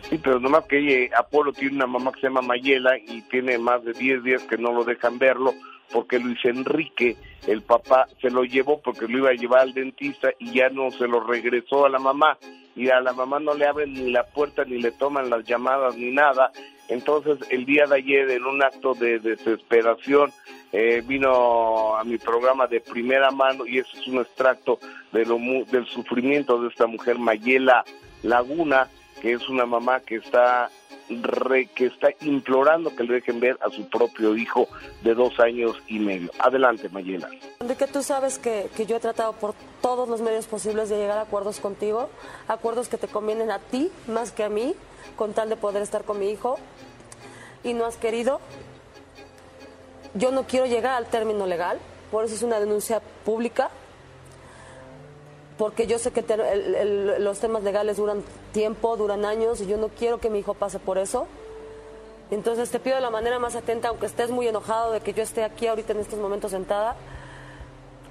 Sí, pero nomás que eh, Apolo tiene una mamá que se llama Mayela y tiene más de 10 días que no lo dejan verlo porque Luis Enrique, el papá, se lo llevó porque lo iba a llevar al dentista y ya no se lo regresó a la mamá. Y a la mamá no le abren ni la puerta, ni le toman las llamadas, ni nada. Entonces, el día de ayer, en un acto de desesperación, eh, vino a mi programa de primera mano y eso es un extracto de lo del sufrimiento de esta mujer, Mayela Laguna, que es una mamá que está re- que está implorando que le dejen ver a su propio hijo de dos años y medio. Adelante, Mayela. Enrique, tú sabes que, que yo he tratado por todos los medios posibles de llegar a acuerdos contigo, acuerdos que te convienen a ti más que a mí, con tal de poder estar con mi hijo, y no has querido. Yo no quiero llegar al término legal, por eso es una denuncia pública, porque yo sé que te- el- el- los temas legales duran tiempo, duran años, y yo no quiero que mi hijo pase por eso. Entonces te pido de la manera más atenta, aunque estés muy enojado de que yo esté aquí ahorita en estos momentos sentada,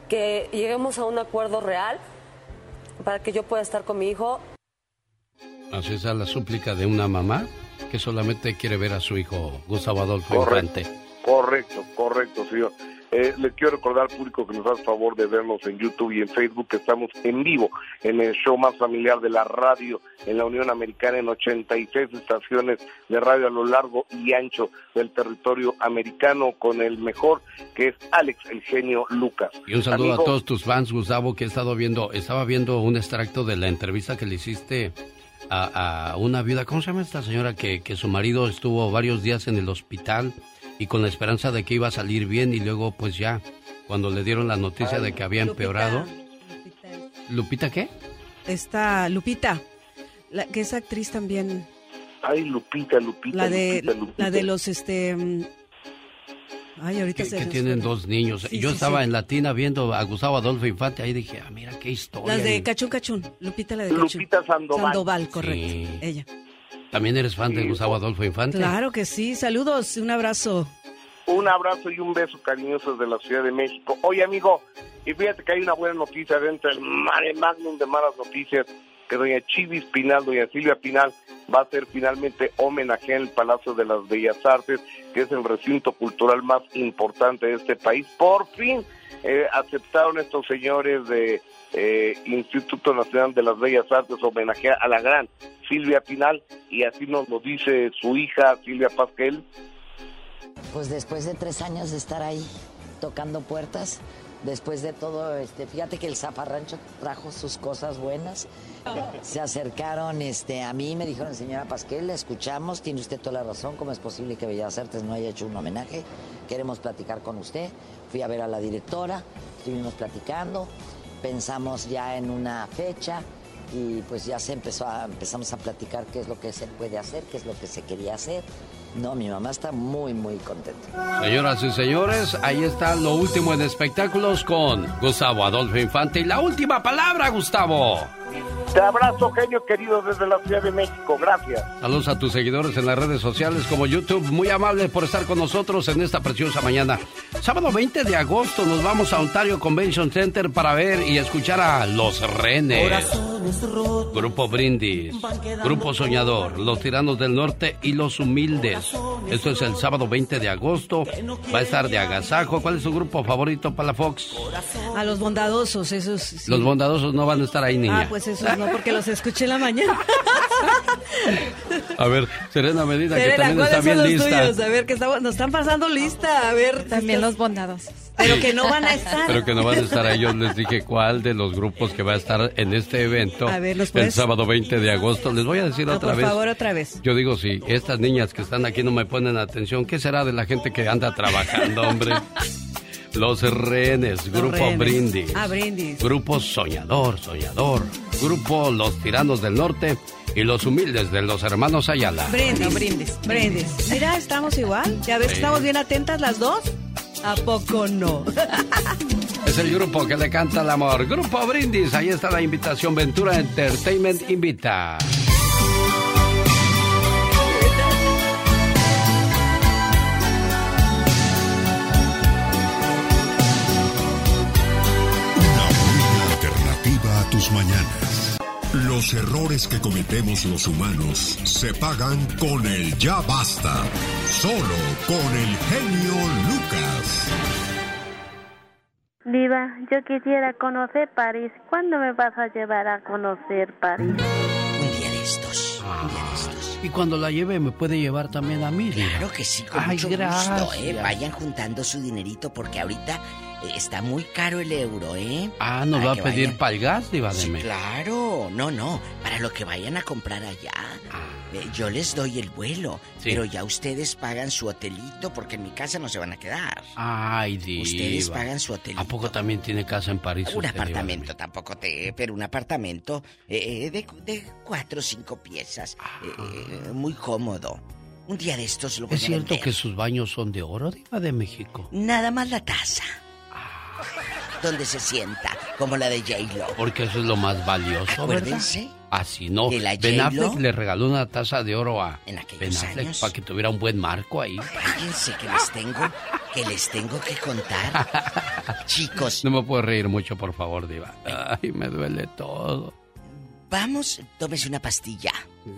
que lleguemos a un acuerdo real para que yo pueda estar con mi hijo. Así es a la súplica de una mamá que solamente quiere ver a su hijo Gustavo Adolfo Correcto. Infante. Correcto, correcto, señor. Eh, les quiero recordar al público que nos hace favor de vernos en YouTube y en Facebook, que estamos en vivo en el show más familiar de la radio en la Unión Americana en 86 estaciones de radio a lo largo y ancho del territorio americano con el mejor que es Alex el genio Lucas. Y un saludo a todos tus fans, Gustavo, que he estado viendo, estaba viendo un extracto de la entrevista que le hiciste a, una viuda, ¿cómo se llama esta señora? Que, que su marido estuvo varios días en el hospital y con la esperanza de que iba a salir bien y luego pues ya, cuando le dieron la noticia de que había empeorado. Lupita, qué? Esta Lupita, la, que es actriz también. Ay, Lupita, Lupita. La de, La de los, este... Mm, ay, ahorita que, se que tienen dos niños. y Yo estaba en Latina viendo a Gustavo Adolfo Infante, ahí dije, ah, mira qué historia. Las de Cachún Cachún, Lupita la de Cachún. Lupita Sandoval. Sandoval, correcto, ella. ¿También eres fan de Gustavo Adolfo Infante? Claro que sí, saludos, un abrazo. Un abrazo y un beso cariñosos de la Ciudad de México. Oye, amigo, y fíjate que hay una buena noticia dentro del mare magnum de malas noticias, que doña Chivis Pinal, doña Silvia Pinal, va a ser finalmente homenaje en el Palacio de las Bellas Artes, que es el recinto cultural más importante de este país. Por fin eh, aceptaron estos señores de eh, Instituto Nacional de las Bellas Artes homenajear a la gran Silvia Pinal, y así nos lo dice su hija Silvia Pasquel. Pues después de tres años de estar ahí tocando puertas, después de todo, este, fíjate que el zafarrancho trajo sus cosas buenas. Se acercaron este, a mí, me dijeron, señora Pasquel, la escuchamos, tiene usted toda la razón, ¿cómo es posible que Bellas Artes no haya hecho un homenaje? Queremos platicar con usted. Fui a ver a la directora, estuvimos platicando, pensamos ya en una fecha y pues ya se empezó a, empezamos a platicar qué es lo que se puede hacer, qué es lo que se quería hacer. No, mi mamá está muy, muy contenta. Señoras y señores, ahí está lo último en espectáculos con Gustavo Adolfo Infante. Y la última palabra, Gustavo. Te abrazo, genio querido, desde la Ciudad de México. Gracias. Saludos a tus seguidores en las redes sociales como YouTube. Muy amables por estar con nosotros en esta preciosa mañana. Sábado 20 de agosto nos vamos a Ontario Convention Center para ver y escuchar a Los Renes. Grupo Brindis. Grupo Soñador. Los Tiranos del Norte y Los Humildes. Esto es el sábado 20 de agosto. Va a estar de agasajo. ¿Cuál es su grupo favorito para la Fox? A los bondadosos, esos. Los bondadosos no van a estar ahí, niña. Ah, pues esos no, porque los escuché en la mañana. A ver, Serena Medina, que también está bien lista. A ver, que nos están pasando lista. A ver, también los bondadosos. Pero que no van a estar. Pero que no van a estar ahí. Yo les dije cuál de los grupos que va a estar en este evento. A ver, El sábado 20 de agosto. Les voy a decir otra vez. Por favor, otra vez. Yo digo, si estas niñas que están aquí no me ponen atención, ¿qué será de la gente que anda trabajando, hombre? Los rehenes, Grupo Brindis. Ah, Brindis. Grupo Soñador, Soñador. Grupo Los Tiranos del Norte y Los Humildes de los Hermanos Ayala. Brindis, brindis, brindis. Mira, estamos igual. Ya ves, estamos bien atentas las dos. ¿A poco no? Es el grupo que le canta el amor. Grupo Brindis, ahí está la invitación. Ventura Entertainment invita. tus mañanas. Los errores que cometemos los humanos se pagan con el ya basta. Solo con el genio Lucas. Viva, yo quisiera conocer París. ¿Cuándo me vas a llevar a conocer París? Un día de estos. Un día de estos. Y cuando la lleve me puede llevar también a mí. Claro que sí, con mucho gusto, ¿eh? Vayan juntando su dinerito porque ahorita Está muy caro el euro, ¿eh? Ah, ¿nos va a pedir para el gas, Diva de sí, Claro, no, no, para lo que vayan a comprar allá. Ah. Eh, yo les doy el vuelo, pero ya ustedes pagan su hotelito porque en mi casa no se van a quedar. Ay, Diva. Ustedes pagan su hotelito. ¿A poco también tiene casa en París? Un apartamento, tampoco te... Pero un apartamento eh, de, de, cuatro o cinco piezas. Ah. Eh, muy cómodo. Un día de estos lo voy ¿Es cierto que sus baños son de oro, Diva de México? Nada más la taza donde se sienta, como la de J-Lo. Porque eso es lo más valioso, Acuérdense. Así no. ben Affleck le regaló una taza de oro a en Ben Affleck para que tuviera un buen marco ahí. Fíjense que les tengo, que les tengo que contar. Chicos. No me puedo reír mucho, por favor, Diva. Ay, me duele todo. Vamos, tómese una pastilla.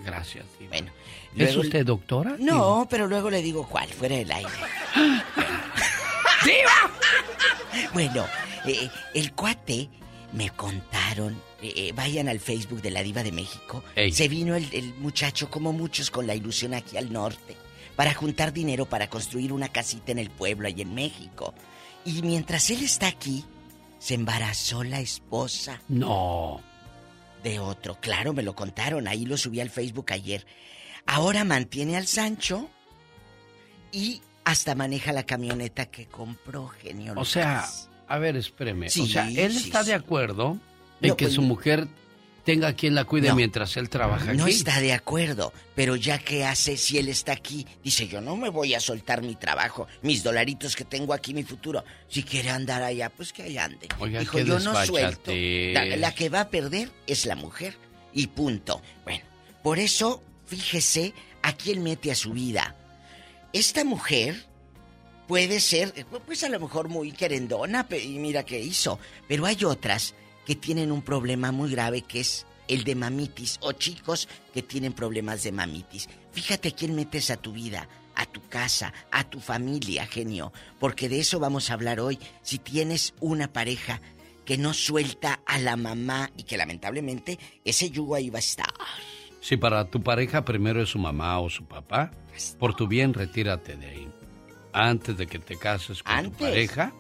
Gracias, Diva. Bueno. ¿Es usted doctora? No, pero luego le digo cuál, fuera del aire. ¡Diva! bueno, eh, el cuate me contaron, eh, eh, vayan al Facebook de la Diva de México, se vino el, el muchacho como muchos con la ilusión aquí al norte para juntar dinero para construir una casita en el pueblo y en México. Y mientras él está aquí, se embarazó la esposa. No. De otro, claro, me lo contaron, ahí lo subí al Facebook ayer. Ahora mantiene al Sancho y hasta maneja la camioneta que compró, genio. O sea, a ver, espéreme. o sea, él está de acuerdo en que pues su mujer tenga quien la cuide mientras él trabaja aquí. No está de acuerdo, pero ya que hace si él está aquí, dice yo no me voy a soltar mi trabajo, mis dolaritos que tengo aquí, mi futuro. Si quiere andar allá, pues que allá ande. Oiga, Dijo, yo no suelto. La, que va a perder es la mujer. Y punto. Bueno, por eso, fíjese a quién mete a su vida. Esta mujer puede ser, pues a lo mejor muy querendona, y mira qué hizo. Pero hay otras que tienen un problema muy grave que es el de mamitis o chicos que tienen problemas de mamitis. Fíjate quién metes a tu vida, a tu casa, a tu familia, genio, porque de eso vamos a hablar hoy. Si tienes una pareja que no suelta a la mamá y que lamentablemente ese yugo ahí va a estar. Si para tu pareja primero es su mamá o su papá, por tu bien retírate de ahí. Antes de que te cases con tu pareja,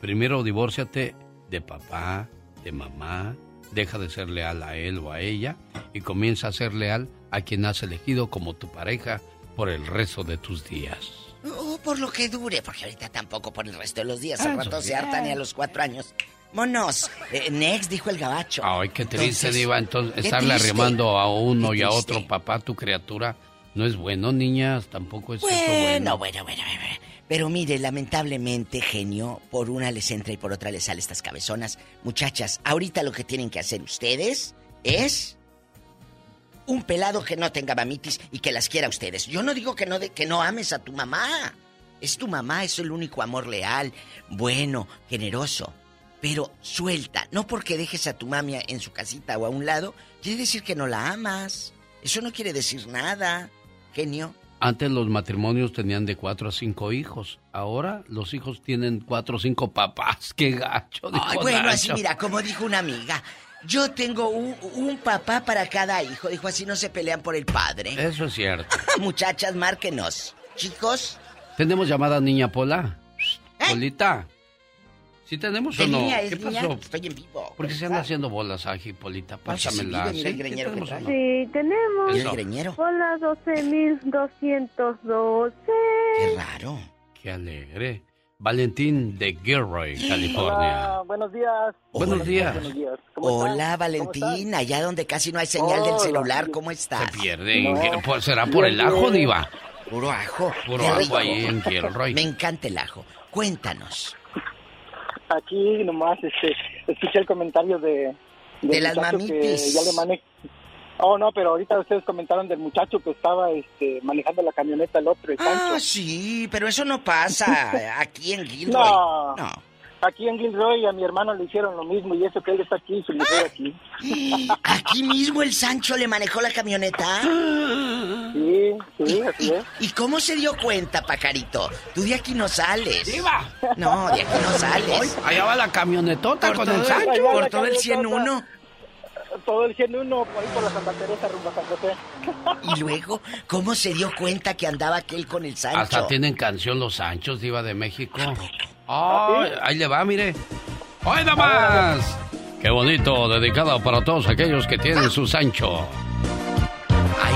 primero divórciate de papá, de mamá, deja de ser leal a él o a ella y comienza a ser leal a quien has elegido como tu pareja por el resto de tus días. O por lo que dure, porque ahorita tampoco por el resto de los días. ¿A cuánto se hartan y a los cuatro años? Monos, eh, next, dijo el gabacho. Ay, qué triste, Diva. Entonces, estarle arrimando a uno y a otro papá, tu criatura, no es bueno, niñas. Tampoco es bueno. Bueno, bueno, bueno, bueno. Pero mire, lamentablemente, genio, por una les entra y por otra les sale estas cabezonas. Muchachas, ahorita lo que tienen que hacer ustedes es un pelado que no tenga mamitis y que las quiera a ustedes. Yo no digo que no, de, que no ames a tu mamá. Es tu mamá, es el único amor leal, bueno, generoso. Pero suelta, no porque dejes a tu mamia en su casita o a un lado, quiere decir que no la amas. Eso no quiere decir nada, genio. Antes los matrimonios tenían de cuatro a cinco hijos. Ahora los hijos tienen cuatro o cinco papás. ¡Qué gacho! Ay, bueno, así mira, como dijo una amiga. Yo tengo un, papá para cada hijo. Dijo, así no se pelean por el padre. Eso es cierto. Muchachas, márquenos. Chicos. ¿Tenemos llamada Niña Pola? ¿Eh? Polita. ¿Sí tenemos o no? ¿Qué pasó? Estoy en vivo. ¿Por qué se anda haciendo bolas, Aji, Polita? Pásamela. ¿Sí? tenemos, sí, tenemos. el greñero? Bola 12.212. Qué raro. Qué alegre. Valentín de Gilroy, California. Hola, buenos días. Buenos días. Hola, Valentín. Allá donde casi no hay señal del celular, ¿cómo estás? Se pierden. Pues será por el ajo, Diva. Puro ajo. Puro ajo ahí en Gilroy. Me encanta el ajo. Cuéntanos aquí nomás este, escuché el comentario de... De las mamitis. ya le maneja. Oh, no, pero ahorita ustedes comentaron del muchacho que estaba este, manejando la camioneta, el otro, el Ah, sí, pero eso no pasa aquí en Gilroy. No. no. Aquí en Gilroy a mi hermano le hicieron lo mismo y eso que él está aquí, su mujer aquí. ¿Aquí mismo el Sancho le manejó la camioneta? Sí, sí, así es. ¿Y cómo se dio cuenta, Pacarito? Tú de aquí no sales. ¡Viva! No, de aquí no sales. allá va la camionetota con el Sancho. Por todo el 101 todo el 101 por ahí por la Santa Teresa rumbo a San José. Y luego, ¿cómo se dio cuenta que andaba aquel con el Sancho? Hasta tienen canción Los Sanchos, Diva de México. Ahí le va, mire. ¡Ay, más! Qué bonito, dedicado para todos aquellos que tienen su Sancho.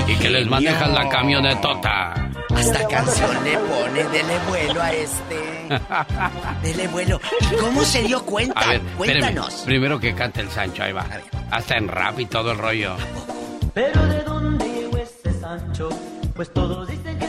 y que les manejan la camionetota. Hasta canción le pone, dele vuelo a este. Dele vuelo. ¿Y cómo se dio cuenta? A ver, Cuéntanos. Primero que cante el Sancho, ahí va. Hasta en rap y todo el rollo. Pero de dónde llegó ese Sancho, pues todos dicen que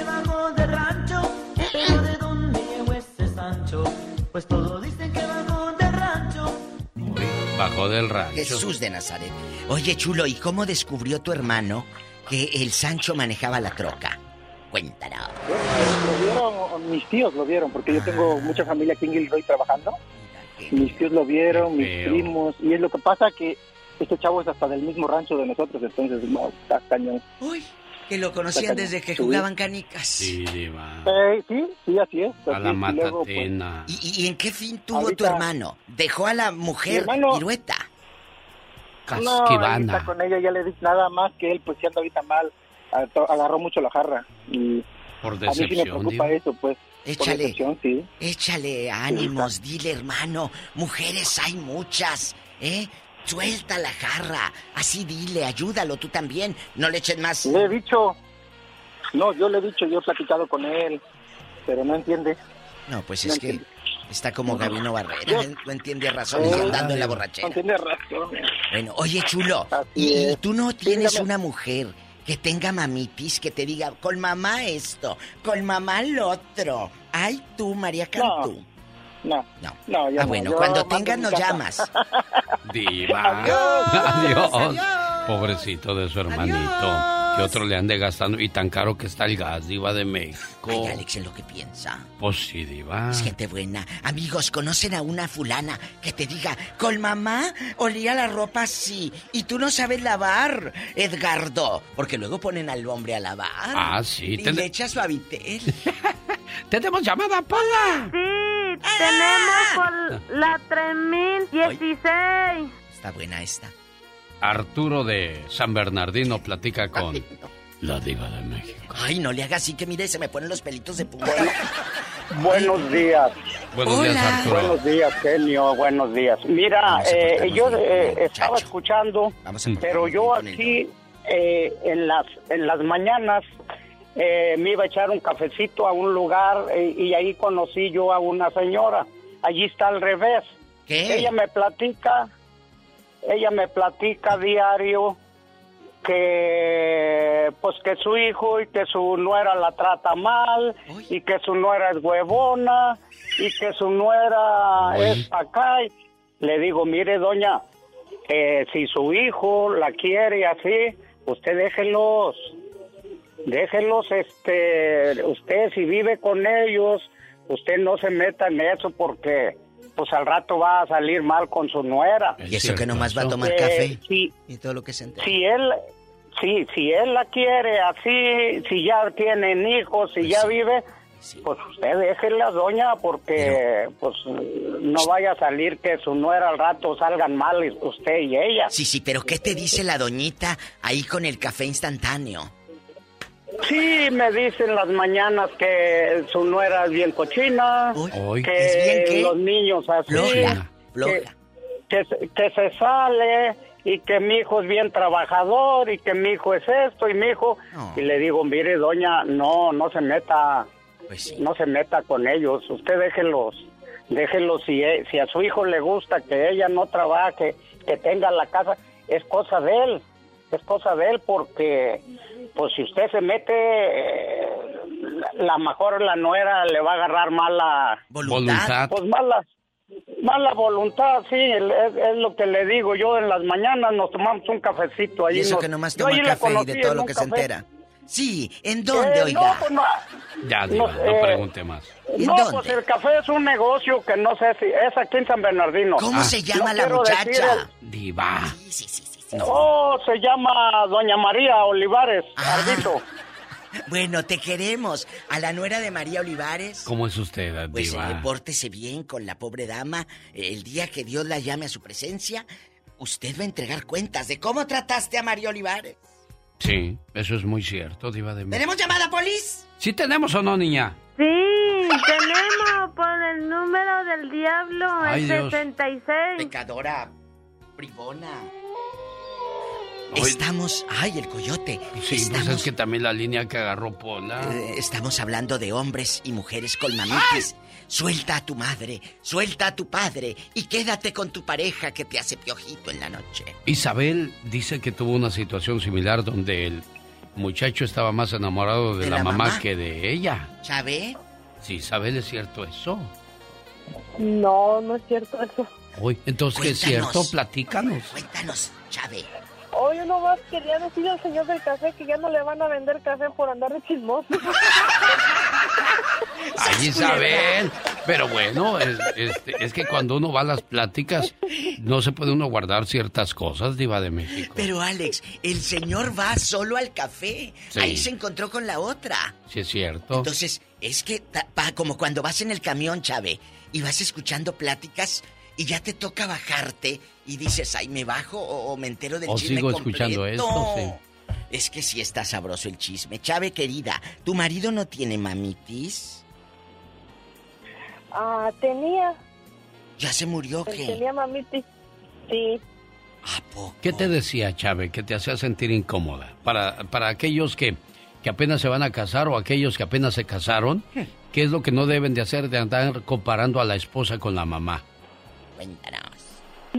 pues todos dicen que bajó de rancho. Uy, bajó del rancho. Jesús de Nazaret. Oye, chulo, ¿y cómo descubrió tu hermano que el Sancho manejaba la troca? Cuéntanos. lo vieron, mis tíos lo vieron, porque yo tengo mucha familia aquí en Gilroy trabajando. Mis tíos lo vieron, mis primos, y es lo que pasa que este chavo es hasta del mismo rancho de nosotros, entonces no, está cañón. Uy, Que lo conocían desde que jugaban canicas. Sí, diva. Eh, sí, sí, así es. A la y pues, matatena. ¿Y, y en qué fin tuvo tu hermano? ¿Dejó a la mujer hermano- pirueta? No, ahorita con ella ya le dije nada más que él, pues, si anda ahorita mal, agarró mucho la jarra. Y Por a mí sí me decepción, preocupa diva. eso, pues. por Échale. decepción, sí. Échale ánimos, dile hermano, mujeres hay muchas, ¿eh? Suelta la jarra, así dile, ayúdalo tú también, no le echen más. Le he dicho, no, yo le he dicho, yo he platicado con él, pero no entiende. No, pues No es que entiende. está como Gabino Barrera, Yo- ¿eh? no entiende razones Eh, andando en la No borrachera. tiene razón. Bueno, oye chulo, ¿y, tú no tienes dígame. una mujer que tenga mamitis que te diga, con mamá esto, con mamá lo otro? Ay, tú, María Cantú. No, no, no, yo Ah, no, bueno, cuando tengas nos llamas. Diva. Adiós. Adiós. Pobrecito de su hermanito. Que otro le ande gastando. Y tan caro que está el gas, Diva de México. Ay, Alex, en lo que piensa. Pues sí, Diva. Es gente buena. Amigos, ¿conocen a una fulana que te diga, con mamá olía la ropa así y tú no sabes lavar, Edgardo? Porque luego ponen al hombre a lavar. Ah, sí, Y ten- le echa suavitel. ¡Tenemos llamada, Pola! Sí, tenemos por la 3016. Está buena esta. Arturo de San Bernardino platica con la Diva de México. Ay, no le haga así que mire, se me ponen los pelitos de punta. Buenos días. Buenos días. Arturo. Buenos días, genio. Buenos días. Mira, eh, yo eh, estaba escuchando, Vamos a pero yo aquí eh, en las en las mañanas eh, me iba a echar un cafecito a un lugar eh, y ahí conocí yo a una señora. Allí está al revés. ¿Qué? Ella me platica, ella me platica diario que pues que su hijo y que su nuera la trata mal y que su nuera es huevona y que su nuera es acá. Y Le digo, mire doña, eh, si su hijo la quiere así, usted déjelos, déjelos, este, usted si vive con ellos, usted no se meta en eso porque pues al rato va a salir mal con su nuera. Y eso que nomás va a tomar Eh, café sí, y todo lo que se entera. si él sí si él la quiere así si ya tienen hijos si ya vive pues usted déjela doña porque pues no vaya a salir que su nuera al rato salgan mal usted y ella Sí, sí, pero ¿qué te dice la doñita ahí con el café instantáneo? Sí me dicen las mañanas que su nuera es bien cochina Uy. que ¿Es bien qué? los niños así Floja, que, floja. que, se- que se sale y que mi hijo es bien trabajador y que mi hijo es esto y mi hijo y le digo mire doña no no se meta Pues no se meta con ellos usted déjelos déjelos si e- si a su hijo le gusta que ella no trabaje que tenga la casa es cosa de él es cosa de él porque pues si usted se mete eh, la, la mejor la nuera le va a agarrar mala Voluntad. pues mala mala voluntad sí el- es, es lo que le digo yo en las mañanas nos tomamos un cafecito ahí Y eso nos- que nomás toma café y de todo lo que se café. entera. Sí, ¿en dónde, Eh, oiga? no, pues no, Ya, No Diva, no, sé. pregunte más. ¿En no, dónde? pues el café es un negocio que no sé si es aquí en San Bernardino. ¿Cómo Ah. se llama No la muchacha? Diva. Sí, sí, sí, sí, Oh, se llama Doña María Olivares, Ah. Ardito. Bueno, te queremos. A la nuera de María Olivares. ¿Cómo es usted, Pues Diva? eh, pórtese bien con la pobre dama. El día que Dios la llame a su presencia, usted va a entregar cuentas de cómo trataste a María Olivares. Sí, eso es muy cierto, Diva de México. ¿Tenemos llamada, Polis? ¿Sí tenemos o no, niña? Sí, tenemos por el número del diablo, Ay, el Dios. 66. Pecadora, bribona. Estamos. ¡Ay, el coyote! Sí, Estamos, pues es que también la línea que agarró Pola. eh, estamos hablando de hombres y mujeres con mamitis. Suelta a tu madre, suelta a tu padre y quédate con tu pareja que te hace piojito en la noche. Isabel dice que tuvo una situación similar donde el muchacho estaba más enamorado de, ¿De la, la mamá, mamá? que de ella. ¿Sabe? Sí, Isabel, ¿es cierto eso? No, no es cierto eso. Uy, entonces, ¿qué es cierto? Platícanos. Cuéntanos, Chave. Hoy uno más quería decir al señor del café que ya no le van a vender café por andar de chismoso. Ay, Isabel, Pero bueno, es, este, es, que cuando uno va a las pláticas, no se puede uno guardar ciertas cosas, Diva de México. Pero Alex, el señor va solo al café. Ahí se encontró con la otra. Sí, es cierto. Entonces, es que pa, como cuando vas en el camión, Chave, y vas escuchando pláticas y ya te toca bajarte y dices, ay, me bajo o, me entero del o chisme sigo escuchando esto, sí. Es que sí está sabroso el chisme. Chave, querida, ¿tu marido no tiene mamitis? Ah, tenía. ¿Ya se murió qué? Tenía mamitis, sí. ¿A poco? ¿Qué te decía, Chave, que te hacía sentir incómoda? Para, para aquellos que, que apenas se van a casar o aquellos que apenas se casaron, hmm. ¿qué es lo que no deben de hacer de andar comparando a la esposa con la mamá? Cuéntanos.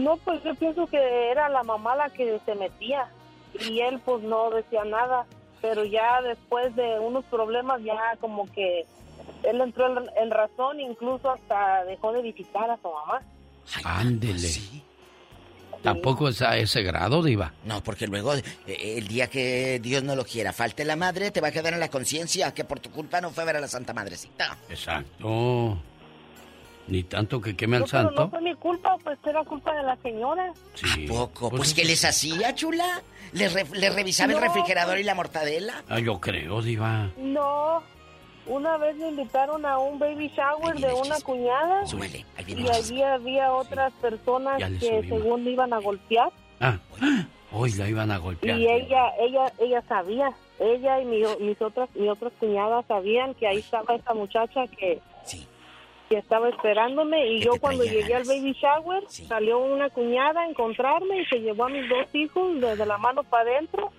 No, pues yo pienso que era la mamá la que se metía y él pues no decía nada, pero ya después de unos problemas ya como que él entró en, razón, incluso hasta dejó de visitar a su mamá. Ándele. ¿Tampoco es a ese grado, Diva? No, porque luego, eh, el día que Dios no lo quiera, falte la madre, te va a quedar en la conciencia que por tu culpa no fue a ver a la Santa Madrecita. Exacto. Ni tanto que queme al santo. no fue mi culpa, pues era culpa de la señora. Sí. ¿A poco? Pues, pues ¿qué les hacía, chula? ¿Les, revisaba el refrigerador y la mortadela? Ah, yo creo, Diva. No, una vez me invitaron a un baby shower de una cuñada. y allí había otras personas que según iban a golpear. Ah, hoy la iban a golpear. Y ella, ella, ella sabía. Ella y mis otras, mis otras cuñadas sabían que ahí estaba esta muchacha que, que estaba esperándome. Y yo cuando llegué al baby shower, salió una cuñada a encontrarme y se llevó a mis dos hijos desde la mano para adentro.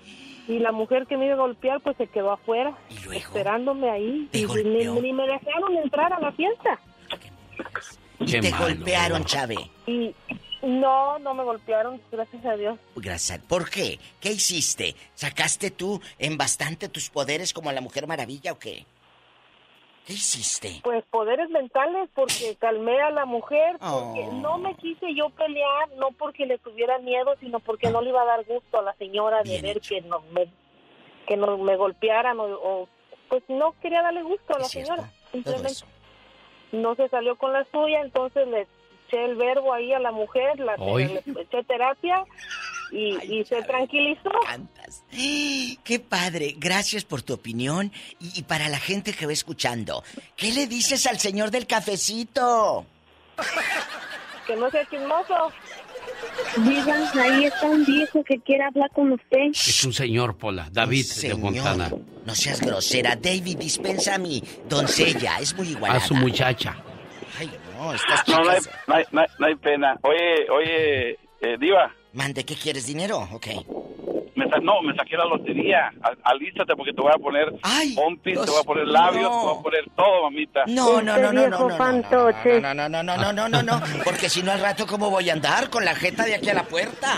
Y la mujer que me iba a golpear, pues se quedó afuera, esperándome ahí. y ni, me dejaron entrar a la fiesta. Y te golpearon, Chave. Y no, no me golpearon, gracias a Dios. Gracias. ¿Por qué? ¿Qué hiciste? ¿Sacaste tú en bastante tus poderes como la Mujer Maravilla o qué? ¿Qué hiciste? Pues poderes mentales, porque calmé a la mujer, porque oh. no me quise yo pelear, no porque le tuviera miedo, sino porque no le iba a dar gusto a la señora de ver que no me, que no me golpearan o, pues no quería darle gusto a la señora, simplemente. No se salió con la suya, entonces le eché el verbo ahí a la mujer, la, le eché terapia y, se tranquilizó. Qué padre, gracias por tu opinión y, para la gente que va escuchando, ¿qué le dices al señor del cafecito? Que no sea chismoso. Digan, ahí está un viejo que quiere hablar con usted. Es un señor, Pola, David de Montana. No seas grosera, David, dispensa a mi doncella, es muy igual. A su muchacha. Ay, no, estás no, no hay, no, hay, pena. Oye, oye, eh, Diva. Mande, ¿qué quieres? ¿Dinero? Ok. no, me saqué la lotería. alístate porque te voy a poner pompis, te voy a poner labios, te voy a poner todo, mamita. No, no, no, no, no, no, no, no, no, no, no, no, no, no, porque si no al rato cómo voy a andar con la jeta de aquí a la puerta.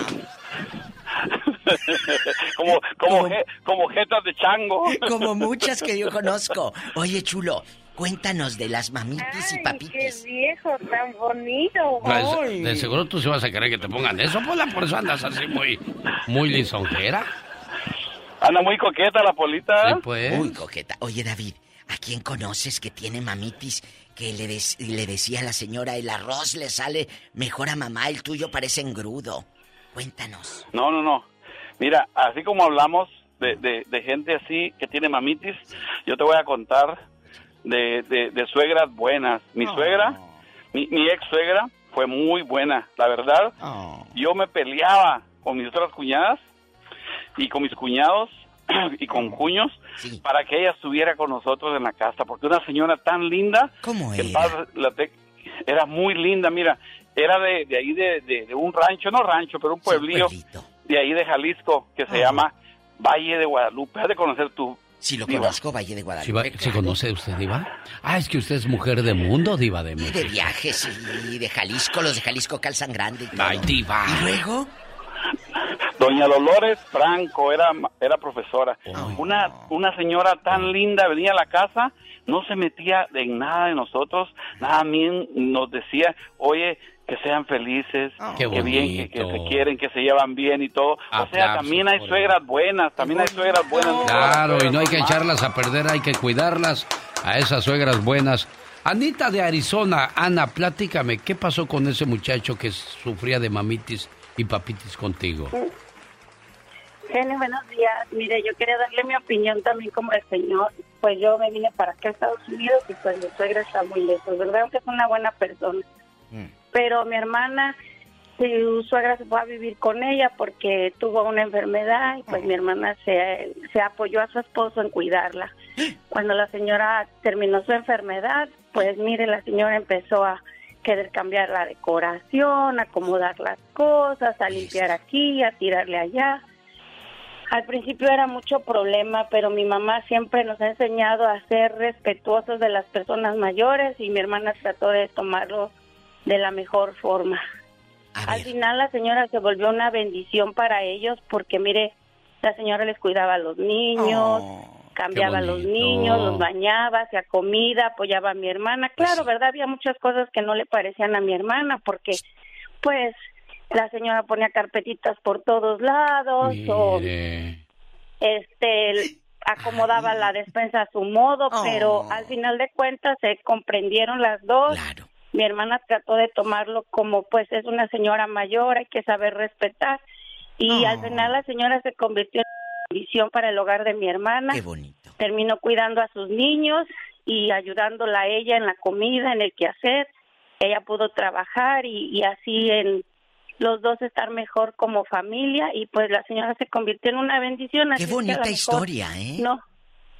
como, como, como jetas de chango. como muchas que yo conozco. Oye, chulo, Cuéntanos de las mamitis y papitis. ¡Qué viejo tan bonito! Pues, de seguro tú sí vas a querer que te pongan eso, Pola, por eso andas así muy, muy lisonjera. Anda muy coqueta la Polita. Sí, pues. Muy coqueta. Oye, David, ¿a quién conoces que tiene mamitis que le, le decía a la señora, el arroz le sale mejor a mamá, el tuyo parece engrudo? Cuéntanos. No, no, no. Mira, así como hablamos de, de, de gente así que tiene mamitis, yo te voy a contar de, de, suegras buenas. Mi suegra, mi, ex suegra, fue muy buena, la verdad. Yo me peleaba con mis otras cuñadas y con mis cuñados y con cuños para que ella estuviera con nosotros en la casa, porque una señora tan linda, ¿Cómo era? era muy linda, mira, era de, de ahí de, de, un rancho, no rancho, pero un pueblillo de ahí de Jalisco que se llama Valle de Guadalupe. Has de conocer tú, Sí, lo conozco, Valle de Guadalupe. ¿Se conoce usted, Diva? Ah, es que usted es mujer de mundo, Diva de México. de viajes, y de Jalisco. Los de Jalisco calzan grande. Ay, Diva. ¿Y luego? Doña Dolores Franco era, era profesora. Una, una señora tan linda venía a la casa, no se metía en nada de nosotros, nada bien nos decía, oye, que sean felices, ah. que bien, que, se quieren, que se llevan bien y todo. o sea, también hay suegras buenas, también hay suegras buenas. Claro, y no hay que echarlas a perder, hay que cuidarlas a esas suegras buenas. Anita de Arizona, Ana, platícame, ¿qué pasó con ese muchacho que sufría de mamitis y papitis contigo? Genio, buenos días. Mire, yo quería darle mi opinión también como el señor. Pues yo me vine para acá a Estados Unidos y pues mi suegra está muy lejos, ¿verdad? Que es una buena persona. Pero mi hermana, su suegra se fue a vivir con ella porque tuvo una enfermedad y pues mi hermana se, se apoyó a su esposo en cuidarla. Cuando la señora terminó su enfermedad, pues mire, la señora empezó a querer cambiar la decoración, acomodar las cosas, a limpiar aquí, a tirarle allá. Al principio era mucho problema, pero mi mamá siempre nos ha enseñado a ser respetuosos de las personas mayores y mi hermana trató de tomarlo de la mejor forma. Al final la señora se volvió una bendición para ellos porque mire, la señora les cuidaba a los niños, cambiaba a los niños, los bañaba, hacía comida, apoyaba a mi hermana. Claro, ¿verdad? Había muchas cosas que no le parecían a mi hermana porque pues la señora ponía carpetitas por todos lados o este acomodaba la despensa a su modo, pero al final de cuentas se comprendieron las dos. Mi hermana trató de tomarlo como pues es una señora mayor, hay que saber respetar. Y al final la señora se convirtió en visión para el hogar de mi hermana. Qué bonito. Terminó cuidando a sus niños y ayudándola a ella en la comida, en el quehacer. Ella pudo trabajar y, y así en los dos estar mejor como familia y pues la señora se convirtió en una bendición. Qué bonita historia, ¿eh? No.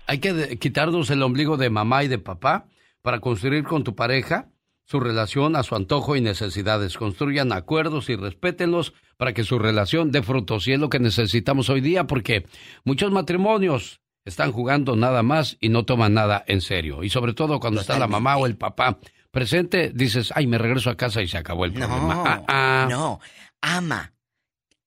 Hay que quitarnos el ombligo de mamá y de papá para construir con tu pareja su relación a su antojo y necesidades. Construyan acuerdos y respétenlos para que su relación dé frutos. Y es lo que necesitamos hoy día porque muchos matrimonios están jugando nada más y no toman nada en serio. Y sobre todo cuando está la mamá o el papá presente, dices, ay, me regreso a casa y se acabó el problema. No, Ah, ah. no. Ama.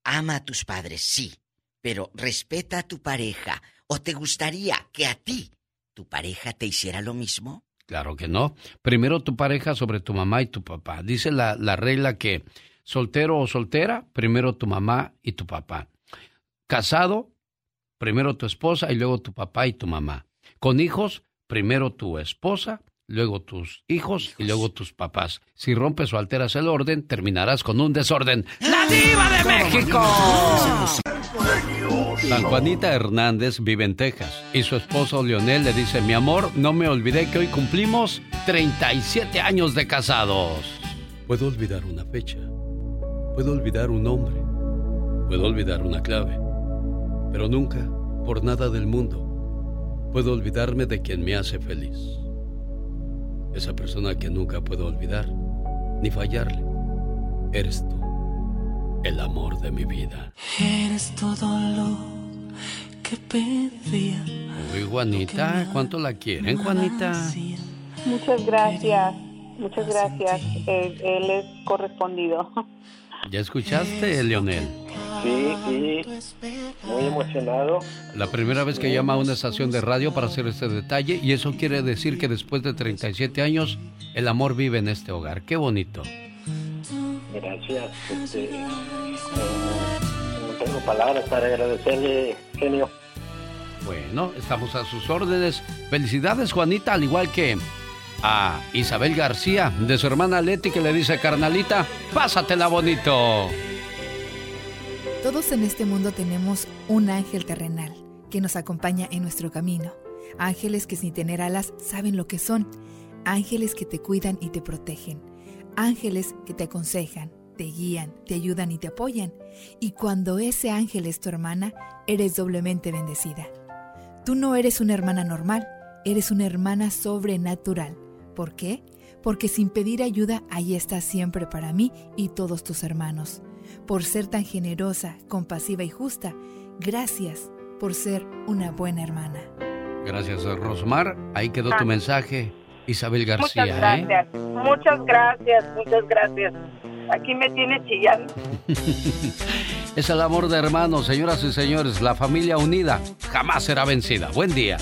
Ama a tus padres, sí. Pero respeta a tu pareja. ¿O te gustaría que a ti tu pareja te hiciera lo mismo? Claro que no. Primero tu pareja sobre tu mamá y tu papá. Dice la, la regla que soltero o soltera, primero tu mamá y tu papá. Casado, primero tu esposa y luego tu papá y tu mamá. Con hijos, primero tu esposa, luego tus hijos y luego tus papás. Si rompes o alteras el orden, terminarás con un desorden. ¡La diva de México! San Juanita Hernández vive en Texas y su esposo Leonel le dice, mi amor, no me olvidé que hoy cumplimos 37 años de casados. Puedo olvidar una fecha, puedo olvidar un nombre, puedo olvidar una clave, pero nunca, por nada del mundo, puedo olvidarme de quien me hace feliz. Esa persona que nunca puedo olvidar, ni fallarle, eres tú, el amor de mi vida. Eres todo lo que pedía. Uy, Juanita, ¿cuánto la quieren, Juanita? Muchas gracias, muchas gracias. Él, él es correspondido. ¿Ya escuchaste, Leonel? Sí, sí, muy emocionado. La primera vez que llama a una estación de radio para hacer este detalle y eso quiere decir que después de 37 años el amor vive en este hogar. Qué bonito. Gracias. Este, eh, no tengo palabras para agradecerle, genio. Bueno, estamos a sus órdenes. Felicidades, Juanita, al igual que a Isabel García, de su hermana Leti, que le dice, carnalita, pásatela bonito. Todos en este mundo tenemos un ángel terrenal que nos acompaña en nuestro camino. Ángeles que sin tener alas saben lo que son. Ángeles que te cuidan y te protegen. Ángeles que te aconsejan, te guían, te ayudan y te apoyan. Y cuando ese ángel es tu hermana, eres doblemente bendecida. Tú no eres una hermana normal, eres una hermana sobrenatural. ¿Por qué? Porque sin pedir ayuda, ahí estás siempre para mí y todos tus hermanos. Por ser tan generosa, compasiva y justa, gracias por ser una buena hermana. Gracias, Rosmar. Ahí quedó tu Ah. mensaje, Isabel García. Muchas ¿eh? gracias, muchas gracias, muchas gracias. Aquí me tiene chillando. Es el amor de hermanos, señoras y señores. La familia unida jamás será vencida. Buen día.